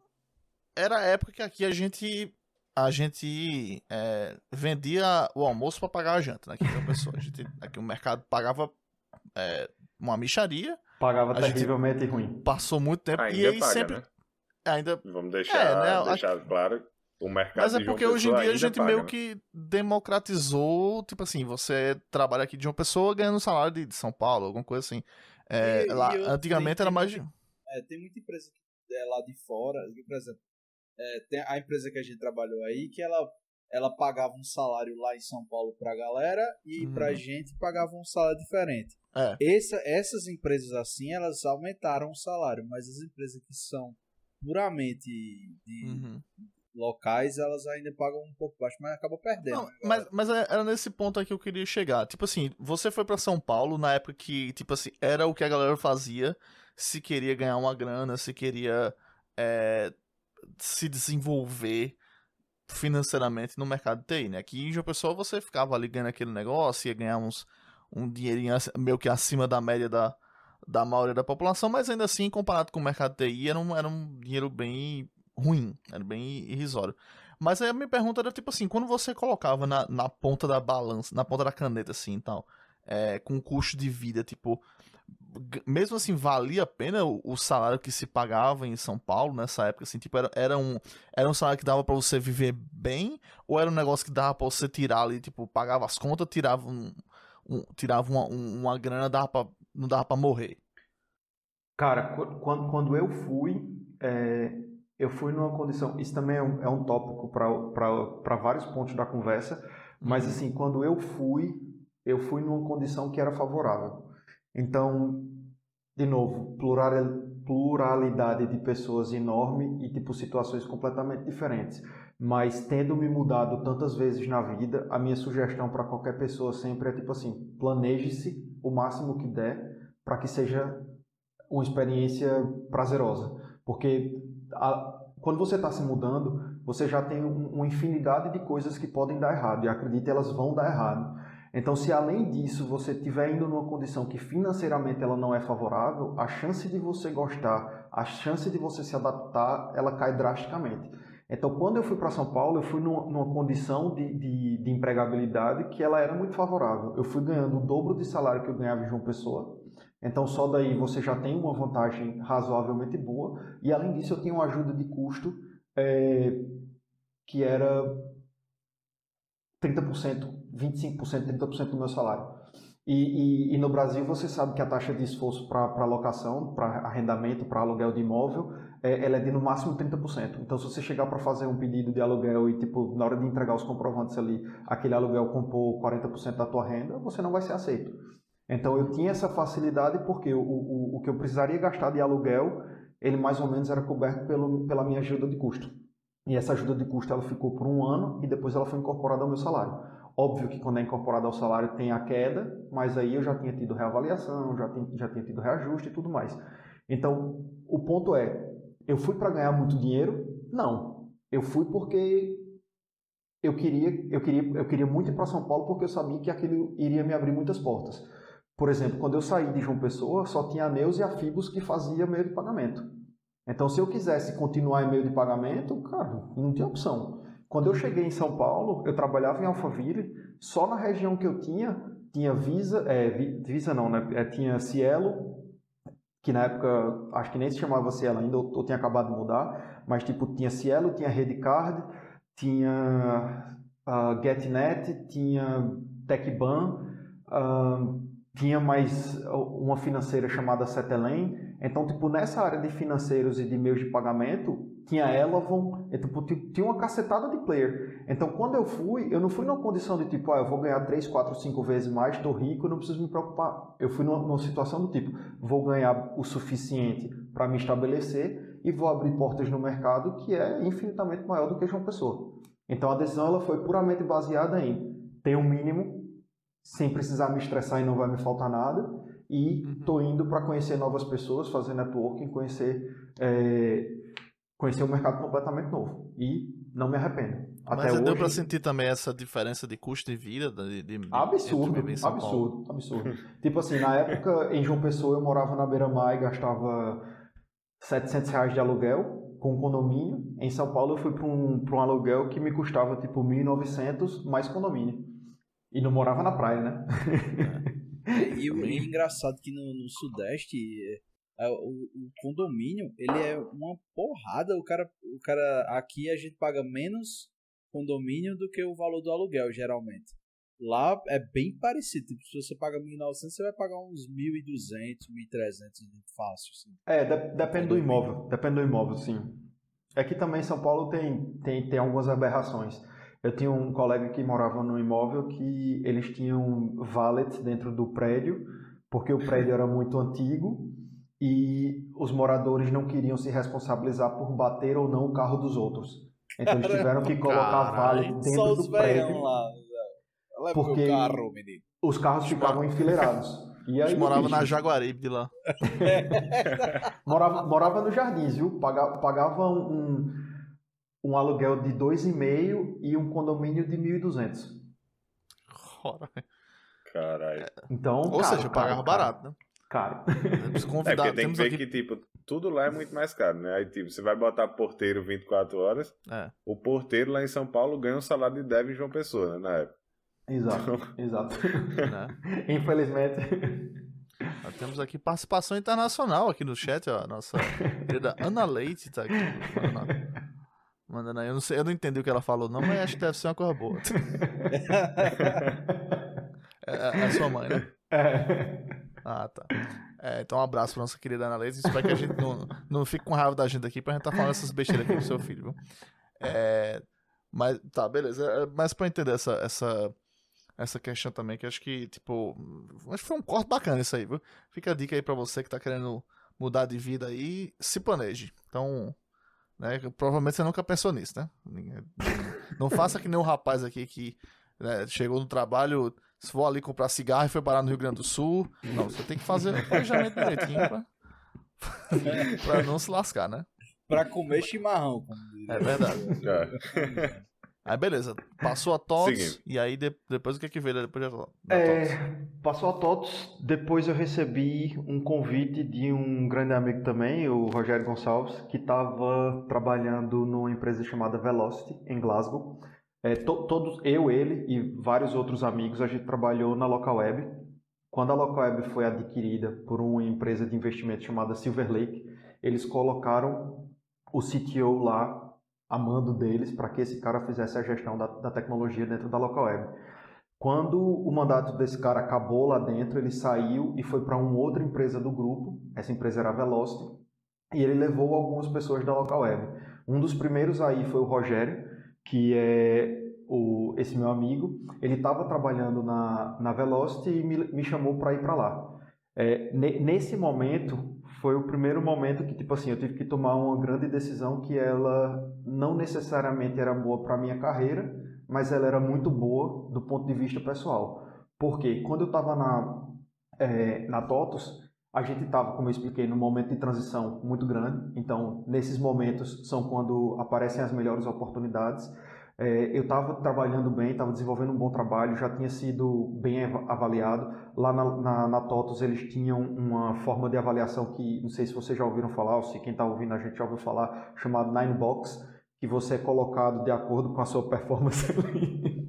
era a época que aqui a gente a gente é, vendia o almoço para pagar a janta, né? Aqui, pessoa. A gente, aqui o mercado pagava é, uma micharia. Pagava terrivelmente ruim. Passou muito tempo ainda e aí paga, sempre. Né? Ainda... Vamos deixar, é, né? deixar claro. O mercado Mas é porque hoje em dia a gente paga, meio né? que democratizou, tipo assim, você trabalha aqui de uma pessoa ganhando salário de, de São Paulo, alguma coisa assim. É, e, lá, e antigamente tem, era mais de. É, tem muita empresa que é lá de fora, por exemplo, é, tem a empresa que a gente trabalhou aí, que ela ela pagava um salário lá em São Paulo pra galera e Uhum. pra gente pagava um salário diferente. É. Essa, essas empresas assim, elas aumentaram o salário, mas as empresas que são puramente de Uhum. locais, elas ainda pagam um pouco baixo, mas acaba perdendo. Não, mas, mas é- era nesse ponto aí que eu queria chegar. Tipo assim, você foi pra São Paulo na época que, tipo assim, era o que a galera fazia se queria ganhar uma grana, se queria é, se desenvolver financeiramente no mercado TI, né? Aqui em João Pessoa você ficava ali ganhando aquele negócio, ia ganhar uns, um dinheirinho meio que acima da média da, da maioria da população, mas ainda assim, comparado com o mercado TI, era um, era um dinheiro bem ruim, era bem irrisório. Mas aí a minha pergunta era tipo assim, quando você colocava na, na ponta da balança, na ponta da caneta assim e tal, é, com custo de vida, tipo, mesmo assim, valia a pena o, o salário que se pagava em São Paulo nessa época, assim, tipo, era, era, um, era um salário que dava pra você viver bem, ou era um negócio que dava pra você tirar ali, tipo, pagava as contas, tirava um, um- tirava uma, um- uma grana, dava pra, não dava pra morrer? Cara, qu- quando, quando eu fui, é, eu fui numa condição. Isso também é um, é um tópico para vários pontos da conversa, mas assim, quando eu fui, eu fui numa condição que era favorável. Então, de novo, plural- pluralidade de pessoas enorme e tipo situações completamente diferentes. Mas tendo me mudado tantas vezes na vida, a minha sugestão para qualquer pessoa sempre é tipo assim: planeje-se o máximo que der para que seja uma experiência prazerosa. Porque a- quando você está se mudando, você já tem um- uma infinidade de coisas que podem dar errado, e acredite, elas vão dar errado. Então, se além disso você estiver indo numa condição que financeiramente ela não é favorável, a chance de você gostar, a chance de você se adaptar, ela cai drasticamente. Então, quando eu fui para São Paulo, eu fui numa, condição de, de, de empregabilidade que ela era muito favorável. Eu fui ganhando o dobro de salário que eu ganhava em João Pessoa. Então, só daí você já tem uma vantagem razoavelmente boa. E, além disso, eu tinha uma ajuda de custo eh, que era 30%, 25%, 30% do meu salário. E, e, e no Brasil você sabe que a taxa de esforço para locação, para arrendamento, para aluguel de imóvel, é, ela é de no máximo 30%. Então se você chegar para fazer um pedido de aluguel e tipo na hora de entregar os comprovantes ali, aquele aluguel compor 40% da tua renda, você não vai ser aceito. Então eu tinha essa facilidade porque o, o, o que eu precisaria gastar de aluguel, ele mais ou menos era coberto pelo, pela minha ajuda de custo. E essa ajuda de custo ela ficou por um ano e depois ela foi incorporada ao meu salário. Óbvio que quando é incorporado ao salário tem a queda, mas aí eu já tinha tido reavaliação, já, tinha, já tinha tido reajuste e tudo mais. Então, o ponto é, eu fui para ganhar muito dinheiro? Não. Eu fui porque eu queria, eu queria, eu queria muito ir para São Paulo porque eu sabia que aquilo iria me abrir muitas portas. Por exemplo, quando eu saí de João Pessoa, só tinha a Neus e a que fazia meio de pagamento. Então, se eu quisesse continuar em meio de pagamento, cara, não tinha opção. Quando eu cheguei em São Paulo, eu trabalhava em Alphaville, só na região que eu tinha, tinha Visa, é, Visa não, né? É, tinha Cielo, que na época, acho que nem se chamava Cielo ainda, eu tinha acabado de mudar, mas tipo, tinha Cielo, tinha Redcard, tinha uh, GetNet, tinha TechBan, uh, tinha mais uma financeira chamada Cetelem. Então, tipo, nessa área de financeiros e de meios de pagamento, tinha Elavon, e, tipo, tinha uma cacetada de player. Então, quando eu fui, eu não fui numa condição de tipo, ah, eu vou ganhar 3, 4, 5 vezes mais, estou rico, não preciso me preocupar. Eu fui numa, numa situação do tipo, vou ganhar o suficiente para me estabelecer e vou abrir portas no mercado que é infinitamente maior do que João Pessoa. Então, a decisão ela foi puramente baseada em ter um mínimo, sem precisar me estressar e não vai me faltar nada, e estou indo para conhecer novas pessoas, fazer networking, conhecer é, conhecer um mercado completamente novo e não me arrependo. Até Mas hoje... deu para sentir também essa diferença de custo de vida? De, de, absurdo, absurdo, absurdo. *laughs* tipo assim, na época em João Pessoa eu morava na beira-mar e gastava 700 reais de aluguel com um condomínio. Em São Paulo eu fui para um, um aluguel que me custava tipo 1.900 mais condomínio. E não morava na praia, né? É. *laughs* E o engraçado que no, no Sudeste o, o, condomínio ele é uma porrada. O cara, o cara aqui a gente paga menos condomínio do que o valor do aluguel geralmente. Lá é bem parecido. Tipo, se você paga 1.900, você vai pagar uns 1.200, 1.300 fácil. Assim. É, de, depende do imóvel. Depende do imóvel, sim. Aqui também em São Paulo tem, tem, tem algumas aberrações. Eu tinha um colega que morava no imóvel que eles tinham valet dentro do prédio, porque o prédio era *laughs* muito antigo e os moradores não queriam se responsabilizar por bater ou não o carro dos outros. Então eles tiveram que colocar valet dentro Só os do prédio. lá. Porque- carro. Os carros ficavam enfileirados. E A aí, gente morava bicho, na Jaguaribe de lá. *laughs* morava, morava no Jardins, viu? Pagava, pagava um, um aluguel de 2,5 e um condomínio de 1.200. Ora. Caralho. Então, Ou caro, seja, eu pagava caro, barato, né? Caro. Temos *laughs* É, convidado, porque tem que ver aqui. que, tipo, tudo lá é muito mais caro, né? Aí, tipo, você vai botar porteiro 24 horas, É, o porteiro lá em São Paulo ganha um salário de dev em João Pessoa, né? Na época. Exato, *laughs* exato. né? *laughs* Infelizmente. Nós temos aqui participação internacional aqui no chat, ó. Nossa querida Ana Leite tá aqui. Mandando, aí. Eu não, sei, eu não entendi o que ela falou, não, mas acho que deve ser uma coisa boa. *laughs* É, é a sua mãe, né? É. Ah, tá. É, então um abraço pra nossa querida Ana Leite. Espero que a gente não, não fique com raiva da gente aqui pra gente tá falando essas besteiras aqui pro seu filho, viu? É, mas, tá, beleza. É, Mas pra entender essa, essa, essa questão também, que acho que, tipo, acho que foi um corte bacana isso aí, viu? Fica a dica aí pra você que tá querendo mudar de vida aí, se planeje. Então, né, provavelmente você nunca pensou nisso, né? *laughs* Não faça que nem o rapaz aqui que né, chegou no trabalho, se for ali comprar cigarro e foi parar no Rio Grande do Sul. Não, você tem que fazer o planejamento direitinho pra, *laughs* pra não se lascar, né? Pra comer chimarrão. É verdade. É. *laughs* Aí beleza, passou a TOTS e aí de- depois o que é que veio depois da, da TOTS? É, passou a TOTS, depois eu recebi um convite de um grande amigo também, o Rogério Gonçalves, que estava trabalhando numa empresa chamada Velocity, em Glasgow. É, to- todos, eu, ele e vários outros amigos, a gente trabalhou na Local Web. Quando a Local Web foi adquirida por uma empresa de investimento chamada Silver Lake, eles colocaram o CTO lá a mando deles para que esse cara fizesse a gestão da, da tecnologia dentro da Local Web. Quando o mandato desse cara acabou lá dentro, ele saiu e foi para uma outra empresa do grupo. Essa empresa era a Velocity. E ele levou algumas pessoas da Local Web. Um dos primeiros aí foi o Rogério, que é o, esse meu amigo. Ele estava trabalhando na, na Velocity e me, me chamou para ir para lá. É, ne- nesse momento, foi o primeiro momento que, tipo assim, eu tive que tomar uma grande decisão que ela não necessariamente era boa para minha carreira, mas ela era muito boa do ponto de vista pessoal. Porque quando eu estava na, é, na TOTUS, a gente estava, como eu expliquei, num momento de transição muito grande. Então, nesses momentos são quando aparecem as melhores oportunidades. É, eu estava trabalhando bem, estava desenvolvendo um bom trabalho, já tinha sido bem ava- avaliado. Lá na, na, na TOTUS eles tinham uma forma de avaliação que, não sei se vocês já ouviram falar, ou se quem está ouvindo a gente já ouviu falar, chamado Nine Box, que você é colocado de acordo com a sua *laughs* performance ali.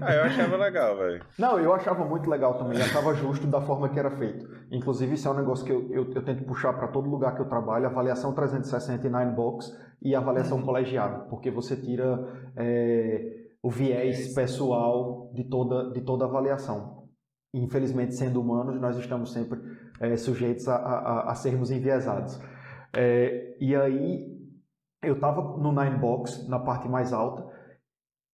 Ah, eu achava legal, velho. Não, eu achava muito legal também, achava justo da forma que era feito. Inclusive, isso é um negócio que eu, eu, eu tento puxar para todo lugar que eu trabalho, avaliação 360 e Nine Box e avaliação colegiada, porque você tira é, o viés pessoal de toda, de toda avaliação. Infelizmente, sendo humanos, nós estamos sempre é, sujeitos a, a, a sermos enviesados. É, e aí, eu estava no Nine Box, na parte mais alta,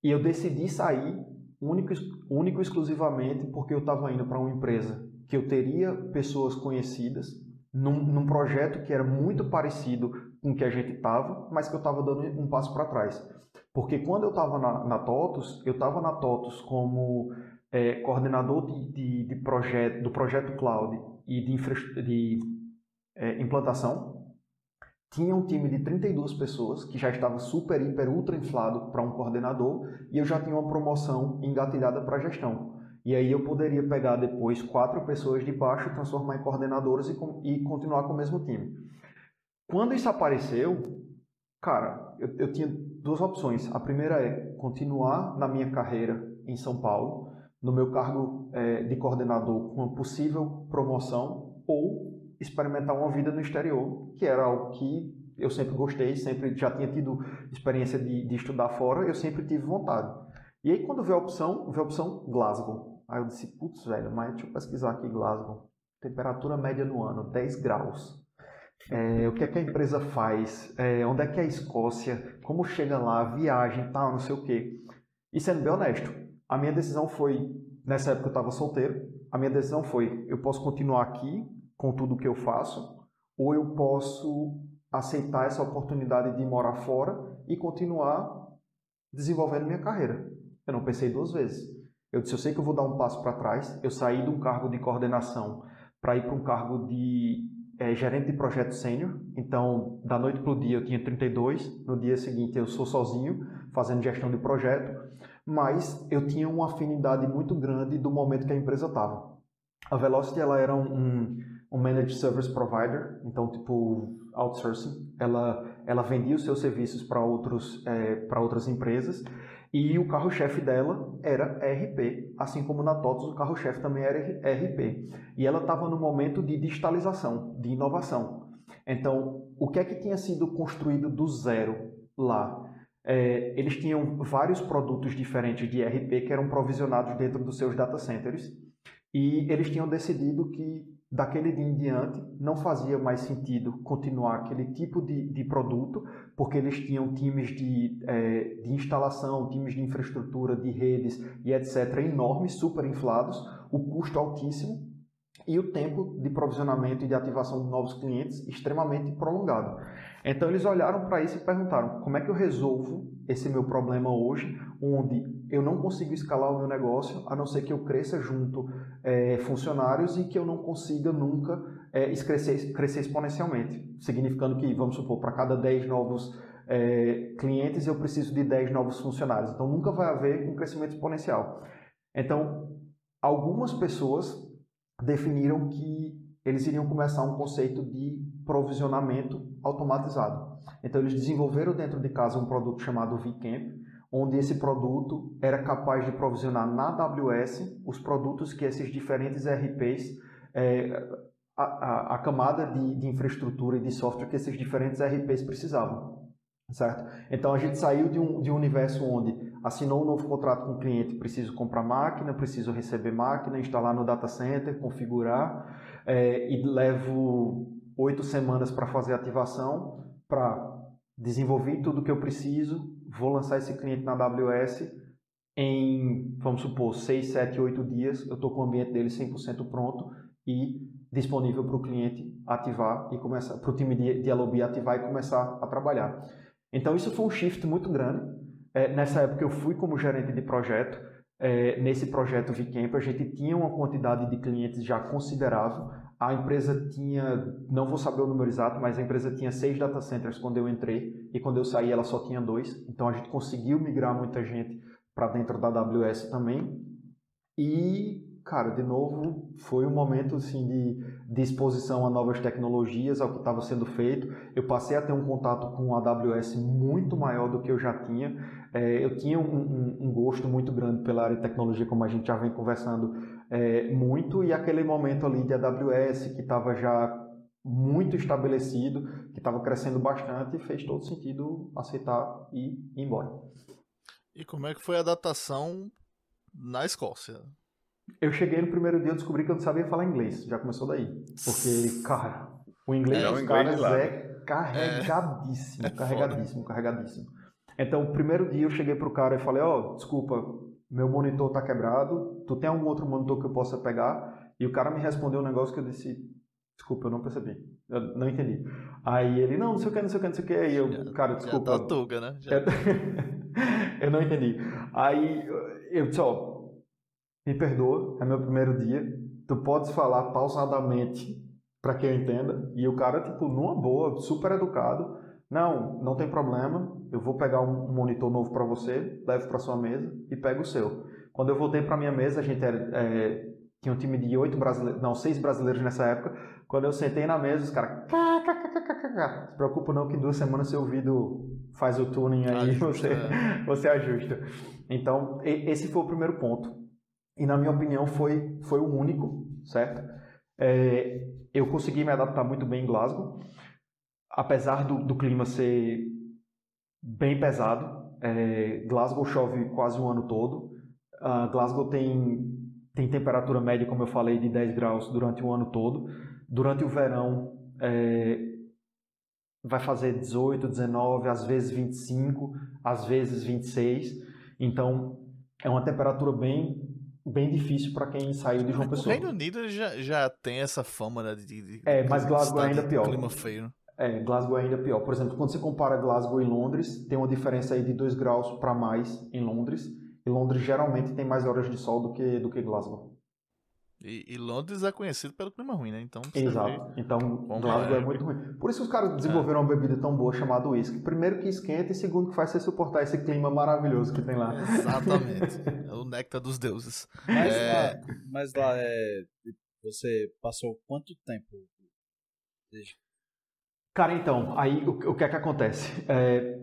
e eu decidi sair único, único exclusivamente porque eu estava indo para uma empresa que eu teria pessoas conhecidas num, num projeto que era muito parecido com o que a gente estava, mas que eu estava dando um passo para trás. Porque quando eu estava na, na TOTUS, eu estava na TOTUS como é, coordenador de, de, de projeto, do projeto Cloud e de, infra, de é, implantação. Tinha um time de 32 pessoas que já estava super, hiper, ultra inflado para um coordenador e eu já tinha uma promoção engatilhada para gestão. E aí eu poderia pegar depois quatro pessoas de baixo, transformar em coordenadoras e, e continuar com o mesmo time. Quando isso apareceu, cara, eu, eu tinha duas opções. A primeira é continuar na minha carreira em São Paulo, no meu cargo é, de coordenador com uma possível promoção, ou experimentar uma vida no exterior, que era algo que eu sempre gostei, sempre já tinha tido experiência de, de estudar fora, eu sempre tive vontade. E aí quando veio a opção, veio a opção Glasgow. Aí eu disse, putz, velho, mas deixa eu pesquisar aqui Glasgow. Temperatura média no ano, 10 graus. É, o que é que a empresa faz? É, onde é que é a Escócia? Como chega lá? Viagem, tal, não sei o quê. E sendo bem honesto, a minha decisão foi, nessa época eu estava solteiro, a minha decisão foi, eu posso continuar aqui com tudo que eu faço, ou eu posso aceitar essa oportunidade de morar fora e continuar desenvolvendo minha carreira. Eu não pensei duas vezes. Eu disse, eu sei que eu vou dar um passo para trás. Eu saí de um cargo de coordenação para ir para um cargo de é, gerente de projeto sênior. Então, da noite para o dia eu tinha 32. No dia seguinte eu sou sozinho, fazendo gestão de projeto. Mas eu tinha uma afinidade muito grande do momento que a empresa estava. A Velocity ela era um, um, um managed service provider, então tipo outsourcing. Ela, ela vendia os seus serviços para outros é, para outras empresas e o carro-chefe dela era RP, assim como na TOTOS o carro-chefe também era RP. E ela estava no momento de digitalização, de inovação. Então, o que é que tinha sido construído do zero lá? É, eles tinham vários produtos diferentes de RP que eram provisionados dentro dos seus data centers e eles tinham decidido que daquele dia em diante não fazia mais sentido continuar aquele tipo de, de produto, porque eles tinham times de, é, de instalação, times de infraestrutura, de redes e etc. enormes, super inflados, o custo altíssimo e o tempo de provisionamento e de ativação de novos clientes extremamente prolongado. Então eles olharam para isso e perguntaram: como é que eu resolvo esse meu problema hoje, onde eu não consigo escalar o meu negócio, a não ser que eu cresça junto é, funcionários e que eu não consiga nunca é, crescer, crescer exponencialmente. Significando que, vamos supor, para cada 10 novos é, clientes eu preciso de 10 novos funcionários. Então nunca vai haver um crescimento exponencial. Então, algumas pessoas definiram que eles iriam começar um conceito de provisionamento automatizado. Então eles desenvolveram dentro de casa um produto chamado vCamp, onde esse produto era capaz de provisionar na AWS os produtos que esses diferentes RPs, é, a, a, a, camada de, de infraestrutura e de software que esses diferentes RPs precisavam. Certo? Então a gente saiu de um, de um universo onde assinou um novo contrato com o cliente, preciso comprar máquina, preciso receber máquina, instalar no data center, configurar, é, e levo oito semanas para fazer ativação, para desenvolver tudo o que eu preciso, vou lançar esse cliente na AWS, em, vamos supor, 6, 7, 8 dias, eu estou com o ambiente dele 100% pronto e disponível para o cliente ativar e começar, para o time de, de LOB ativar e começar a trabalhar. Então isso foi um shift muito grande. É, nessa época eu fui como gerente de projeto. É, nesse projeto VCamp a gente tinha uma quantidade de clientes já considerável. A empresa tinha, não vou saber o número exato, mas a empresa tinha seis data centers quando eu entrei e quando eu saí ela só tinha dois. Então a gente conseguiu migrar muita gente para dentro da AWS também. E cara, de novo, foi um momento assim, de, de exposição a novas tecnologias, ao que estava sendo feito. Eu passei a ter um contato com a AWS muito maior do que eu já tinha. É, eu tinha um, um, um, gosto muito grande pela área de tecnologia, como a gente já vem conversando é, muito, e aquele momento ali de AWS, que estava já muito estabelecido, que estava crescendo bastante, fez todo sentido aceitar e ir embora. E como é que foi a adaptação na Escócia? Eu cheguei no primeiro dia e descobri que eu não sabia falar inglês. Já começou daí. Porque, cara, o inglês é, dos caras é carregadíssimo, é. carregadíssimo, carregadíssimo. Então, o primeiro dia eu cheguei pro cara e falei, ó, oh, desculpa, meu monitor tá quebrado, tu tem algum outro monitor que eu possa pegar? E o cara me respondeu um negócio que eu disse, desculpa, eu não percebi, eu não entendi. Aí ele, não, não sei o que, não sei o que, não sei o que. Aí eu, cara, desculpa. Já tá tuga, né? Já... eu *laughs* não entendi. Aí eu disse, ó, me perdoa, é meu primeiro dia. Tu podes falar pausadamente para que eu entenda. E o cara, tipo, numa boa, super educado. Não, não tem problema. Eu vou pegar um monitor novo para você, levo para sua mesa e pego o seu. Quando eu voltei para minha mesa, a gente era, é, tinha um time de oito brasileiros, não, seis brasileiros nessa época. Quando eu sentei na mesa, os caras. Se preocupa não que em duas semanas seu ouvido faz o tuning aí e *laughs* você, é. você ajusta. Então, esse foi o primeiro ponto e na minha opinião foi, foi o único, certo? É, eu consegui me adaptar muito bem em Glasgow, apesar do, do clima ser bem pesado. É, Glasgow chove quase o ano todo. Uh, Glasgow tem, tem temperatura média, como eu falei, de 10 graus durante o ano todo. Durante o verão é, vai fazer 18, 19, às vezes 25, às vezes 26. Então é uma temperatura bem bem difícil para quem saiu de João Pessoa. O Reino Unido já, já tem essa fama né, de, de É, mas Glasgow é ainda pior. Clima feio. É, Glasgow é ainda pior. Por exemplo, quando você compara Glasgow e Londres, tem uma diferença aí de 2 graus para mais em Londres. E Londres geralmente tem mais horas de sol do que, do que Glasgow. E, e Londres é conhecido pelo clima ruim, né? Então, Exato. Então, Glasgow é. é. muito ruim. Por isso os caras desenvolveram é. uma bebida tão boa chamada whisky. Primeiro que esquenta e segundo que faz você suportar esse clima maravilhoso que tem lá. Exatamente. *laughs* é o néctar dos deuses. Mas, é... lá, mas lá é... você passou quanto tempo? Cara, então, aí o, o que é que acontece? É,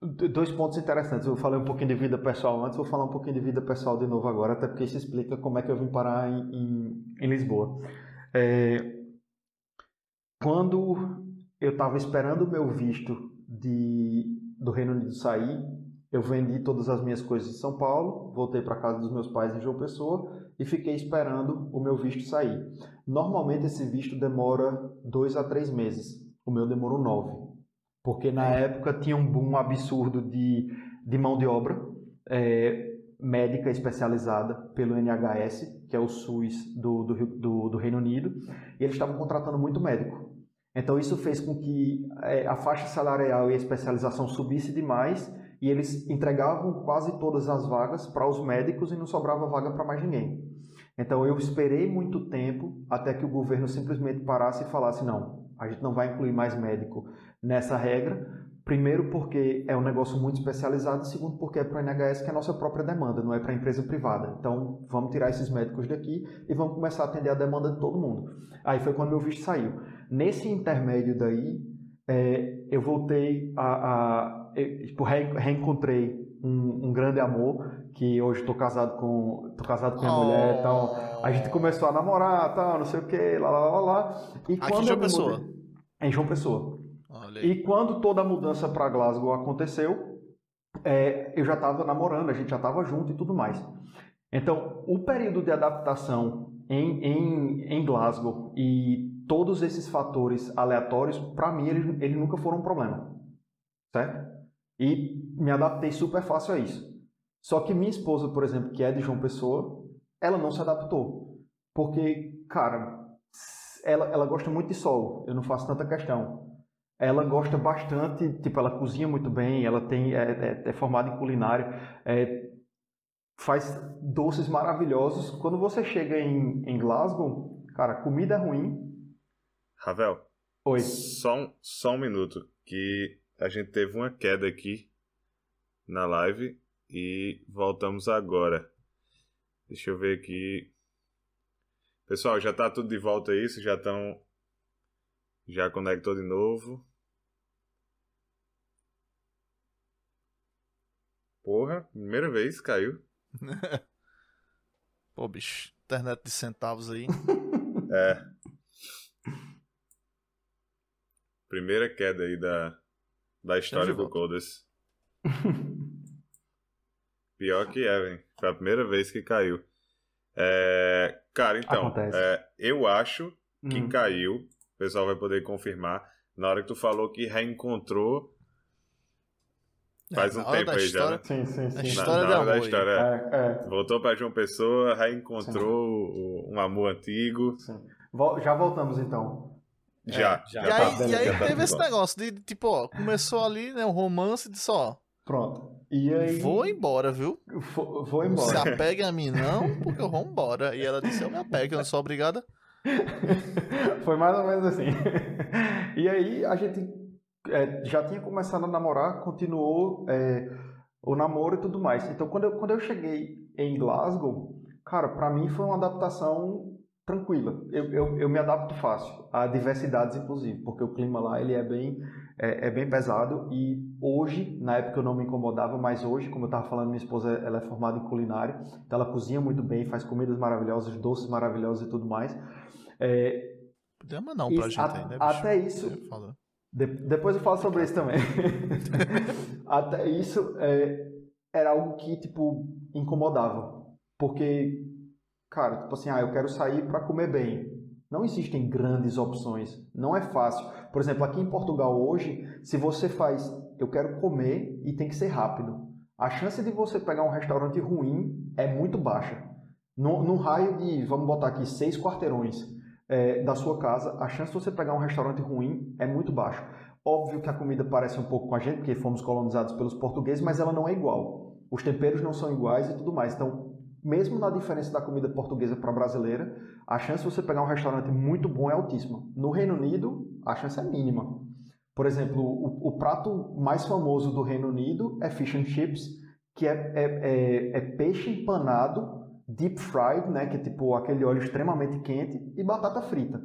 Dois pontos interessantes. Eu falei um pouquinho de vida pessoal antes, vou falar um pouquinho de vida pessoal de novo agora, até porque isso explica como é que eu vim parar em, em, em Lisboa. É, quando eu estava esperando o meu visto de, do Reino Unido sair, eu vendi todas as minhas coisas em São Paulo, voltei para casa dos meus pais em João Pessoa e fiquei esperando o meu visto sair. Normalmente esse visto demora dois a três meses, o meu demorou nove porque na época tinha um boom absurdo de, de mão de obra é, médica especializada pelo NHS, que é o SUS do, do, do, do Reino Unido, e eles estavam contratando muito médico. Então isso fez com que é, a faixa salarial e a especialização subisse demais e eles entregavam quase todas as vagas para os médicos e não sobrava vaga para mais ninguém. Então eu esperei muito tempo até que o governo simplesmente parasse e falasse não, a gente não vai incluir mais médico nessa regra. Primeiro, porque é um negócio muito especializado, e segundo, porque é para a NHS que é a nossa própria demanda, não é para a empresa privada. Então, vamos tirar esses médicos daqui e vamos começar a atender a demanda de todo mundo. Aí foi quando meu visto saiu. Nesse intermédio daí, é, eu voltei a. a eu, tipo, reencontrei um, um, grande amor, que hoje estou casado com tô casado com minha oh. mulher, então a gente começou a namorar, tal, não sei o que, lá, lá, lá, lá. E Aqui quando em João Pessoa? Mudei, em João Pessoa. E quando toda a mudança para Glasgow aconteceu, é, eu já estava namorando, a gente já estava junto e tudo mais. Então, o período de adaptação em, em, em Glasgow e todos esses fatores aleatórios, para mim, eles, eles nunca foram um problema. Certo? E me adaptei super fácil a isso. Só que minha esposa, por exemplo, que é de João Pessoa, ela não se adaptou. Porque, cara, ela, ela gosta muito de sol, eu não faço tanta questão ela gosta bastante, tipo, ela cozinha muito bem, ela tem é, é, é formada em culinária, é, faz doces maravilhosos. Quando você chega em, em Glasgow, cara, comida é ruim. Ravel. Oi. Só um, só um minuto, que a gente teve uma queda aqui na live e voltamos agora. Deixa eu ver aqui. Pessoal, já tá tudo de volta aí, vocês já estão já conectou de novo. Porra, primeira vez caiu. *laughs* Pô, bicho, internet de centavos aí. *laughs* é. Primeira queda aí da, da história do Codas. Pior que é, velho. Foi a primeira vez que caiu. É, cara, então, é, eu acho que hum. caiu. O pessoal vai poder confirmar. Na hora que tu falou que reencontrou Faz um tempo aí já, né? Sim, sim, sim. A história na, na da história. É, é. Voltou para João Pessoa, reencontrou um amor antigo. Sim. Já voltamos então. Já, é, já. E aí, tá e aí tá teve esse negócio de, tipo, ó, começou ali, né, um romance de só. Pronto. E aí... Vou embora, viu? Vou, vou embora. Se apegue a mim não, porque eu vou embora. E ela disse, eu me apego, eu não sou obrigada. *laughs* Foi mais ou menos assim. E aí a gente é, já tinha começado a namorar, continuou é, o namoro e tudo mais. Então, quando eu, quando eu cheguei em Glasgow, cara, para mim foi uma adaptação tranquila. Eu, eu, eu, me adapto fácil a diversidades, inclusive, porque o clima lá ele é bem é, é, bem pesado e hoje, na época eu não me incomodava, mas hoje, como eu estava falando, minha esposa ela é formada em culinária, então ela cozinha muito bem, faz comidas maravilhosas, doces maravilhosos e tudo mais. É, Podia mandar um pra gente a, aí, né, bicho? Até isso, de, depois eu falo sobre isso também. *laughs* Até isso é, era algo que, tipo, incomodava. Porque, cara, tipo assim, ah, eu quero sair para comer bem. Não existem grandes opções. Não é fácil. Por exemplo, aqui em Portugal hoje, se você faz, eu quero comer e tem que ser rápido. a chance de você pegar um restaurante ruim é muito baixa. No, no raio de, vamos botar aqui, seis quarteirões é, da sua casa, a chance de você pegar um restaurante ruim é muito baixa. Óbvio que a comida parece um pouco com a gente, porque fomos colonizados pelos portugueses, mas ela não é igual. Os temperos não são iguais e tudo mais. Então, mesmo na diferença da comida portuguesa para brasileira, a chance de você pegar um restaurante muito bom é altíssima. No Reino Unido, a chance é mínima. Por exemplo, o, o prato mais famoso do Reino Unido é fish and chips, que é, é, é, é peixe empanado, deep fried, né, que é tipo aquele óleo extremamente quente, e batata frita.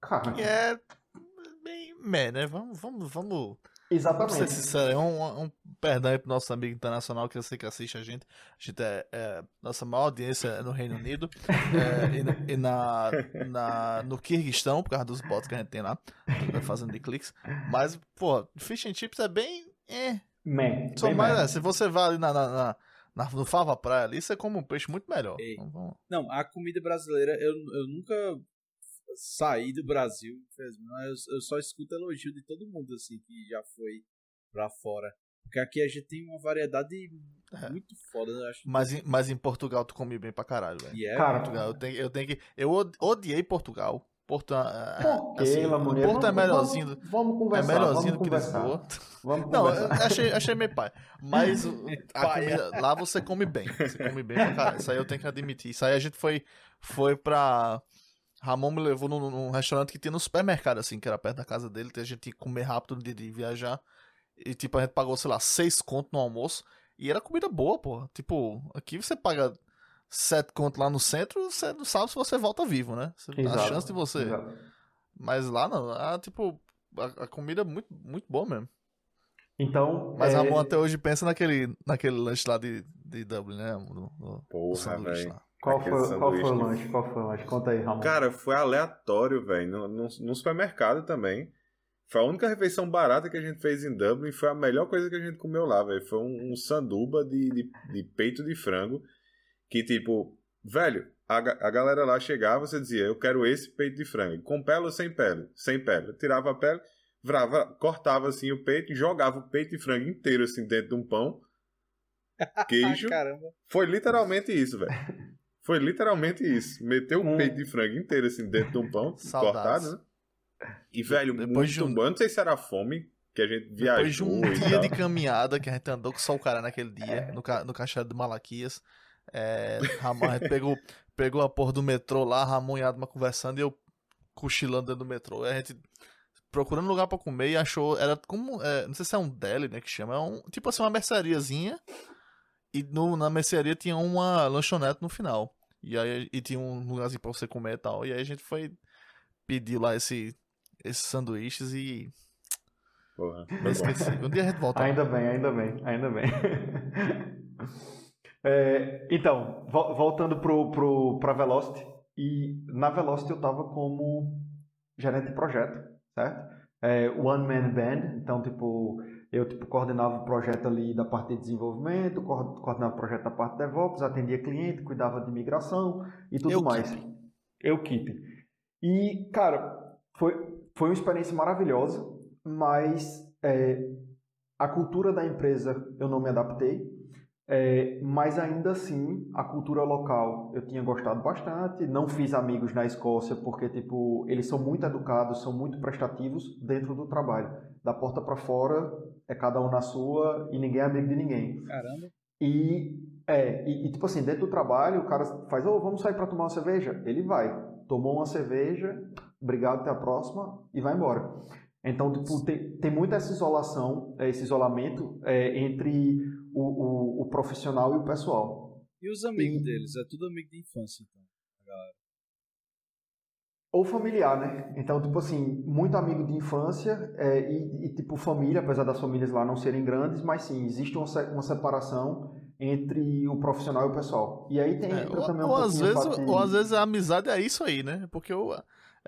Cara. É bem meh, né? Vamos, vamos, vamos Exatamente. Vamos ser sincero, é um, um perdão aí pro nosso amigo internacional que eu sei que assiste a gente. A gente é, é nossa maior audiência é no Reino Unido é, e, e, na, na, no Kirguistão, por causa dos bots que a gente tem lá, fazendo de cliques. Mas, pô, fish and chips é bem. É. Man, Só mais, é, se você vai ali na, na, na, no Fava Praia ali, você come um peixe muito melhor. Então, não, a comida brasileira, eu, eu nunca sair do Brasil, eu, eu só escuto elogio de todo mundo, assim, que já foi pra fora. Porque aqui a gente tem uma variedade é. muito foda, eu acho. Mas em, mas em Portugal tu come bem pra caralho, velho. Yeah, Cara, Portugal, eu tenho, eu tenho que. Eu odiei Portugal. Porto, ah, Por assim, Porto vamos, é melhorzinho. Vamos, vamos conversar. É melhorzinho do que Lisboa. *laughs* Vamos Não, achei, achei meio pai. Mas *laughs* a comida, lá você come bem. Você come bem pra caralho. Isso aí eu tenho que admitir. Isso aí a gente foi, foi pra Ramon me levou num, num, restaurante que tinha no supermercado, assim, que era perto da casa dele. A gente tinha que comer rápido de, de viajar. E, tipo, a gente pagou, sei lá, seis conto no almoço. E era comida boa, pô. Tipo, aqui você paga sete conto lá no centro, você não sabe se você volta vivo, né? Você, exato, a chance de você. Exato. Mas lá não, tipo, a, a, comida é muito, muito boa mesmo. Então. Mas é... Ramon até hoje pensa naquele, naquele lanche lá de, de Dublin, né? No, no, Porra, velho. Qual foi, qual foi o lanche? Qual foi o lanche? Conta aí, Ramon. Cara, foi aleatório, velho. No, no, no, supermercado também. Foi a única refeição barata que a gente fez em Dublin. Foi a melhor coisa que a gente comeu lá, velho. Foi um, um sanduba de, de, de, peito de frango. Que, tipo, velho, a, a galera lá chegava, você dizia, eu quero esse peito de frango. Com pele ou sem pele? Sem pele. tirava a pele, vrava, cortava assim o peito e jogava o peito de frango inteiro assim dentro de um pão. *laughs* Queijo. Caramba. Foi literalmente isso, velho. Foi literalmente isso. Meteu um peito de frango inteiro assim dentro de um pão *laughs* cortado, né? E, velho, Depois muito de um... bom. Eu não sei se era fome que a gente viajou. Depois de um dia de caminhada que a gente andou com só o cara naquele dia, é. no, ca... no Caixa de Malaquias. É, Ramon, a gente pegou, pegou a porra do metrô lá, Ramon e Adma conversando e eu cochilando dentro do metrô. E a gente procurando lugar para comer e achou. Era como. É, não sei se é um deli, né? Que chama. É um, tipo assim, uma merceariazinha. E no, na mercearia tinha uma lanchonete no final. E aí e tinha um lugarzinho pra você comer e tal. E aí a gente foi pedir lá esse, esses sanduíches e. Porra. Eu esqueci. Um dia a gente volta. Ainda bem, ainda bem, ainda bem. *laughs* é, então, voltando pro, pro, pra Velocity. E na Velocity eu tava como gerente de projeto, certo? É, One Man Band, então, tipo, eu tipo, coordenava o projeto ali da parte de desenvolvimento, coordenava o projeto da parte de DevOps, atendia cliente, cuidava de migração e tudo eu mais. Keep. Eu keep. E, cara, foi, foi uma experiência maravilhosa, mas é, a cultura da empresa eu não me adaptei. É, mas ainda assim, a cultura local eu tinha gostado bastante. Não fiz amigos na Escócia porque tipo eles são muito educados, são muito prestativos dentro do trabalho. Da porta para fora é cada um na sua e ninguém é amigo de ninguém. Caramba. E é e, e tipo assim dentro do trabalho o cara faz, oh, vamos sair para tomar uma cerveja. Ele vai, tomou uma cerveja, obrigado até a próxima e vai embora. Então tipo tem, tem muita essa isolação, esse isolamento é, entre o, o, o profissional e o pessoal. E os amigos e... deles? É tudo amigo de infância, então, galera. Ou familiar, né? Então, tipo assim, muito amigo de infância é, e, e, tipo, família, apesar das famílias lá não serem grandes, mas sim, existe uma, uma separação entre o profissional e o pessoal. E aí tem é, ou, também um ou às vezes, Ou às vezes a amizade é isso aí, né? Porque eu,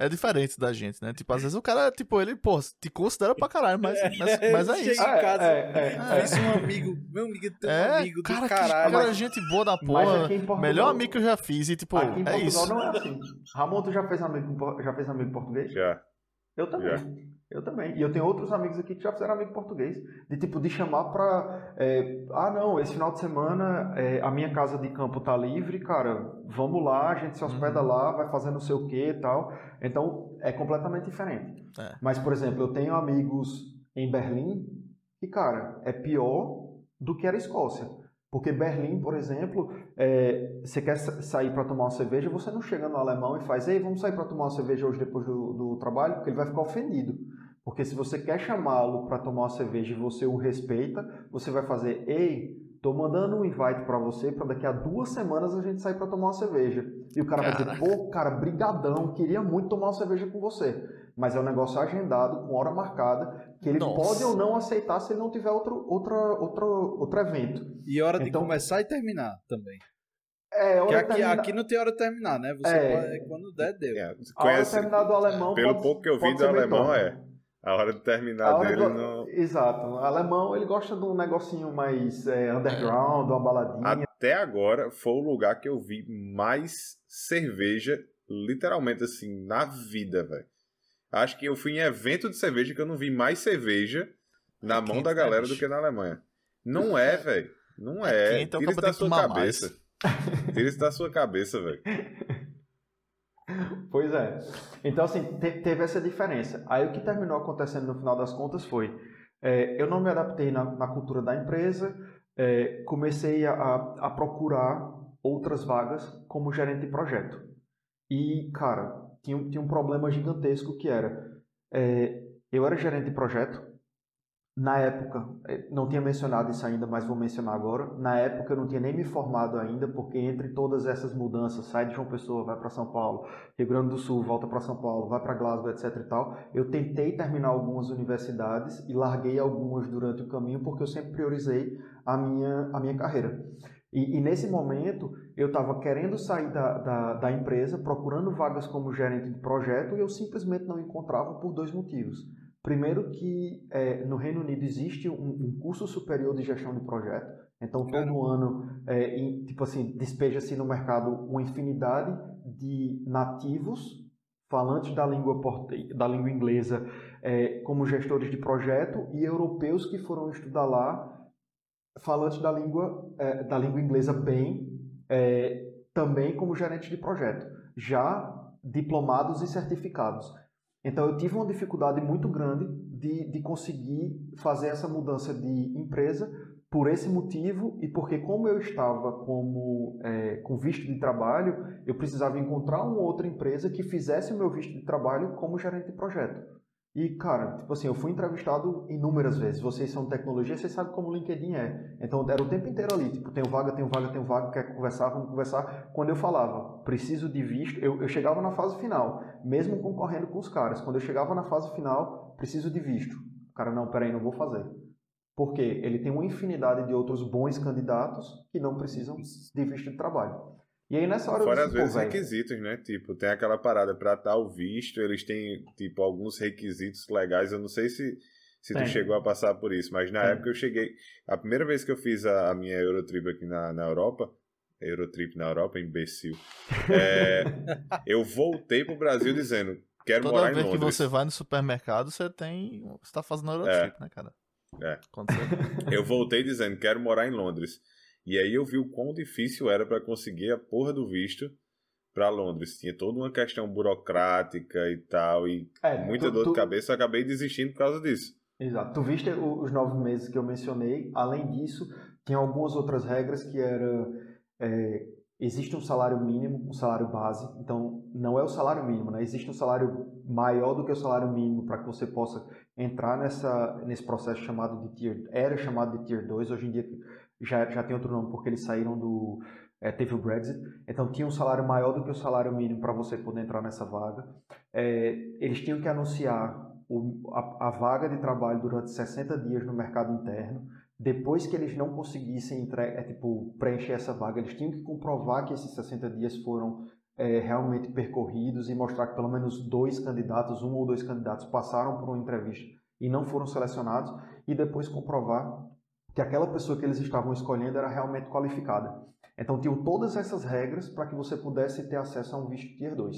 é diferente da gente, né? Tipo, às vezes o cara, tipo, ele, pô, te considera pra caralho, mas, é, mas, mas é *laughs* isso. Chega em casa, é, é, é, fez um amigo, meu amigo tem um amigo cara, do caralho. Cara, gente boa da porra, Portugal, melhor amigo que eu já fiz, e tipo, aqui em é isso. não é assim. Ramon, tu já fez amigo, já fez amigo português? Já. Eu também. Já. Eu também. E eu tenho outros amigos aqui que já fizeram amigo português. De tipo, de chamar pra. É, ah, não, esse final de semana é, a minha casa de campo tá livre, cara. Vamos lá, a gente se hospeda uhum. lá, vai fazer não sei o que e tal. Então, é completamente diferente. É. Mas, por exemplo, eu tenho amigos em Berlim que, cara, é pior do que era a Escócia. Porque Berlim, por exemplo, é, você quer sair para tomar uma cerveja, você não chega no alemão e faz, ei, vamos sair para tomar uma cerveja hoje depois do, do trabalho, porque ele vai ficar ofendido. Porque se você quer chamá-lo para tomar uma cerveja e você o respeita, você vai fazer, ei, tô mandando um invite para você para daqui a duas semanas a gente sair para tomar uma cerveja. E o cara Caraca. vai dizer, pô, cara, brigadão, queria muito tomar uma cerveja com você. Mas é um negócio agendado, com hora marcada, que ele Nossa. pode ou não aceitar se ele não tiver outro, outra, outro, outro evento. E hora de então, começar e terminar também. É, hora aqui, terminar... aqui não tem hora de terminar, né? Você é. pode, quando der, deu. É, a hora de terminar do alemão. Pelo pode, pouco que eu vi do alemão, é. A hora de terminar hora dele do... não. Exato. O alemão ele gosta de um negocinho mais é, underground, uma baladinha. Até agora foi o lugar que eu vi mais cerveja, literalmente assim, na vida, velho. Acho que eu fui em evento de cerveja que eu não vi mais cerveja na mão da galera do que na Alemanha. Não é, velho. Não é. Tira isso da sua cabeça. Tira isso da sua cabeça, velho. *laughs* Pois é. Então, assim, te, teve essa diferença. Aí o que terminou acontecendo no final das contas foi: é, eu não me adaptei na, na cultura da empresa, é, comecei a, a procurar outras vagas como gerente de projeto. E, cara, tinha, tinha um problema gigantesco que era: é, eu era gerente de projeto, na época, eh, não tinha mencionado isso ainda, mas vou mencionar agora. Na época eu não tinha nem me formado ainda, porque entre todas essas mudanças, sai de João Pessoa, vai para São Paulo, Rio Grande do Sul, volta para São Paulo, vai para Glasgow, etc e tal, eu tentei terminar algumas universidades e larguei algumas durante o caminho, porque eu sempre priorizei a minha, a minha carreira. E, e nesse momento eu estava querendo sair da, da, da empresa, procurando vagas como gerente de projeto e eu simplesmente não encontrava por dois motivos. Primeiro que é, no Reino Unido existe um, um, curso superior de gestão de projeto, então todo ano, é, em, tipo assim, despeja-se no mercado uma infinidade de nativos falantes da língua, da língua inglesa é, como gestores de projeto e europeus que foram estudar lá falantes da língua, é, da língua inglesa bem, é, também como gerentes de projeto, já diplomados e certificados. Então eu tive uma dificuldade muito grande de, de conseguir fazer essa mudança de empresa por esse motivo e porque como eu estava como é, com visto de trabalho, eu precisava encontrar uma outra empresa que fizesse o meu visto de trabalho como gerente de projeto. E, cara, tipo assim, eu fui entrevistado inúmeras vezes. Vocês são tecnologia, vocês sabem como o LinkedIn é. Então, era o tempo inteiro ali. Tipo, tenho vaga, tenho vaga, tenho vaga, quer conversar, vamos conversar. Quando eu falava, preciso de visto, eu, eu chegava na fase final, mesmo concorrendo com os caras. Quando eu chegava na fase final, preciso de visto. O cara, não, peraí, não vou fazer. Porque ele tem uma infinidade de outros bons candidatos que não precisam de visto de trabalho. E aí nessa hora Fora às vezes requisitos, né? Tipo, tem aquela parada para tal visto, eles têm tipo alguns requisitos legais. Eu não sei se se tu chegou a passar por isso, mas na tem. época eu cheguei, a primeira vez que eu fiz a, a minha Eurotrip aqui na, na Europa, Eurotrip na Europa, imbecil. É, *laughs* eu voltei pro Brasil dizendo, quero Toda morar em Londres. Toda vez que você vai no supermercado, você tem, você tá fazendo Eurotrip, é. né, cara? É. Eu voltei dizendo, quero morar em Londres. E aí eu vi o quão difícil era para conseguir a porra do visto para Londres. Tinha toda uma questão burocrática e tal, e é, muita tu, dor de tu... cabeça. Eu acabei desistindo por causa disso. Exato. Tu viste os nove meses que eu mencionei. Além disso, tinha algumas outras regras que era é, existe um salário mínimo, um salário base. Então, não é o salário mínimo, né? Existe um salário maior do que o salário mínimo para que você possa entrar nessa, nesse processo chamado de Tier... Era chamado de Tier 2. Hoje em dia já, já tem outro nome porque eles saíram do. É, teve o Brexit, então tinha um salário maior do que o salário mínimo para você poder entrar nessa vaga. É, eles tinham que anunciar o, a, a, vaga de trabalho durante 60 dias no mercado interno. Depois que eles não conseguissem entre, é, tipo, preencher essa vaga, eles tinham que comprovar que esses 60 dias foram é, realmente percorridos e mostrar que pelo menos dois candidatos, um ou dois candidatos, passaram por uma entrevista e não foram selecionados, e depois comprovar que aquela pessoa que eles estavam escolhendo era realmente qualificada. Então tinham todas essas regras para que você pudesse ter acesso a um visto Tier 2.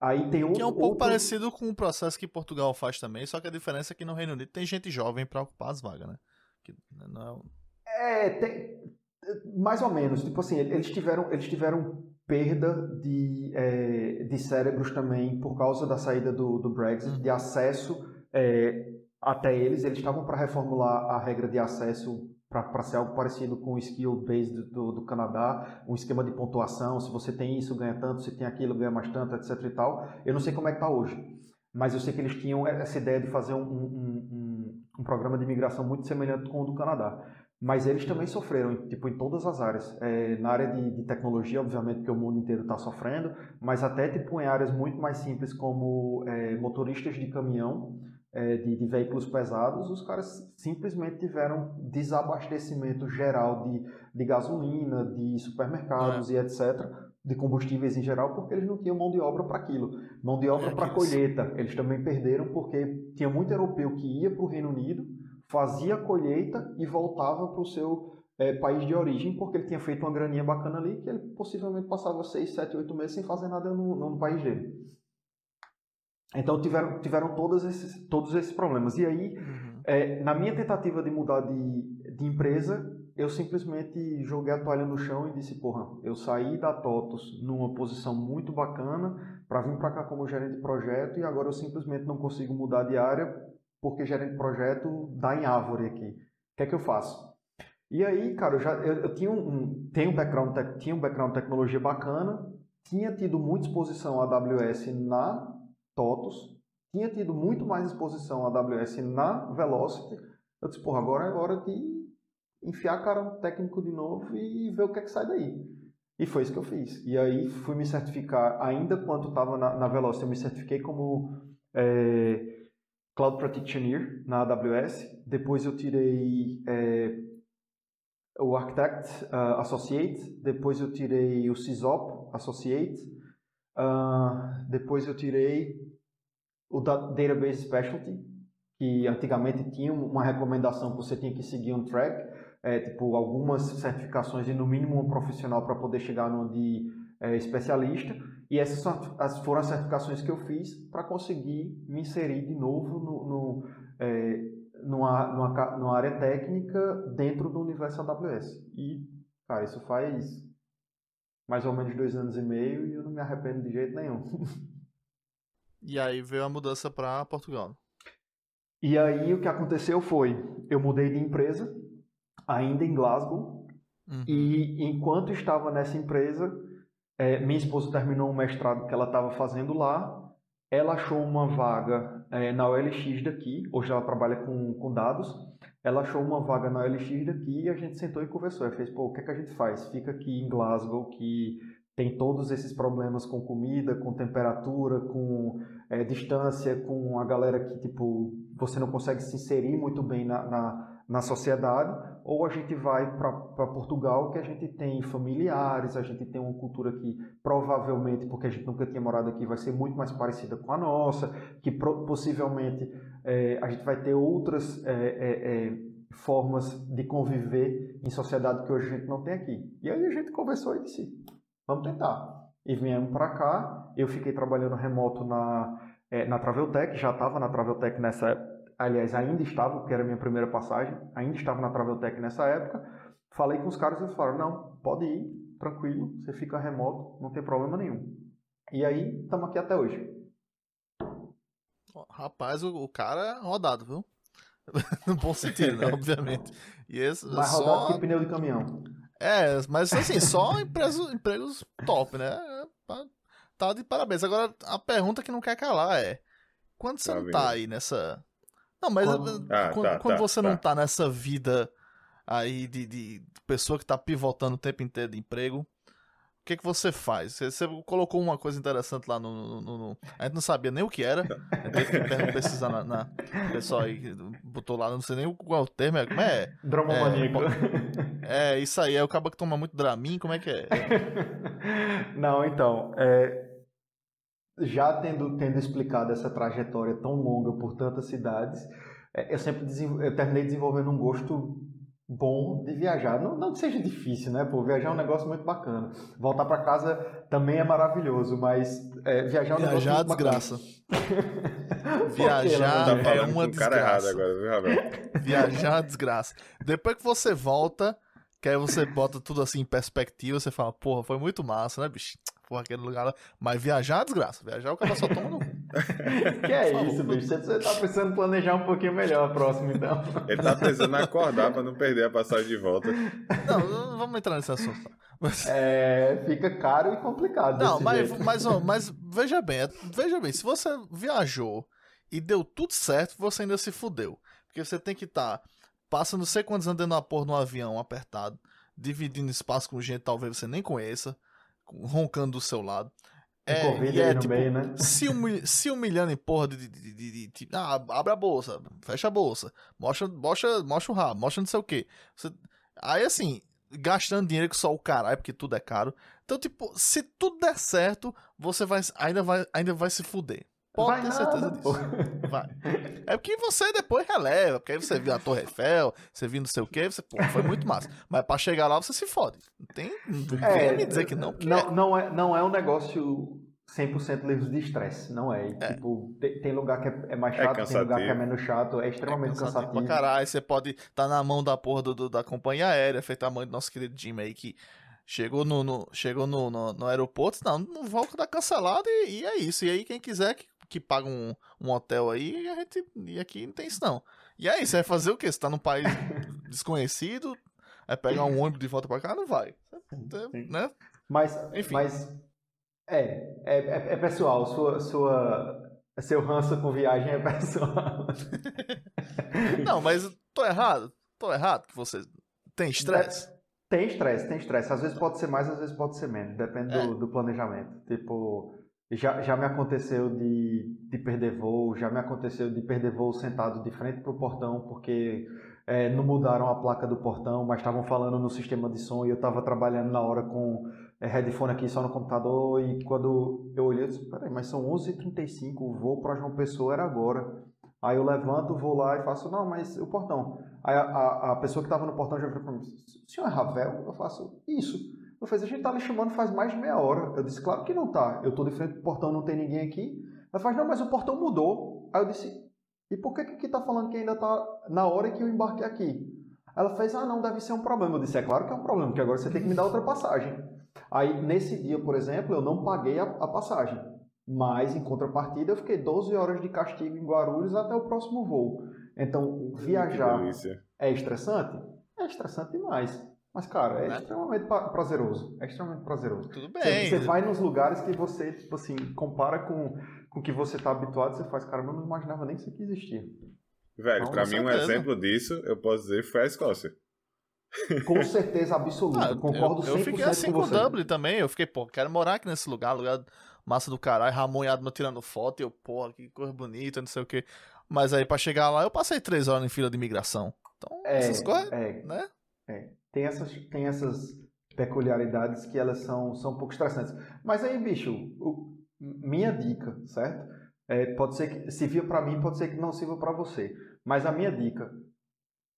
Aí tem outro, que é um pouco outro... parecido com o processo que Portugal faz também, só que a diferença é que no Reino Unido tem gente jovem para ocupar as vagas, né? Que não é... é, tem... mais ou menos. Tipo assim, eles tiveram, eles tiveram perda de, é, de cérebros também por causa da saída do, do Brexit, uhum. de acesso é, até eles. Eles estavam para reformular a regra de acesso para ser algo parecido com o skill base do, do, Canadá, um esquema de pontuação, se você tem isso, ganha tanto, se tem aquilo, ganha mais tanto, etc e tal. Eu não sei como é que está hoje, mas eu sei que eles tinham essa ideia de fazer um, um, um, um programa de imigração muito semelhante com o do Canadá. Mas eles também sofreram, tipo, em todas as áreas. É, na área de, de, tecnologia, obviamente, que o mundo inteiro está sofrendo, mas até, tipo, em áreas muito mais simples, como é, motoristas de caminhão, é, de, de, veículos pesados, os caras simplesmente tiveram desabastecimento geral de, de gasolina, de supermercados é. e etc., de combustíveis em geral, porque eles não tinham mão de obra para aquilo. Mão de obra é para colheita. Eles também perderam porque tinha muito europeu que ia para o Reino Unido, fazia a colheita e voltava para o seu é, país de origem, porque ele tinha feito uma graninha bacana ali, que ele possivelmente passava 6, 7, 8 meses sem fazer nada no, no país dele. Então tiveram, tiveram todos, esses, todos esses problemas. E aí, uhum. é, na minha tentativa de mudar de, de empresa, eu simplesmente joguei a toalha no chão e disse, porra, eu saí da TOTOS numa posição muito bacana para vir para cá como gerente de projeto e agora eu simplesmente não consigo mudar de área porque gerente de projeto dá em árvore aqui. O que é que eu faço? E aí, cara, eu, já, eu, eu tinha um, tenho um background, tinha um background de tecnologia bacana, tinha tido muita exposição à AWS na TOTOS, tinha tido muito mais exposição à AWS na Velocity. Eu disse, porra, agora é hora de enfiar a cara no técnico de novo e ver o que é que sai daí. E foi isso que eu fiz. E aí fui me certificar, ainda quando estava na, na Velocity, eu me certifiquei como é, Cloud Practitioner na AWS. Depois eu tirei é, o Architect uh, Associate. Depois eu tirei o CISOP Associate. Uh, depois eu tirei o Database Specialty, que antigamente tinha uma recomendação que você tinha que seguir um track, é, tipo algumas certificações de no mínimo um profissional para poder chegar no de é, especialista. E essas foram as certificações que eu fiz para conseguir me inserir de novo no, no é, numa, numa, numa área técnica dentro do universo AWS. E, cara, isso faz mais ou menos dois anos e meio e eu não me arrependo de jeito nenhum. E aí veio a mudança para Portugal. E aí o que aconteceu foi, eu mudei de empresa, ainda em Glasgow, uhum. e enquanto estava nessa empresa, é, minha esposa terminou um mestrado que ela estava fazendo lá, ela achou uma vaga é, na OLX daqui, hoje ela trabalha com, com dados, ela achou uma vaga na OLX daqui e a gente sentou e conversou. Ela fez, pô, o que, é que a gente faz? Fica aqui em Glasgow, que tem todos esses problemas com comida, com temperatura, com é, distância, com a galera que, tipo, você não consegue se inserir muito bem na, na, na sociedade, ou a gente vai para Portugal, que a gente tem familiares, a gente tem uma cultura que provavelmente, porque a gente nunca tinha morado aqui, vai ser muito mais parecida com a nossa, que possivelmente é, a gente vai ter outras é, é, é, formas de conviver em sociedade que hoje a gente não tem aqui. E aí a gente conversou e disse, vamos tentar. E viemos para cá, eu fiquei trabalhando remoto na, é, na Traveltech, já estava na Traveltech nessa aliás, ainda estava, porque era a minha primeira passagem, ainda estava na Traveltech nessa época. Falei com os caras e eles falaram: não, pode ir, tranquilo, você fica remoto, não tem problema nenhum. E aí, estamos aqui até hoje. Rapaz, o, o cara é rodado, viu? *laughs* no bom sentido, né? *laughs* obviamente. E esse, Mais só... rodado que pneu de caminhão. É, mas assim, só empregos, empregos top, né? Tá de parabéns. Agora, a pergunta que não quer calar é: quando você tá não tá aí nessa, não, mas quando, ah, quando, tá, quando tá, você tá. não tá nessa vida aí de, de, pessoa que tá pivotando o tempo inteiro de emprego, que que você faz? Você, você colocou uma coisa interessante lá no, no, no, A gente não sabia nem o que era. Teve que pesquisar na, na. O pessoal aí botou lá, não sei nem qual o termo. É, como é? Dromomaníaco. É, é, isso aí. É o que toma muito Dramin, como é que é? *laughs* não, então. É, já tendo, tendo explicado essa trajetória tão longa por tantas cidades, é, eu sempre eu terminei desenvolvendo um gosto bom de viajar. Não, não que seja difícil, né? Pô, viajar é um negócio muito bacana. Voltar para casa também é maravilhoso, mas é, viajar é um viajar negócio muito desgraça. *laughs* viajar tá é uma com cara errado desgraça. agora, viu? *laughs* Viajar é uma desgraça. Depois que você volta, que aí você bota tudo assim em perspectiva, você fala, porra, foi muito massa, né, bicho? Porra, aquele lugar lá. Mas viajar é uma desgraça. Viajar o cara só toma no cu. *laughs* Que é isso, bicho? Você, tá precisando planejar um pouquinho melhor a próxima, então. Ele tá precisando acordar pra não perder a passagem de volta. Não, não vamos entrar nesse assunto. Mas- É, fica caro e complicado. Não, desse mas, jeito. mas, ó, *laughs* mas veja bem, é- veja bem, se você viajou e deu tudo certo, você ainda se fudeu. Porque você tem que estar passando não sei quantos anos dentro da porra no avião apertado, dividindo espaço com gente talvez você nem conheça, roncando do seu lado. Um Covid é, no tipo, meio, né? se, humilha- se humilhando em porra de, de, de- de- de- Ah, abre a bolsa, fecha a bolsa, mostra, mostra, mostra o rabo, mostra não sei o quê. Você- aí assim, gastando dinheiro que só o caralho, porque tudo é caro. Então, tipo, se tudo der certo, você vai, ainda, vai, ainda vai se fuder. Pode Vai ter nada, certeza pô. disso. Vai. É porque você depois releva, porque aí você viu a Torre Eiffel, você viu não sei o quê, você, pô, foi muito massa. Mas pra chegar lá você se fode. Não tem. Não É, me dizer que não, não, não, é, não é um negócio 100% livre de estresse, não é. É. Tipo, tem, tem lugar que é, é mais É chato, tem lugar que é menos chato, é extremamente cansativo cansativo. pra caralho. Você pode estar tá na mão da porra do, do- da companhia aérea, feito a mãe do nosso querido Jimmy aí, que chegou no, no- chegou no, no, no aeroporto, não, não voo que tá cancelado e, e é isso. E aí, quem quiser que, que paga um, um hotel aí, a gente. E aqui não tem isso, não. E aí, você vai fazer o quê? Você tá num país *laughs* desconhecido, vai pegar um ônibus de volta pra cá? Não vai. Sim. Né? Mas, Enfim. mas é, é, é, é pessoal, sua, sua, seu ranço com viagem é pessoal. *laughs* Não, mas tô errado. Tô errado que você tem estresse. Tem estresse, tem estresse. Às vezes pode ser mais, às vezes pode ser menos. Depende É. do, do planejamento. Tipo, já, já me aconteceu de, de perder voo, já me aconteceu de perder voo sentado de frente pro portão, porque é, não mudaram a placa do portão, mas estavam falando no sistema de som e eu estava trabalhando na hora com é, headphone aqui só no computador e quando eu olhei, eu disse, peraí, mas são 11h35, o voo para João Pessoa era agora. Aí eu levanto, vou lá e faço, não, mas o portão. Aí a, a, a pessoa que estava no portão já virou para mim, o senhor é Ravel? Eu faço, isso. Eu falei, a gente tá lhe chamando faz mais de meia hora. Eu disse, claro que não tá. Eu tô de frente pro portão, não tem ninguém aqui. Ela faz, não, mas o portão mudou. Aí eu disse, e por que que tá falando que ainda tá na hora que eu embarquei aqui? Ela fez, ah, não, deve ser um problema. Eu disse, é claro que é um problema, porque agora você tem que me dar outra passagem. Aí, nesse dia, por exemplo, eu não paguei a, a passagem. Mas, em contrapartida, eu fiquei 12 horas de castigo em Guarulhos até o próximo voo. Então, viajar é estressante? É estressante demais. Mas, cara, é Né? extremamente prazeroso. É extremamente prazeroso. Tudo Você, bem. você vai nos lugares que você, tipo assim, compara com com o que você tá habituado, você faz, cara, eu não imaginava nem que isso aqui existia. Velho, Não, pra mim um exemplo disso, eu posso dizer, foi a Escócia. Com certeza absoluta. Ah, Concordo eu, 100% eu fiquei assim com com você. Dublin também. Eu fiquei, pô, quero morar aqui nesse lugar, lugar massa do caralho. Ramon e Adma tirando foto. E eu, porra, que coisa bonita, não sei o quê. Mas aí pra chegar lá, eu passei três horas em fila de imigração. Então, É, essas coisas, é, né? Tem essas, tem essas peculiaridades que elas são, são um pouco estressantes. Mas aí, bicho, o- minha dica, certo? É, pode ser que se vir para mim, pode ser que não sirva para você. Mas a minha dica,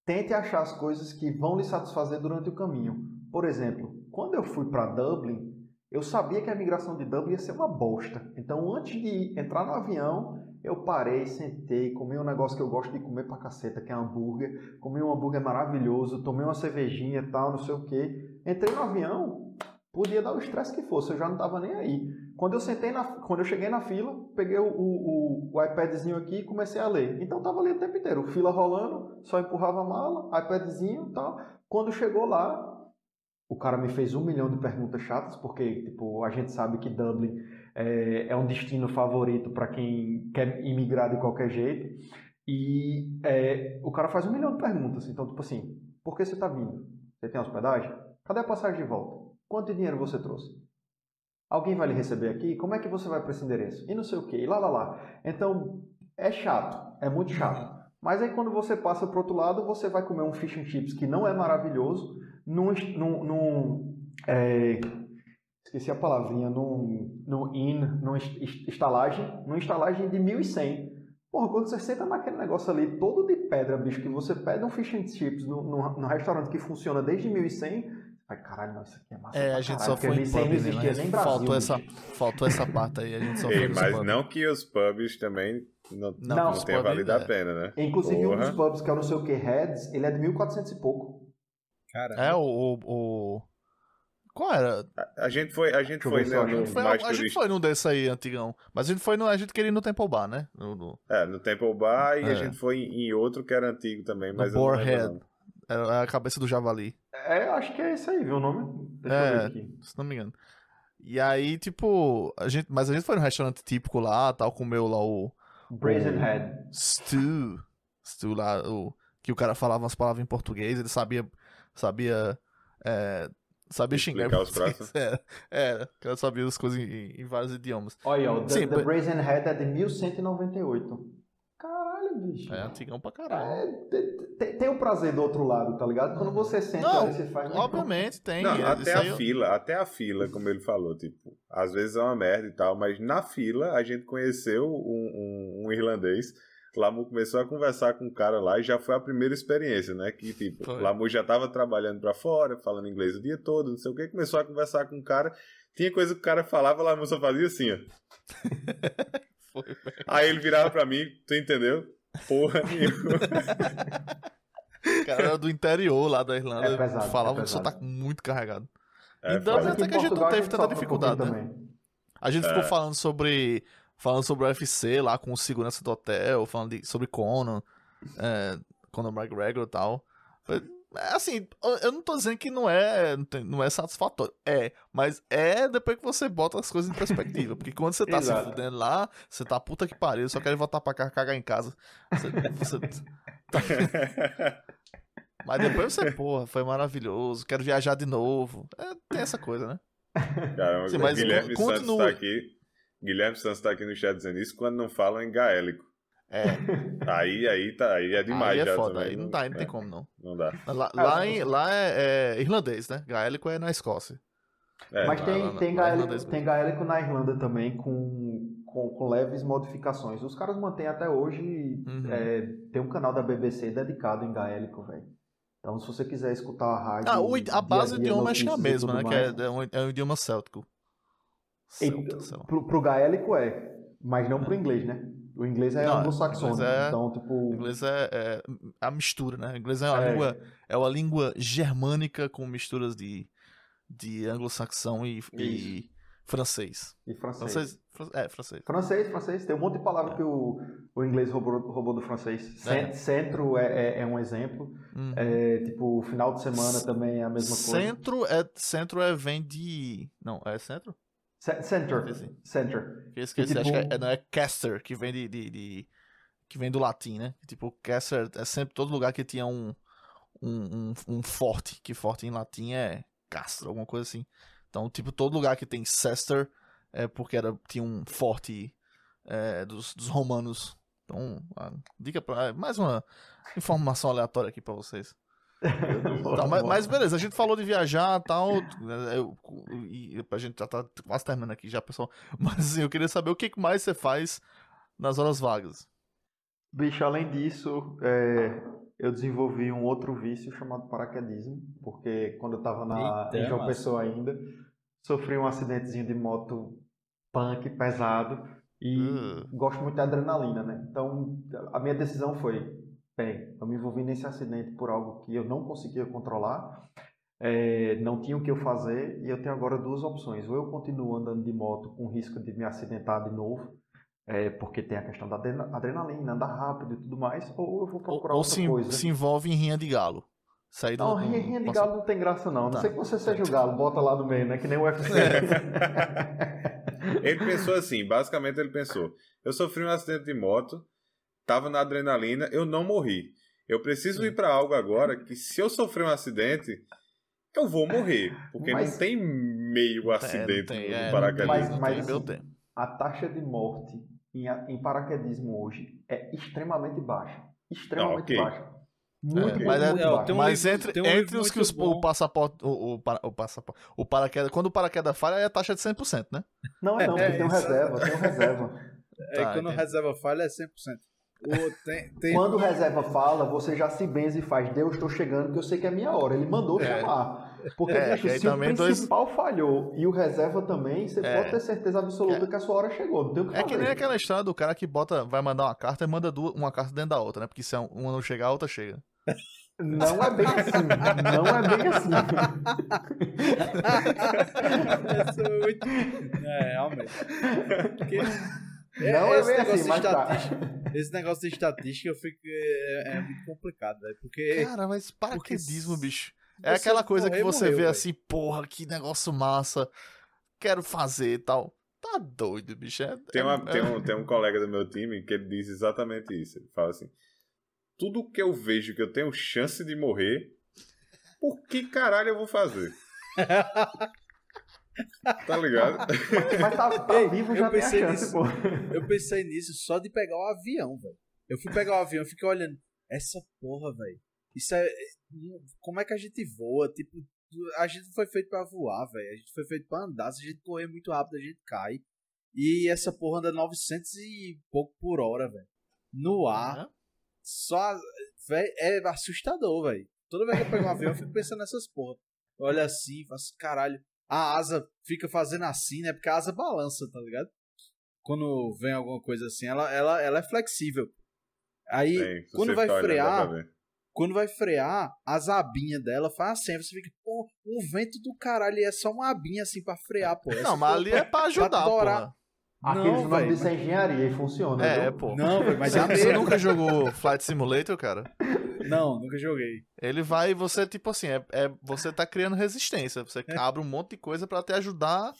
tente achar as coisas que vão lhe satisfazer durante o caminho. Por exemplo, quando eu fui para Dublin, eu sabia que a migração de Dublin ia ser uma bosta. Então, antes de entrar no avião, eu parei, sentei, comi um negócio que eu gosto de comer pra caceta, que é hambúrguer. Comi um hambúrguer maravilhoso, tomei uma cervejinha e tal, não sei o quê. Entrei no avião, podia dar o estresse que fosse, eu já não tava nem aí. Quando eu sentei na, quando eu cheguei na fila, peguei o, o, o iPadzinho aqui e comecei a ler. Então tava ali o tempo inteiro, fila rolando, só empurrava a mala, iPadzinho e tal. Quando chegou lá, o cara me fez um milhão de perguntas chatas, porque tipo, a gente sabe que Dublin é, é um destino favorito para quem quer imigrar de qualquer jeito. E é, o cara faz um milhão de perguntas. Então, tipo assim, por que você está vindo? Você tem hospedagem? Cadê a passagem de volta? Quanto dinheiro você trouxe? Alguém vai lhe receber aqui? Como é que você vai para esse endereço? E não sei o que, e lá, lá, lá. Então, é chato, é muito chato. Mas aí quando você passa para outro lado, você vai comer um fish and chips que não é maravilhoso, num, num, num é, esqueci a palavrinha, num, num in, num est- estalagem, numa estalagem de 1.100. Porra, quando você senta naquele negócio ali, todo de pedra, bicho, que você pede um fish and chips no, no, no restaurante que funciona desde 1100, ai caralho, não, isso aqui é massa É, pra a gente caralho, só foi em 1100 pub, não né? existia Mas nem Brasil, faltou, essa, bicho. faltou essa parte aí, a gente só foi Ei, nos mas pubs. não que os pubs também não, Não, não, tenha pubs, valido é. a pena, né? Inclusive um dos Porra. pubs, que é o não sei o que, Heads, ele é de 1400 e pouco. Cara, É, o, o, o- Qual era? A, a gente foi, a gente foi, né, no A gente foi, mais a gente foi num desse aí, antigão. Mas a gente foi no. A gente queria ir no Temple Bar, né? No, no, É, no Temple Bar e É. a gente foi em outro que era antigo também, no mas lembro Boarhead. Era a cabeça do javali. É, eu acho que é esse aí, viu o nome? Deixa eu É. ver aqui. se não me engano. E aí, tipo, a gente, mas a gente foi num restaurante típico lá, tal, comeu lá o Brazen O- Head. stew, stew lá, o, que o cara falava umas palavras em português, ele sabia, sabia, é, sabia xingar. Explicar os *laughs* pratos. É, é, o cara sabia as coisas em, em vários idiomas. Olha, ó, The, The Brazen Head é de 1198. Caralho, bicho. É antigão pra caralho. É, te- te- tem o prazer do outro lado, tá ligado? Quando você senta Não, você faz. Obviamente tem. Não, é, até a eu- fila, até a fila, como ele falou, tipo, às vezes é uma merda e tal, mas na fila a gente conheceu um, um- um irlandês. Lamu começou a conversar com o cara lá e já foi a primeira experiência, né? Que, tipo, Foi. Lamu já tava trabalhando pra fora, falando inglês o dia todo, não sei o que, começou a conversar com o cara. Tinha coisa que o cara falava, Lamu só fazia assim, ó. *laughs* Foi, Aí ele virava pra mim, tu entendeu? Porra nenhuma. o cara era do interior lá da Irlanda, É pesado, falava é um pesado. sotaque muito carregado. É, Então, até que a gente não teve tanta um dificuldade, pouquinho né? também. A gente ficou É. falando sobre. Falando sobre o UFC lá com o segurança do hotel, falando de- sobre Conan, é, Conor McGregor e tal. É, Assim, eu- não tô dizendo que não é, não é satisfatório. É, mas é depois que você bota as coisas em perspectiva. Porque quando você tá se fudendo lá, você tá puta que pariu, só quer voltar pra cá cagar em casa. Você- você- *laughs* mas depois você, porra, foi maravilhoso, quero viajar de novo. É, tem essa coisa, né? Caramba, Sim, mas Guilherme con- Santos continua. tá aqui. Guilherme Santos tá aqui no chat dizendo isso quando não falam em gaélico. É, *laughs* Aí, aí, tá, aí é demais aí é já foda, também. aí não dá, aí não é, tem como não. Não dá. Lá, Ah, lá, em- lá é, é irlandês, né? Gaélico é na Escócia. É, Mas tem, lá- tem, lá é gaélico, tem gaélico na Irlanda também com, com, com leves modificações. Os caras mantêm até hoje. Uhum. é, tem um canal da BBC dedicado em gaélico, velho. Então, se você quiser escutar a rádio. Ah, o, a base do idioma acho que é a mesma, né? Que mais, é, é um, é um idioma céltico. E, lá. pro, pro gaélico é, mas não pro inglês, né? O inglês é anglo-saxônico. é- Então, tipo. O inglês é, é a mistura, né? O inglês é uma, É. língua, é uma língua germânica com misturas de, de anglo-saxão e, e francês. E francês. Francês? fran- É, francês. Francês, francês. Tem um monte de palavra que o, o inglês roubou, roubou do francês. Cen- Centro é, é, é um exemplo. Hum. É, tipo, final de semana também é a mesma coisa. Centro é, centro é vem de... Não, é centro? Ce- Center. Esqueci. Center. Eu esqueci, tipo- acho que é, não, é caster, que vem de, de, de- que vem do latim, né? Tipo, caster é sempre todo lugar que tinha um, um, um, um forte, que forte em latim é castro, alguma coisa assim. Então, tipo, todo lugar que tem cester é porque era, tinha um forte é, dos, dos romanos. Então, dica pra, mais uma informação aleatória aqui pra vocês. Tá, mas, mas beleza, a gente falou de viajar e tal. Eu, e a gente já tá quase terminando aqui já, pessoal. *laughs* Mas assim, eu queria saber o que mais você faz nas horas vagas. Bicho, além disso, é, eu desenvolvi um outro vício chamado paraquedismo, porque quando eu tava na, Eita, em João. Pessoa ainda, sofri um acidentezinho de moto punk, pesado, e Uh. gosto muito da adrenalina, né? Então, a minha decisão foi, bem, eu me envolvi nesse acidente por algo que eu não conseguia controlar, é, não tinha o que eu fazer, e eu tenho agora duas opções. Ou eu continuo andando de moto com risco de me acidentar de novo, é, porque tem a questão da adrena- adrenalina, andar rápido e tudo mais, ou eu vou Ou, procurar ou outra se, coisa. se envolve em rinha de galo. Sair do, Não, do- rinha, rinha de galo não tem graça não. A Não Tá. sei que você seja o galo, bota lá no meio, né? Que nem o UFC. *laughs* Ele pensou assim, basicamente ele pensou: eu sofri um acidente de moto, tava na adrenalina, eu não morri. Eu preciso ir pra algo agora que se eu sofrer um acidente, eu vou morrer, porque Mas- não tem meio acidente tem, no é, paraquedismo. Mas- mas tem, meu assim, a taxa de morte em, em paraquedismo hoje é extremamente baixa. Extremamente Ah, ok. baixa. Muito, É, muito, mas é- muito é, baixa. tem um entre, tem um entre os que os, o passaporte. O, o, para- o passaporte. O paraquedas. Quando o paraquedas falha, é a taxa de 100%, né? Não, é não, É, porque tem um reserva, tem um reserva. *laughs* É Tá, quando entendi. reserva falha é 100%. Tem, tem... Quando o reserva fala, você já se benze e faz, Deus, estou chegando, que eu sei que é minha hora. Ele mandou é. chamar. Porque, é, bicho, se o principal dois... falhou e o reserva também, você é. pode ter certeza absoluta é. que a sua hora chegou. Não tem o que É que nem aquela história do cara que bota, vai mandar uma carta e manda duas, uma carta dentro da outra, né? Porque se uma não chegar, a outra chega. Não é bem assim. Não é bem assim. *laughs* é, realmente. Porque... É, não é, é bem assim, mas tá. Esse negócio de estatística eu fico, é, é muito complicado, né? Porque. Cara, mas paraquedismo, porque... bicho. É aquela coisa morrer, que você morreu, vê véio. assim, porra, que negócio massa. Quero fazer e tal. Tá doido, bicho. É, tem, uma, é, tem, um, tem um colega do meu time que ele diz exatamente isso. Ele fala assim: tudo que eu vejo que eu tenho chance de morrer, por que caralho eu vou fazer? *laughs* *laughs* tá ligado? Mas tá, tá Ei, vivo já eu pensei chance, nisso, pô. Eu pensei nisso só de pegar o avião, velho. Eu fui pegar o avião e fiquei olhando. Essa porra, velho. Isso é. Como é que a gente voa? Tipo, a gente foi feito para voar, velho. A gente foi feito para andar. Se a gente correr muito rápido, a gente cai. E essa porra anda 900 e pouco por hora, velho. No ar. Uhum. Só. Véio, é assustador, velho. Toda vez que eu pego um avião, eu fico pensando nessas porra. Olha assim, faço caralho. A asa fica fazendo assim, né? Porque a asa balança, tá ligado? Quando vem alguma coisa assim, ela, ela, ela é flexível. Aí, Sim, quando vai frear, quando vai frear, as abinhas dela faz assim, aí você fica, pô, um vento do caralho, e é só uma abinha assim pra frear, pô. Não, mas ali é pra *laughs* ajudar, pô. Aqueles não, véio, mas... engenharia e funciona. É, viu? pô. Não, véio, mas *laughs* é Você nunca jogou Flight Simulator, cara? Não, nunca joguei. Ele vai, você, tipo assim, é, é você tá criando resistência. Você é. abre um monte de coisa para te ajudar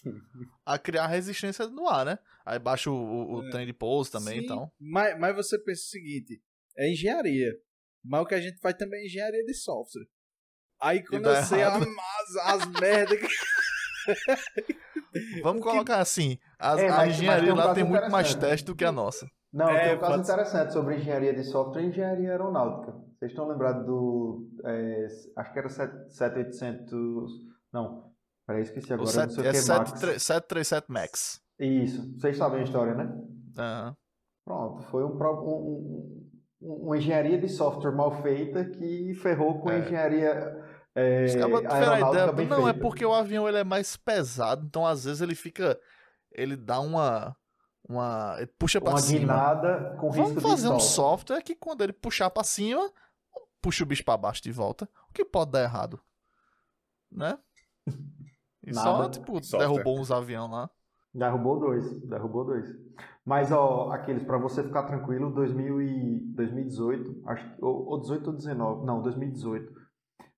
a criar resistência no ar, né? Aí baixa o, o, o é. trem de pouso também, Sim, então. Mas, mas você pensa o seguinte: é engenharia. Mas o que a gente faz também é engenharia de software. Aí quando eu sei as, as merdas que. *laughs* *laughs* Vamos colocar assim: as, é, a engenharia lá tem muito mais teste do que a nossa. Não, é, tem um caso interessante sobre engenharia de software e engenharia aeronáutica. Vocês estão lembrados do. É, acho que era 7800. Não, peraí, esqueci agora. O 7, não sei é o que, 737 Max. Isso, vocês sabem a história, né? Uhum. Pronto, foi um, um, um, uma engenharia de software mal feita que ferrou com a é. engenharia é, bem Não, é feita. é porque o avião ele é mais pesado, então às vezes ele fica. Ele dá uma uma ele puxa para cima. guinada com risco Vamos fazer um software que quando ele puxar para cima, puxa o bicho para baixo de volta. O que pode dar errado? Né? E Nada. só, tipo, software. derrubou uns aviões lá. Derrubou dois, derrubou dois. Mas, ó, aqueles, para você ficar tranquilo, 2000 e 2018, acho que, ou, ou 18 ou 19, não, 2018,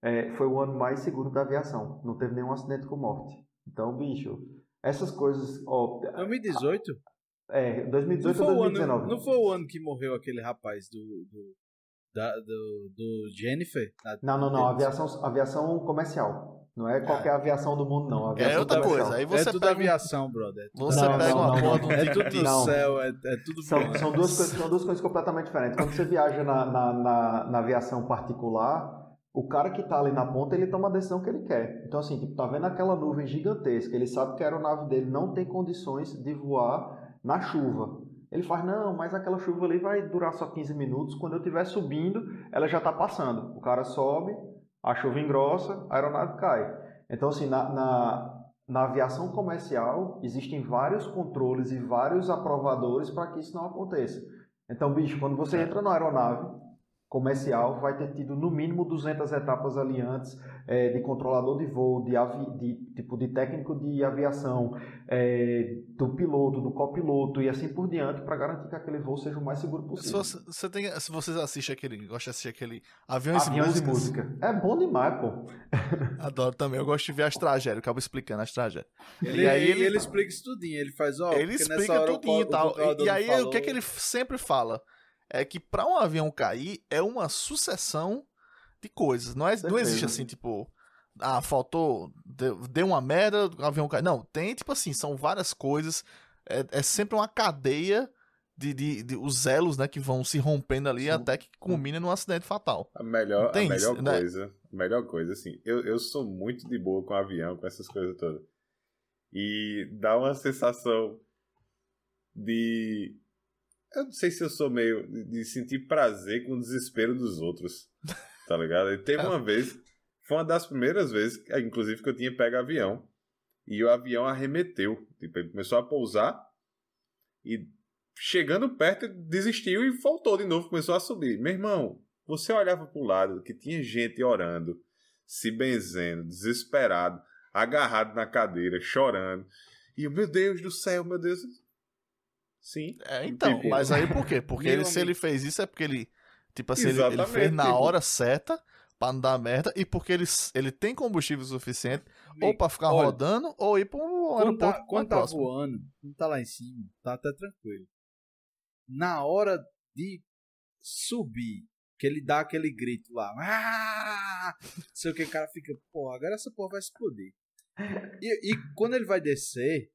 é, foi o ano mais seguro da aviação. Não teve nenhum acidente com morte. Então, bicho, essas coisas, ó... 2018? É, 2018 ou 2019. Ano, não foi o ano que morreu aquele rapaz do. do, da, do, do Jennifer? não, não, não. Aviação, aviação comercial. Não é qualquer aviação do mundo, não. é outra coisa. Aí você é tudo pega... aviação, brother. É você não, pega não, uma porra do É tudo no céu, é, é tudo são, são, duas coisas, são duas coisas completamente diferentes. Quando você viaja na, na, na, na aviação particular, o cara que está ali na ponta, ele toma a decisão que ele quer. Então, assim, tipo, tá vendo aquela nuvem gigantesca, ele sabe que a aeronave dele não tem condições de voar na chuva. Ele faz, não, mas aquela chuva ali vai durar só 15 minutos. Quando eu estiver subindo, ela já está passando. O cara sobe, a chuva engrossa, a aeronave cai. Então, assim, na, na, na aviação comercial, existem vários controles e vários aprovadores para que isso não aconteça. Então, bicho, quando você é. entra na aeronave, comercial vai ter tido no mínimo 200 etapas ali antes é, de controlador de voo, de, avi, de, tipo de técnico de aviação, é, do piloto, do copiloto e assim por diante para garantir que aquele voo seja o mais seguro possível. Se, você, você tem, se vocês assistem aquele, gosta de assistir aquele Aviões, Aviões e, Música, é bom demais, pô. *laughs* Adoro também, eu gosto de ver as tragédias, acabo explicando as tragédias. Ele, e aí ele, ele explica isso tudinho, ele faz, ó, ele explica tudinho e tal. E, e aí falou... o que é que ele sempre fala? É que para um avião cair é uma sucessão de coisas. Não, é, não existe assim, tipo, ah, faltou, deu, deu uma merda, o avião caiu. Não, tem, tipo assim, são várias coisas. É, é sempre uma cadeia de, de, de, os elos, né, que vão se rompendo ali Sim. até que culmina num acidente fatal. A melhor, a melhor isso, né? coisa, né? a melhor coisa, assim, eu, eu sou muito de boa com avião, com essas coisas todas. E dá uma sensação de Eu não sei se eu sou meio de sentir prazer com o desespero dos outros. Tá ligado? E teve uma *laughs* vez, foi uma das primeiras vezes, inclusive, que eu tinha pego avião. E o avião arremeteu. Tipo, ele começou a pousar e chegando perto, desistiu e voltou de novo, começou a subir. Meu irmão, você olhava para o lado que tinha gente orando, se benzendo, desesperado, agarrado na cadeira, chorando. E eu, meu Deus do céu, meu Deus. Sim. É, então, tipo, mas aí por quê? Porque ele, se ele fez isso é porque ele. Tipo assim, ele, ele, fez na tipo... hora certa pra não dar merda e porque ele, ele tem combustível suficiente Amigo, ou pra ficar olha, rodando ou ir pra um quando tá, quando tá voando, não tá lá em cima, tá até tranquilo. Na hora de subir, que ele dá aquele grito lá, ah! sei o que, o cara fica, pô, agora essa porra vai explodir. E, e quando ele vai descer,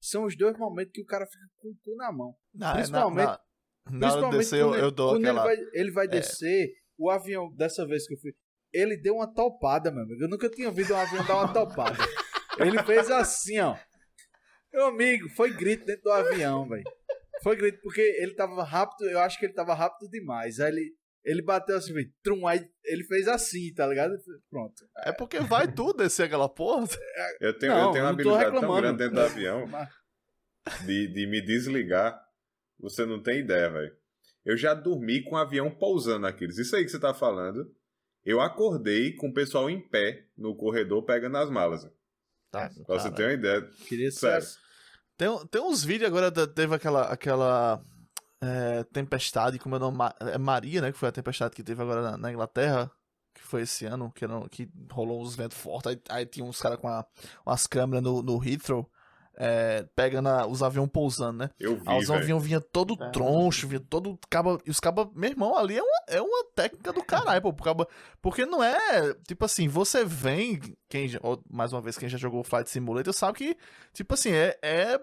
são os dois momentos que o cara fica com o cu na mão. Não, principalmente, na, na, na descer, eu, eu dou quando aquela... ele vai, ele vai é. descer, o avião, dessa vez que eu fui, ele deu uma topada, meu amigo. Eu nunca tinha ouvido um avião dar uma topada. *laughs* Ele fez assim, ó. Meu amigo, foi grito dentro do avião, velho. Foi grito, porque ele tava rápido, eu acho que ele tava rápido demais. Aí ele, ele bateu assim, trum, aí ele fez assim, tá ligado? Pronto. É porque vai tudo descer aquela porra. *laughs* Eu tenho, não, eu tenho uma habilidade tão grande dentro do avião de, de me desligar. Você não tem ideia, velho. Eu já dormi com o avião pousando naqueles. Isso aí que você tá falando. Eu acordei com o pessoal em pé no corredor pegando as malas. Tá, pra você ter uma ideia. Queria Sério. Tem, tem uns vídeos agora, teve aquela, aquela é, tempestade, como é o nome? É Maria, né? Que foi a tempestade que teve agora na, na Inglaterra. Que foi esse ano, que, não, que rolou uns ventos fortes. Aí, aí tinha uns caras com a, umas câmeras no, no Heathrow é, pegando a, os aviões pousando, né? Eu vi, Aí os aviões vinha todo é. troncho, vinha todo caba, e os cabas, meu irmão, ali é uma, é uma técnica do caralho, pô, caba, porque não é, tipo assim, você vem, quem, mais uma vez, quem já jogou Flight Simulator sabe que, tipo assim, é, é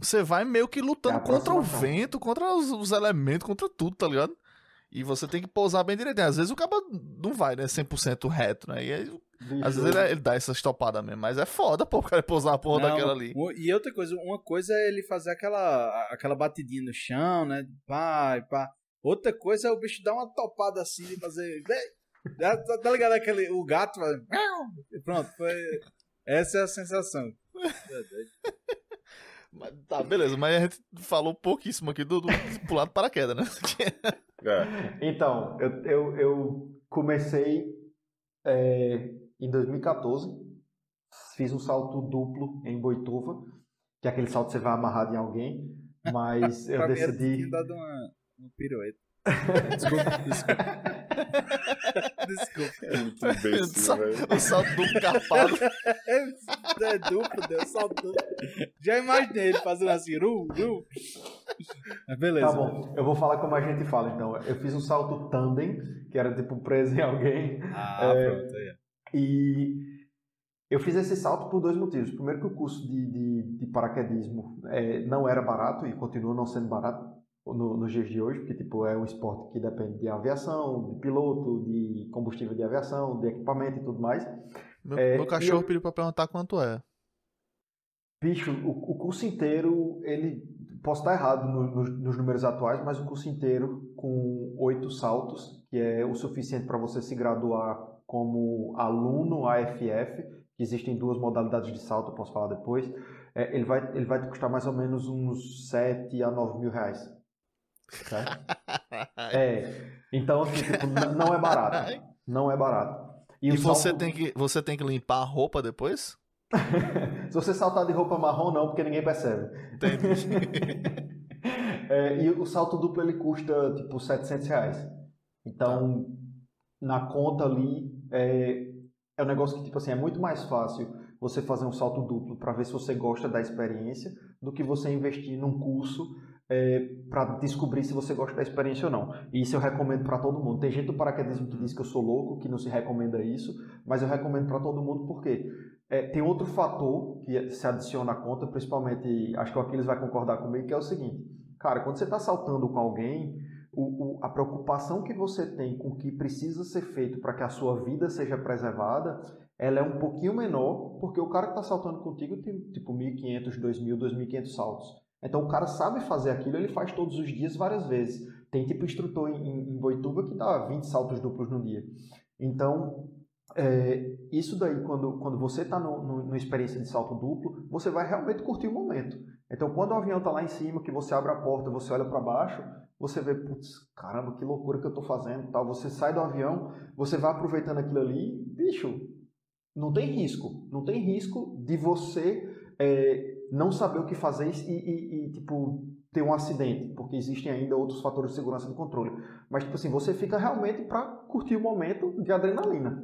você vai meio que lutando é contra o vento, contra os, os elementos, contra tudo, tá ligado? E você tem que pousar bem direitinho. Às vezes o cabo não vai, né? 100% reto, né? E aí, às vezes ele, ele, dá essa estopada mesmo. Mas é foda, pô, o cara pousar a porra não, daquela ali. E outra coisa, uma coisa é ele fazer aquela, aquela batidinha no chão, né? Pá, pá. Outra coisa é o bicho dar uma topada assim e fazer. Tá, tá ligado aquele. O gato. *laughs* Pronto, foi. Essa é a sensação. *laughs* Mas, tá, beleza, mas a gente falou pouquíssimo aqui do, do pular do paraquedas, né? *laughs* É. Então, eu, eu, eu comecei é, em 2014, fiz um salto duplo em Boituva, que é aquele salto que você vai amarrado em alguém, mas *laughs* eu decidi. Mim, dado uma, uma pirueta. *laughs* Desculpa, desculpa. Desculpa. Muito imbecil, velho. O salto duplo carpado. *laughs* é duplo, deu salto duplo. Já imaginei ele fazendo assim, ru, ru. Beleza. Tá bom, eu vou falar como a gente fala então. Eu fiz um salto tandem, que era tipo preso em alguém. Ah, é, pronto, é. E eu fiz esse salto por dois motivos. Primeiro que o curso de, de, de paraquedismo é, não era barato e continua não sendo barato no, nos dias de hoje, porque tipo, é um esporte que depende de aviação, de piloto, de combustível de aviação, de equipamento e tudo mais. Meu, é, meu cachorro eu... pediu para perguntar quanto é. Bicho, o, o, curso inteiro, ele. Posso estar errado no, no, nos números atuais, mas o curso inteiro com oito saltos, que é o suficiente para você se graduar como aluno AFF, que existem duas modalidades de salto, eu posso falar depois. É, ele, vai, ele vai te custar mais ou menos uns 7 a 9 mil reais. É. Então, assim, tipo, não é barato. Não é barato. E, e você, salto... tem que, você tem que limpar a roupa depois? *laughs* Se você saltar de roupa marrom, não, porque ninguém percebe. Entendi. *laughs* é, e o salto duplo ele custa tipo 700 reais. Então, tá. na conta ali, é, é um negócio que tipo assim, é muito mais fácil você fazer um salto duplo para ver se você gosta da experiência do que você investir num curso é, para descobrir se você gosta da experiência ou não. E isso eu recomendo para todo mundo. Tem gente do paraquedismo que diz que eu sou louco, que não se recomenda isso, mas eu recomendo para todo mundo porque é, tem outro fator que se adiciona à conta, principalmente, acho que o Aquiles vai concordar comigo, que é o seguinte: cara, quando você está saltando com alguém, o, o, a preocupação que você tem com o que precisa ser feito para que a sua vida seja preservada, ela é um pouquinho menor, porque o cara que está saltando contigo tem tipo 1.500, 2.000, 2.500 saltos. Então o cara sabe fazer aquilo, ele faz todos os dias várias vezes. Tem tipo instrutor em, em Boituva que dá 20 saltos duplos no dia. Então, é, isso daí, quando, quando você está numa experiência de salto duplo, você vai realmente curtir o momento. Então, quando o avião está lá em cima, que você abre a porta, você olha para baixo, você vê, putz, caramba, que loucura que eu estou fazendo, tal. Você sai do avião, você vai aproveitando aquilo ali, bicho, não tem risco, não tem risco de você é, não saber o que fazer e, e, e, tipo ter um acidente, porque existem ainda outros fatores de segurança do controle. Mas tipo assim, você fica realmente para curtir o momento de adrenalina.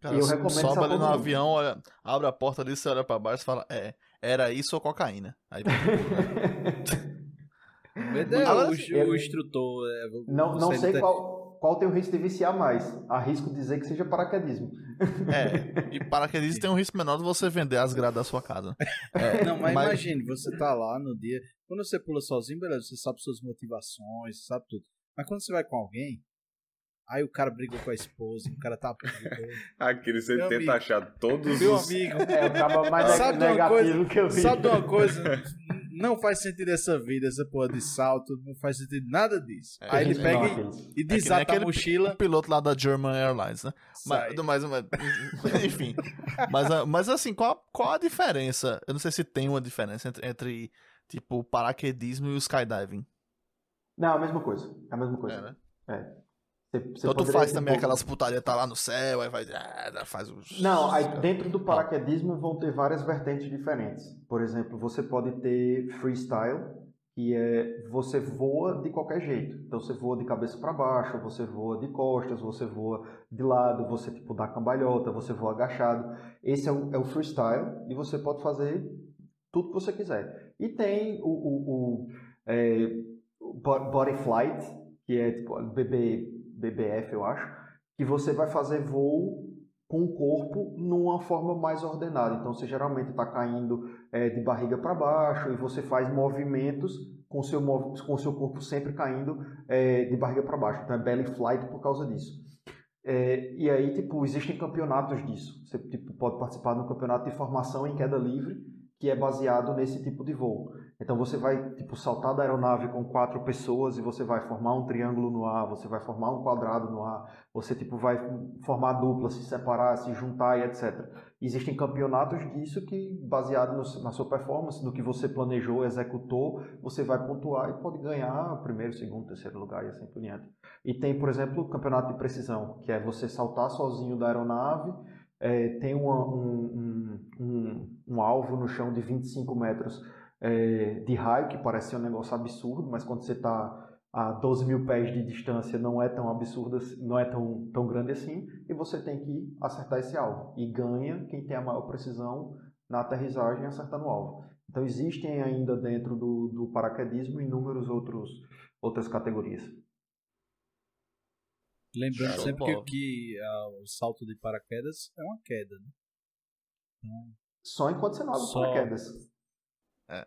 Cara, eu recomendo sobe ali no mundo. avião, olha, abre a porta ali, você olha para baixo e fala, é, era isso ou cocaína? Aí *laughs* Agora, o, o, instrutor. É, não, não sei qual, qual tem o risco de viciar mais. Arrisco dizer que seja paraquedismo. *laughs* É, e paraquedismo tem um risco menor de você vender as grades da sua casa. É, não, mas, mas, imagine, você tá lá no dia. Quando você pula sozinho, beleza, você sabe suas motivações, sabe tudo. Mas quando você vai com alguém, Aí o cara brigou com a esposa, o cara tá. *laughs* Aquele você tenta amigo, achar todos meu os. amigo. É, o cara mais sabe negativo coisa, que eu vi. Sabe de uma coisa? *laughs* Não faz sentido essa vida, essa porra de salto, não faz sentido nada disso. É, Aí ele pega e, e é desata é a mochila. O piloto lá da German Airlines, né? Mas, mas, mas, *laughs* enfim. Mas, mas assim, qual, qual a diferença? Eu não sei se tem uma diferença entre, entre tipo, paraquedismo e o skydiving. Não, a mesma coisa. É a mesma coisa. É, né? É. Você, você então tu faz também aquelas putaria, tá lá no céu, aí vai. Ah, faz os. Não, aí dentro do paraquedismo vão ter várias vertentes diferentes. Por exemplo, você pode ter freestyle, que é você voa de qualquer jeito. Então você voa de cabeça para baixo, você voa de costas, você voa de lado, você tipo dá cambalhota, você voa agachado. Esse é o, é o freestyle e você pode fazer tudo que você quiser. E tem o, o, o é, body flight, que é tipo bebê BBF, eu acho, que você vai fazer voo com o corpo numa forma mais ordenada. Então, você geralmente está caindo é, de barriga para baixo e você faz movimentos com seu com seu corpo sempre caindo é, de barriga para baixo. Então, é belly flight por causa disso. É, e aí, tipo, existem campeonatos disso. Você tipo, pode participar de um campeonato de formação em queda livre que é baseado nesse tipo de voo. Então você vai tipo saltar da aeronave com quatro pessoas e você vai formar um triângulo no ar, você vai formar um quadrado no ar, você tipo vai formar dupla, se separar, se juntar e etc. Existem campeonatos disso que baseado no, na sua performance, no que você planejou, executou, você vai pontuar e pode ganhar primeiro, segundo, terceiro lugar e assim por diante. E tem, por exemplo, o campeonato de precisão, que é você saltar sozinho da aeronave, é, tem uma, um, um, um, alvo no chão de 25 metros é, de raio, que parece um negócio absurdo, mas quando você está a 12 mil pés de distância não é tão absurdo, não é tão, tão grande assim, e você tem que acertar esse alvo. E ganha quem tem a maior precisão na aterrissagem acertando o alvo. Então existem ainda dentro do, do paraquedismo inúmeros outros outras categorias. Lembrando Show sempre que, que uh, o salto de paraquedas é uma queda, né? Então, Só enquanto você não abre só... paraquedas. É.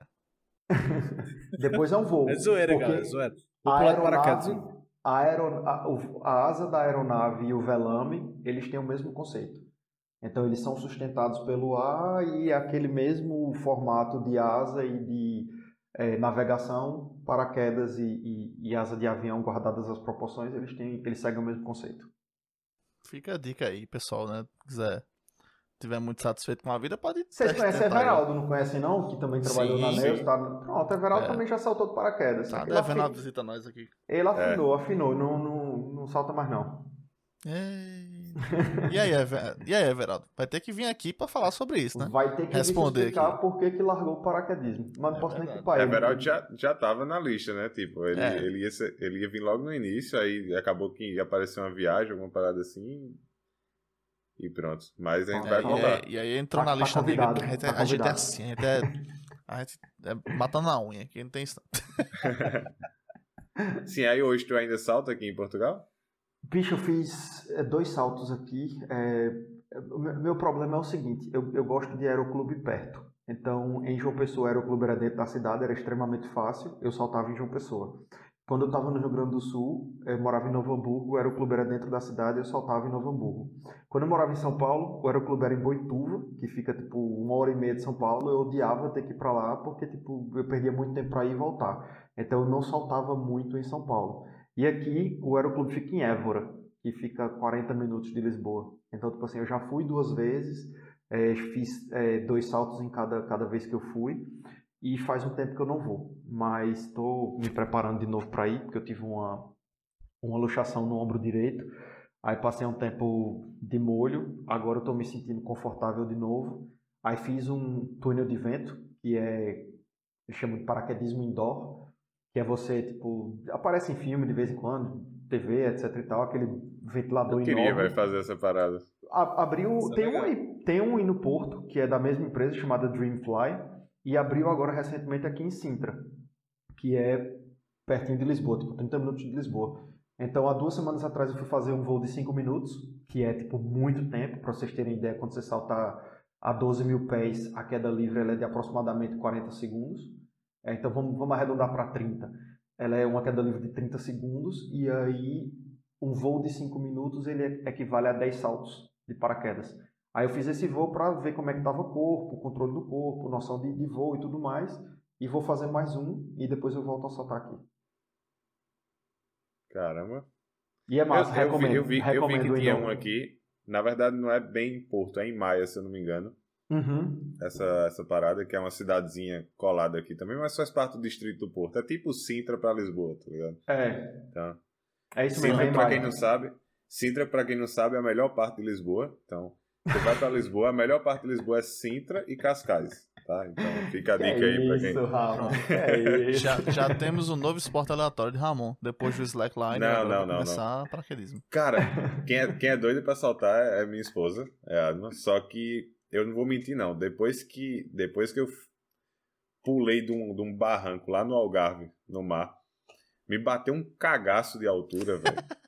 *laughs* Depois é um voo. É zoeira, galera, é zoeira. Vou a aeronave, a, aeron, a, a asa da aeronave e o velame, eles têm o mesmo conceito. Então eles são sustentados pelo ar e aquele mesmo formato de asa e de é, navegação, paraquedas e, e, e, asa de avião guardadas as proporções, eles têm, eles seguem o mesmo conceito. Fica a dica aí, pessoal, né? Se quiser estiver muito satisfeito com a vida, pode. Vocês conhecem Everaldo, não conhecem não? Que também trabalhou sim, na Neus, tá? Pronto, Everaldo é. também já saltou de paraquedas. Tá devendo afin... uma visita a nós aqui. Ele afinou, é. afinou, não, não, não salta mais não. É... E aí, Ever... e aí, Everaldo? Vai ter que vir aqui para falar sobre isso, né? Vai ter que responder explicar aqui. por que, que largou o paraquedismo. Mas não é posso verdade. nem culpar ele. Everaldo já, já tava na lista, né? Tipo, ele, é. ele, ia ser, ele ia vir logo no início, aí acabou que ia aparecer uma viagem, alguma parada assim. E pronto. Mas a gente é, vai falar. E, aí entrou tá, na lista tá dele. A gente, tá a gente é assim, a gente é, a gente é matando a unha, aqui não tem isso. *laughs* Sim, aí hoje tu ainda salta aqui em Portugal? Bicho, eu fiz é, dois saltos aqui. É, meu problema é o seguinte: eu, eu gosto de aeroclube perto. Então, em João Pessoa, aeroclube era dentro da cidade, era extremamente fácil. Eu saltava em João Pessoa. quando eu estava no Rio Grande do Sul, eu morava em Novo Hamburgo, o aeroclube era dentro da cidade, eu saltava em Novo Hamburgo. Quando eu morava em São Paulo, o aeroclube era em Boituva, que fica tipo uma hora e meia de São Paulo, eu odiava ter que ir para lá porque tipo eu perdia muito tempo para ir e voltar. Então eu não saltava muito em São Paulo. E aqui o aeroclube fica em Évora, que fica 40 minutos de Lisboa. Então tipo assim, eu já fui duas vezes, é, fiz é, dois saltos em cada, cada vez que eu fui e faz um tempo que eu não vou, mas estou me preparando de novo para ir, porque eu tive uma, uma luxação no ombro direito, aí passei um tempo de molho, agora estou me sentindo confortável de novo, aí fiz um túnel de vento, que é, eu chamo de paraquedismo indoor, que é você, tipo, aparece em filme de vez em quando, TV, etc e tal, aquele ventilador eu queria, enorme. vai fazer essa parada. abriu, Isso é tem, legal. um, tem um aí no Porto, que é da mesma empresa, chamada Dreamfly, e abriu agora recentemente aqui em Sintra, que é pertinho de Lisboa, tipo 30 minutos de Lisboa. Então, há duas semanas atrás eu fui fazer um voo de 5 minutos, que é tipo muito tempo, para vocês terem ideia, quando você saltar a 12 mil pés, a queda livre é de aproximadamente 40 segundos. É, então, vamos, vamos arredondar para 30. Ela é uma queda livre de 30 segundos, e aí um voo de 5 minutos ele equivale a 10 saltos de paraquedas. Aí eu fiz esse voo para ver como é que estava o corpo, o controle do corpo, noção de, de, voo e tudo mais. E vou fazer mais um e depois eu volto a soltar aqui. Caramba. E é massa, eu, recomendo. Eu vi, eu vi, eu vi que tinha um aqui. Na verdade, não é bem em Porto, é em Maia, se eu não me engano. Uhum. Essa, essa parada, que é uma cidadezinha colada aqui também, mas faz parte do distrito do Porto. É tipo Sintra para Lisboa, tá ligado? É. Então, é isso mesmo. Sintra, é pra quem não sabe, Sintra, para quem não sabe, é a melhor parte de Lisboa. Então, você vai para Lisboa, a melhor parte de Lisboa é Sintra e Cascais, tá? Então fica a dica que aí para isso, quem. Ramon. É *laughs* isso. Já, já temos um novo esporte aleatório de Ramon. Depois do slackline, Não, não, vai não, começar paraquedismo. Cara, *laughs* quem é, quem é doido para saltar é minha esposa, é a Adma. Só que eu não vou mentir, não. Depois que, depois que eu pulei de um, de um barranco lá no Algarve, no mar, me bateu um cagaço de altura, velho. *laughs*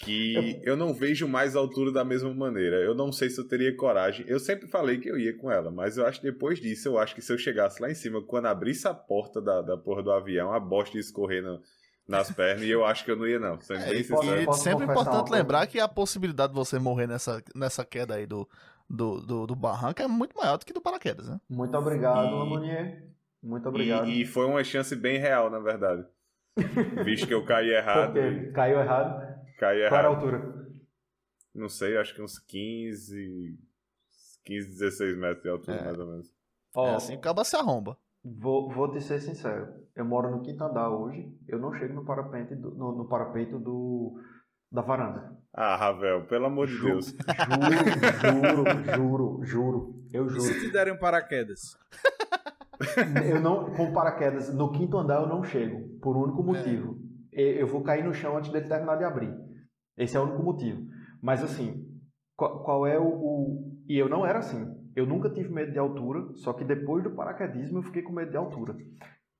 que eu não vejo mais a altura da mesma maneira. Eu não sei se eu teria coragem. Eu sempre falei que eu ia com ela, mas eu acho que depois disso, eu acho que se eu chegasse lá em cima, quando abrisse a porta da, da porra do avião, a bosta ia escorrer no, nas pernas, e eu acho que eu não ia, não. Sendo bem E. Posso sempre confessar importante lembrar que a possibilidade de você morrer nessa, nessa queda aí do, do, do, do barranco é muito maior do que do paraquedas, né? Muito obrigado, E- Lamonier. Muito obrigado. E, e foi uma chance bem real, na verdade. *laughs* Visto que eu caí errado. Porque caiu errado. Caí Qual era a errado. altura? Não sei, acho que uns 15. 15, 16 metros de altura, É. mais ou menos. Ó, É assim que acaba se arromba. Vou, vou te ser sincero. Eu moro no quinto andar hoje. Eu não chego no parapeito do, no, no parapeito do, da varanda. Ah, Ravel, pelo amor de Ju- Deus. Juro, juro, juro, juro. Eu E juro. se te derem paraquedas? *laughs* Eu não, com paraquedas, no quinto andar eu não chego, por um único motivo. E- Eu vou cair no chão antes dele terminar de abrir. Esse é o único motivo. Mas assim, qual, qual é o, o- E eu não era assim. Eu nunca tive medo de altura, só que depois do paraquedismo eu fiquei com medo de altura.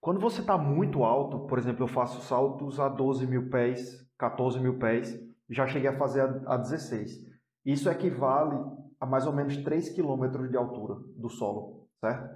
Quando você está muito alto, por exemplo, eu faço saltos a 12 mil pés, 14 mil pés, já cheguei a fazer a, a 16. Isso equivale a mais ou menos 3 quilômetros de altura do solo, certo?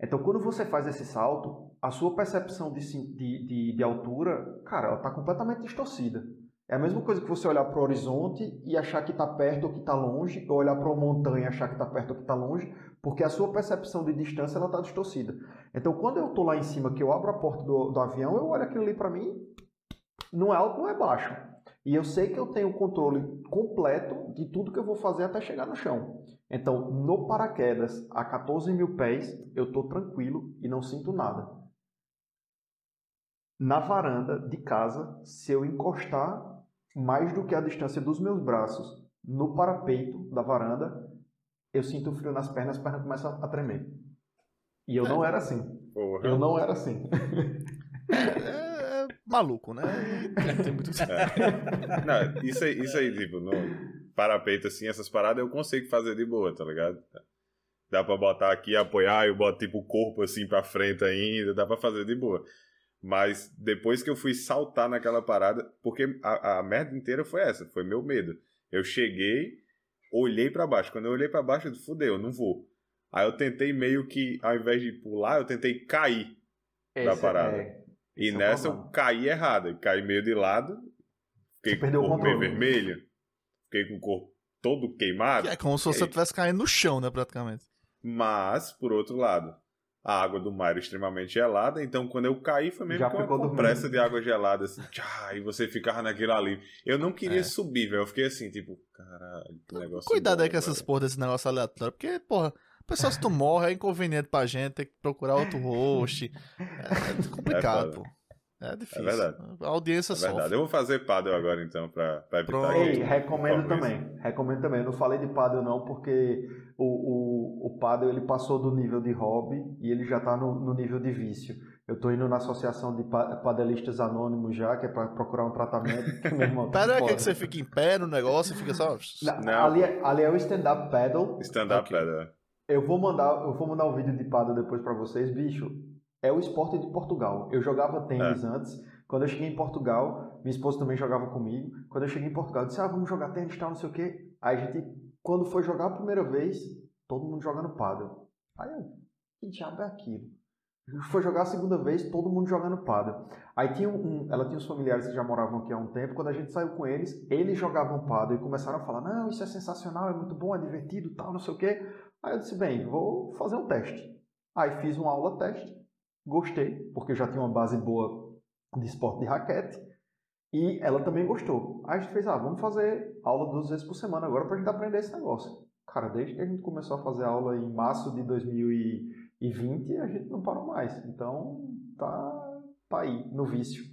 Então, quando você faz esse salto, a sua percepção de, de, de, de altura, cara, ela está completamente distorcida. É a mesma coisa que você olhar para o horizonte e achar que está perto ou que está longe, ou olhar para uma montanha e achar que está perto ou que está longe, porque a sua percepção de distância ela está distorcida. Então, quando eu estou lá em cima, que eu abro a porta do, do avião, eu olho aquilo ali para mim, não é alto, não é baixo. E eu sei que eu tenho o controle completo de tudo que eu vou fazer até chegar no chão. Então, no paraquedas, a 14 mil pés, eu estou tranquilo e não sinto nada. Na varanda de casa, se eu encostar mais do que a distância dos meus braços no parapeito da varanda, eu sinto frio nas pernas, as pernas começam a tremer. E eu não *laughs* era assim. Porra. Eu não era assim. *laughs* É, é maluco, né? Não tem muito... Não, isso aí, isso aí, tipo, no parapeito, assim, essas paradas eu consigo fazer de boa, tá ligado? Dá pra botar aqui e apoiar, eu boto, tipo, o corpo, assim, pra frente ainda, dá pra fazer de boa. Mas depois que eu fui saltar naquela parada, porque a, a merda inteira foi essa, foi meu medo. Eu cheguei, olhei pra baixo. Quando eu olhei pra baixo, eu disse, fudeu, eu não vou. Aí eu tentei meio que, ao invés de pular, eu tentei cair. Da Esse parada. é- E Esse nessa é eu caí errado, caí meio de lado, fiquei com o corpo meio vermelho, fiquei com o corpo todo queimado. Que é como se você estivesse caindo no chão, né, praticamente. Mas, por outro lado, a água do mar era extremamente gelada, então quando eu caí foi mesmo Já com uma compressa de água gelada, assim, tchá, e você ficava naquilo ali. Eu não queria é. subir, velho, eu fiquei assim, tipo, caralho, que negócio Cuidado bom, aí com essas porra desse negócio aleatório, porque, porra, pessoal, se tu morre é inconveniente pra gente, ter que procurar outro host, é, é complicado, é pô. É difícil. É verdade. A audiência é verdade. Eu vou fazer paddle agora então para evitar Ei, recomendo também. Recomendo também. Eu não falei de paddle não porque o, o, o paddle ele passou do nível de hobby e ele já está no, no nível de vício. Eu tô indo na associação de padelistas anônimos já, que é para procurar um tratamento. *laughs* Pera, que, que você fica em pé no negócio e fica só. Não, *laughs* Ali, é, ali é o stand-up paddle. Stand-up okay. paddle. Eu vou mandar, eu vou mandar um vídeo de paddle depois para vocês, bicho é o esporte de Portugal. Eu jogava tênis é. antes. Quando eu cheguei em Portugal, minha esposa também jogava comigo. Quando eu cheguei em Portugal, eu disse: Ah, vamos jogar tênis, tal, não sei o quê. Aí a gente, quando foi jogar a primeira vez, todo mundo jogando paddle. Aí eu, que diabo é aquilo? Foi jogar a segunda vez, todo mundo jogando paddle. Aí tinha um, ela tinha uns familiares que já moravam aqui há um tempo. Quando a gente saiu com eles, eles jogavam paddle e começaram a falar: Não, isso é sensacional, é muito bom, é divertido, tal, não sei o quê. Aí eu disse: Bem, vou fazer um teste. Aí fiz uma aula teste Gostei, porque eu já tinha uma base boa de esporte de raquete. E ela também gostou. Aí a gente fez, ah, vamos fazer aula duas vezes por semana agora pra gente aprender esse negócio. Cara, desde que a gente começou a fazer aula em março de 2020, a gente não parou mais. Então, tá, tá aí, no vício.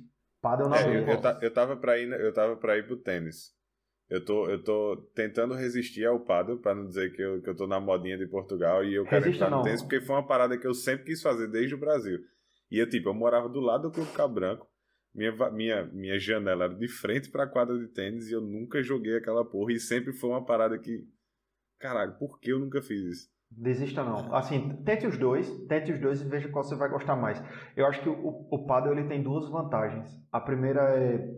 Padel na é, eu, eu, eu, tava pra ir, eu tava pra ir pro tênis. Eu tô, eu tô tentando resistir ao paddle, para não dizer que eu, que eu tô na modinha de Portugal e eu quero Resista entrar no tênis, porque foi uma parada que eu sempre quis fazer desde o Brasil. E eu, tipo, eu morava do lado do Clube Cabo Branco, minha, minha, minha janela era de frente pra quadra de tênis e eu nunca joguei aquela porra. E sempre foi uma parada que. Caralho, por que eu nunca fiz isso? Desista não. Assim, tente os dois, tente os dois e veja qual você vai gostar mais. Eu acho que o, o paddle ele tem duas vantagens. A primeira é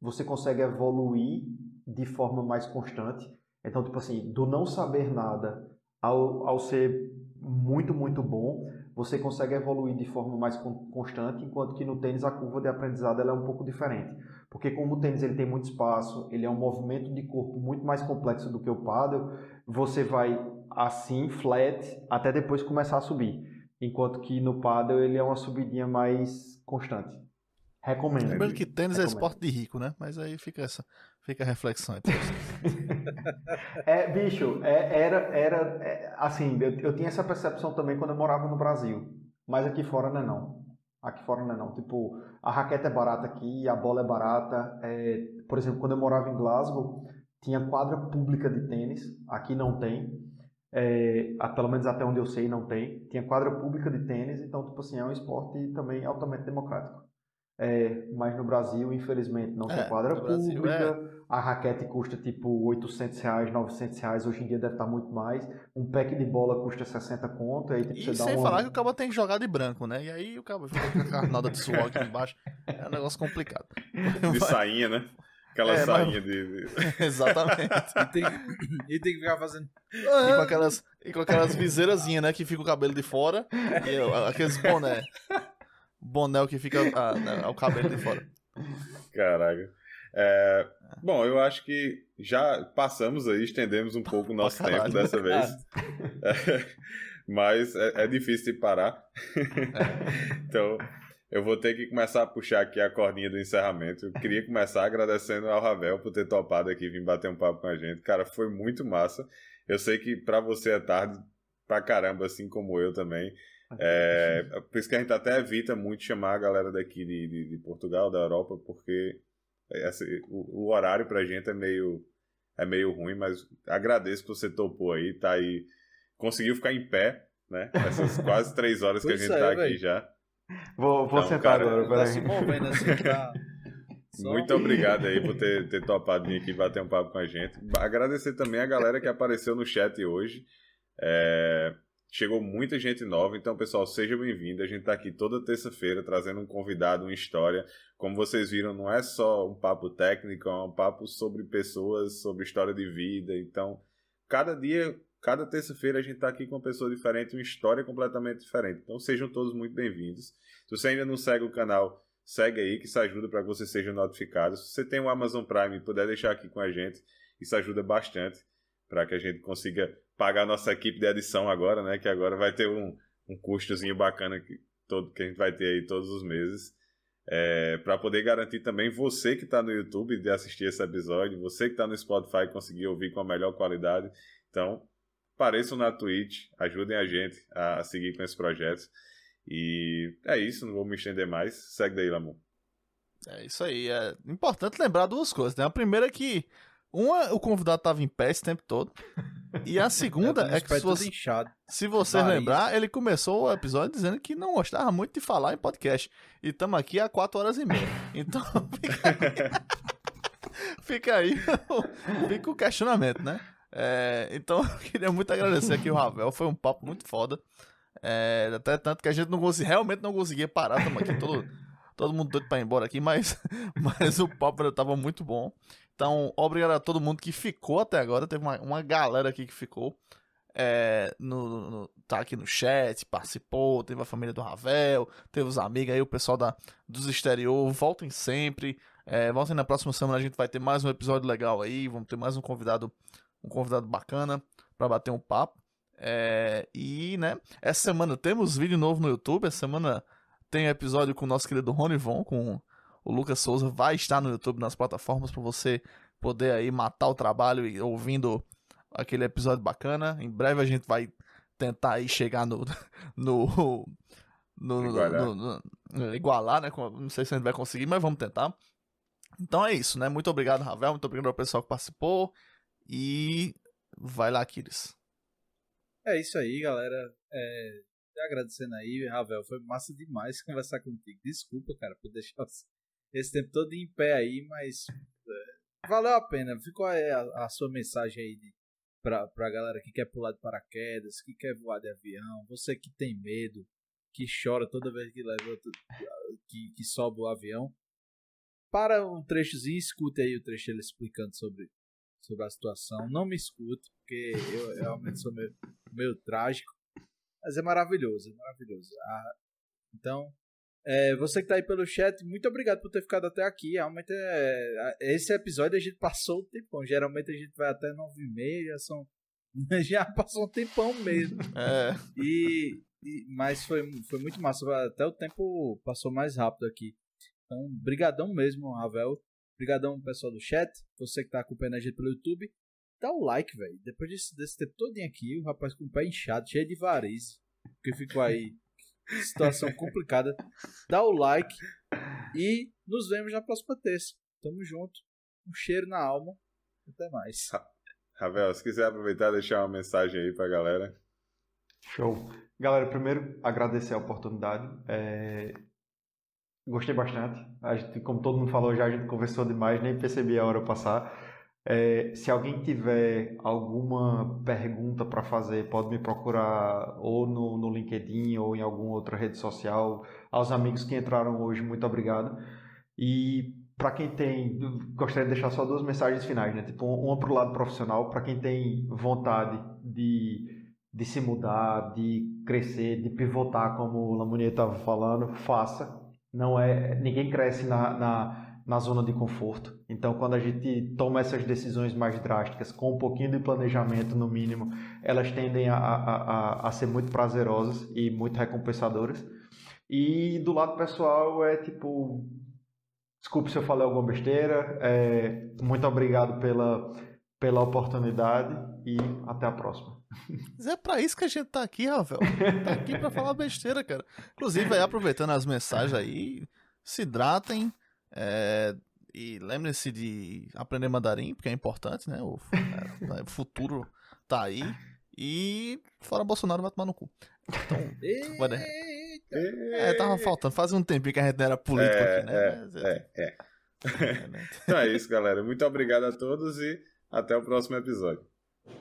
você consegue evoluir de forma mais constante. Então, tipo assim, do não saber nada ao, ao ser muito, muito bom, você consegue evoluir de forma mais constante, enquanto que no tênis a curva de aprendizado é um pouco diferente. Porque como o tênis ele tem muito espaço, ele é um movimento de corpo muito mais complexo do que o paddle, você vai assim, flat, até depois começar a subir. Enquanto que no paddle ele é uma subidinha mais constante. Recomendo. Lembrando que tênis Recomendo. é esporte de rico, né? Mas aí fica essa, fica a reflexão. *laughs* é, bicho, é, era, era é, assim, eu, eu, tinha essa percepção também quando eu morava no Brasil. Mas aqui fora não é não. Aqui fora não é não. Tipo, a raquete é barata aqui, a bola é barata. É, por exemplo, quando eu morava em Glasgow, tinha quadra pública de tênis. Aqui não tem. É, pelo menos até onde eu sei não tem. Tinha quadra pública de tênis, então, tipo assim, é um esporte também altamente democrático. É, mas no Brasil, infelizmente, não é, tem quadra pública. Brasil, é. A raquete custa tipo 800 reais, 900 reais. Hoje em dia deve estar muito mais. Um pack de bola custa 60 conto. Aí, tipo, e sem falar que o cabo tem que jogar de branco, né? E aí o cabo fica com a carnada de suor aqui embaixo. É um negócio complicado. De sainha, né? Aquela é, sainha mas... de. *laughs* Exatamente. e, tem, e tem que ficar fazendo. E com aquelas, e com aquelas viseirazinhas, né? Que fica o cabelo de fora. E aqueles boné boné que fica a, a, o cabelo de fora. Caraca. É, bom, eu acho que já passamos aí, estendemos um pouco o nosso tempo caralho, dessa vez. *laughs* É, mas é, é, difícil de parar. *laughs* então, eu vou ter que começar a puxar aqui a cordinha do encerramento. Eu queria começar agradecendo ao Ravel por ter topado aqui vir bater um papo com a gente. Cara, foi muito massa. Eu sei que para você é tarde pra caramba, assim como eu também. É, por isso que a gente até evita muito chamar a galera daqui de, de, de Portugal, da Europa, porque essa, o, o, horário pra gente é meio, é meio ruim, mas agradeço que você topou aí, tá aí, conseguiu ficar em pé, né? Essas *laughs* quase três horas que a gente é, tá aqui já. Vou, vou então, sentar cara, agora, tá se *laughs* movendo assim, tá... Muito obrigado aí por ter, ter topado vir aqui bater um papo com a gente. Agradecer também a galera que apareceu no chat hoje. É, Chegou muita gente nova, então, pessoal, seja bem-vindo. A gente está aqui toda terça-feira trazendo um convidado, uma história. Como vocês viram, não é só um papo técnico, é um papo sobre pessoas, sobre história de vida. Então, cada dia, cada terça-feira a gente está aqui com uma pessoa diferente, uma história completamente diferente. Então sejam todos muito bem-vindos. Se você ainda não segue o canal, segue aí, que isso ajuda para que você seja notificado. Se você tem o Amazon Prime e puder deixar aqui com a gente, isso ajuda bastante para que a gente consiga pagar a nossa equipe de edição agora, né? Que agora vai ter um, um custozinho bacana que, todo, que a gente vai ter aí todos os meses. É, para poder garantir também você que está no YouTube de assistir esse episódio, você que está no Spotify conseguir ouvir com a melhor qualidade. Então, apareçam na Twitch, ajudem a gente a seguir com esse projeto. E é isso, não vou me estender mais. Segue daí, Lamor. É isso aí. É importante lembrar duas coisas, né? A primeira é que uma, o convidado estava em pé esse tempo todo. E a *laughs* segunda é, é que se você, se você lembrar, ele começou o episódio dizendo que não gostava muito de falar em podcast. E estamos aqui há 4 horas e meia. Então *laughs* fica aí, fica o questionamento, né? É, então eu queria muito agradecer aqui o Ravel. Foi um papo muito foda. É, até tanto que a gente não realmente não conseguia parar. Estamos aqui todo, todo mundo doido para ir embora aqui, mas, *laughs* mas o papo já estava muito bom. Então, obrigado a todo mundo que ficou até agora. Teve uma, uma galera aqui que ficou. É, no, no, tá aqui no chat, participou, teve a família do Ravel, teve os amigos aí, o pessoal da, dos exterior, voltem sempre, é, voltem na próxima semana, a gente vai ter mais um episódio legal aí, vamos ter mais um convidado, um convidado bacana para bater um papo, é, e, né, essa semana temos vídeo novo no YouTube, essa semana tem episódio com o nosso querido Rony Von, com o Lucas Souza vai estar no YouTube nas plataformas para você poder aí matar o trabalho e ouvindo aquele episódio bacana. Em breve a gente vai tentar aí chegar no *laughs* no no, igualar. no, no, no igualar, né? Não sei se a gente vai conseguir, mas vamos tentar. Então é isso, né? Muito obrigado, Ravel. Muito obrigado ao pessoal que participou. E vai lá, Kiris. É isso aí, galera. É, agradecendo aí, Ravel. Foi massa demais conversar contigo. Desculpa, cara, por deixar esse tempo todo em pé aí, mas é, valeu a pena. Ficou a, a, sua mensagem aí de, pra, pra galera que quer pular de paraquedas, que quer voar de avião, você que tem medo, que chora toda vez que leva que, que sobe o avião. Para um trechozinho, escute aí o trecho ele explicando sobre, sobre a situação. Não me escute, porque eu realmente sou meio, meio trágico. Mas é maravilhoso, é maravilhoso. Ah, então, é, você que tá aí pelo chat, muito obrigado por ter ficado até aqui. Realmente, é, esse episódio a gente passou o tempão. Geralmente a gente vai até 9 e meia, são, *laughs* já passou um tempão mesmo. É. E, e, mas foi, foi muito massa. Até o tempo passou mais rápido aqui. Então, brigadão mesmo, Ravel. Brigadão, pessoal do chat. Você que tá acompanhando a gente pelo YouTube. Dá o like, velho. Depois desse, desse tempo todo aqui, o rapaz com o pé inchado, cheio de varizes. Que ficou aí situação complicada. Dá o like e nos vemos na próxima terça. Tamo junto. Um cheiro na alma. Até mais. Ravel, se quiser aproveitar e deixar uma mensagem aí pra galera. Show. Galera, primeiro agradecer a oportunidade. É... Gostei bastante. A gente, como todo mundo falou já, a gente conversou demais, nem percebi a hora passar. É, se alguém tiver alguma pergunta para fazer, pode me procurar ou no, no LinkedIn ou em alguma outra rede social. Aos amigos que entraram hoje, muito obrigado. E para quem tem, gostaria de deixar só duas mensagens finais, né? Tipo, uma para o lado profissional, para quem tem vontade de, de se mudar, de crescer, de pivotar, como o Lamonier estava falando, faça. Não é, ninguém cresce na, na na zona de conforto. Então, quando a gente toma essas decisões mais drásticas, com um pouquinho de planejamento no mínimo, elas tendem a, a, a, a ser muito prazerosas e muito recompensadoras. E do lado pessoal é tipo, desculpe se eu falei alguma besteira, é, muito obrigado pela, pela oportunidade e até a próxima. Mas *laughs* é pra isso que a gente tá aqui, Ravel. Tá aqui pra falar besteira, cara. Inclusive, aí, aproveitando as mensagens aí, se hidratem, é, e lembre-se de aprender mandarim, porque é importante, né? O, é, o futuro tá aí. E fora Bolsonaro vai tomar no cu. Então, vai dar... É, tava faltando. Faz um tempinho que a gente não era político é, aqui, né? É, Mas, é, é. é. então é isso, galera. Muito obrigado a todos e até o próximo episódio.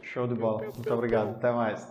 Show de bola. Muito obrigado. Até mais.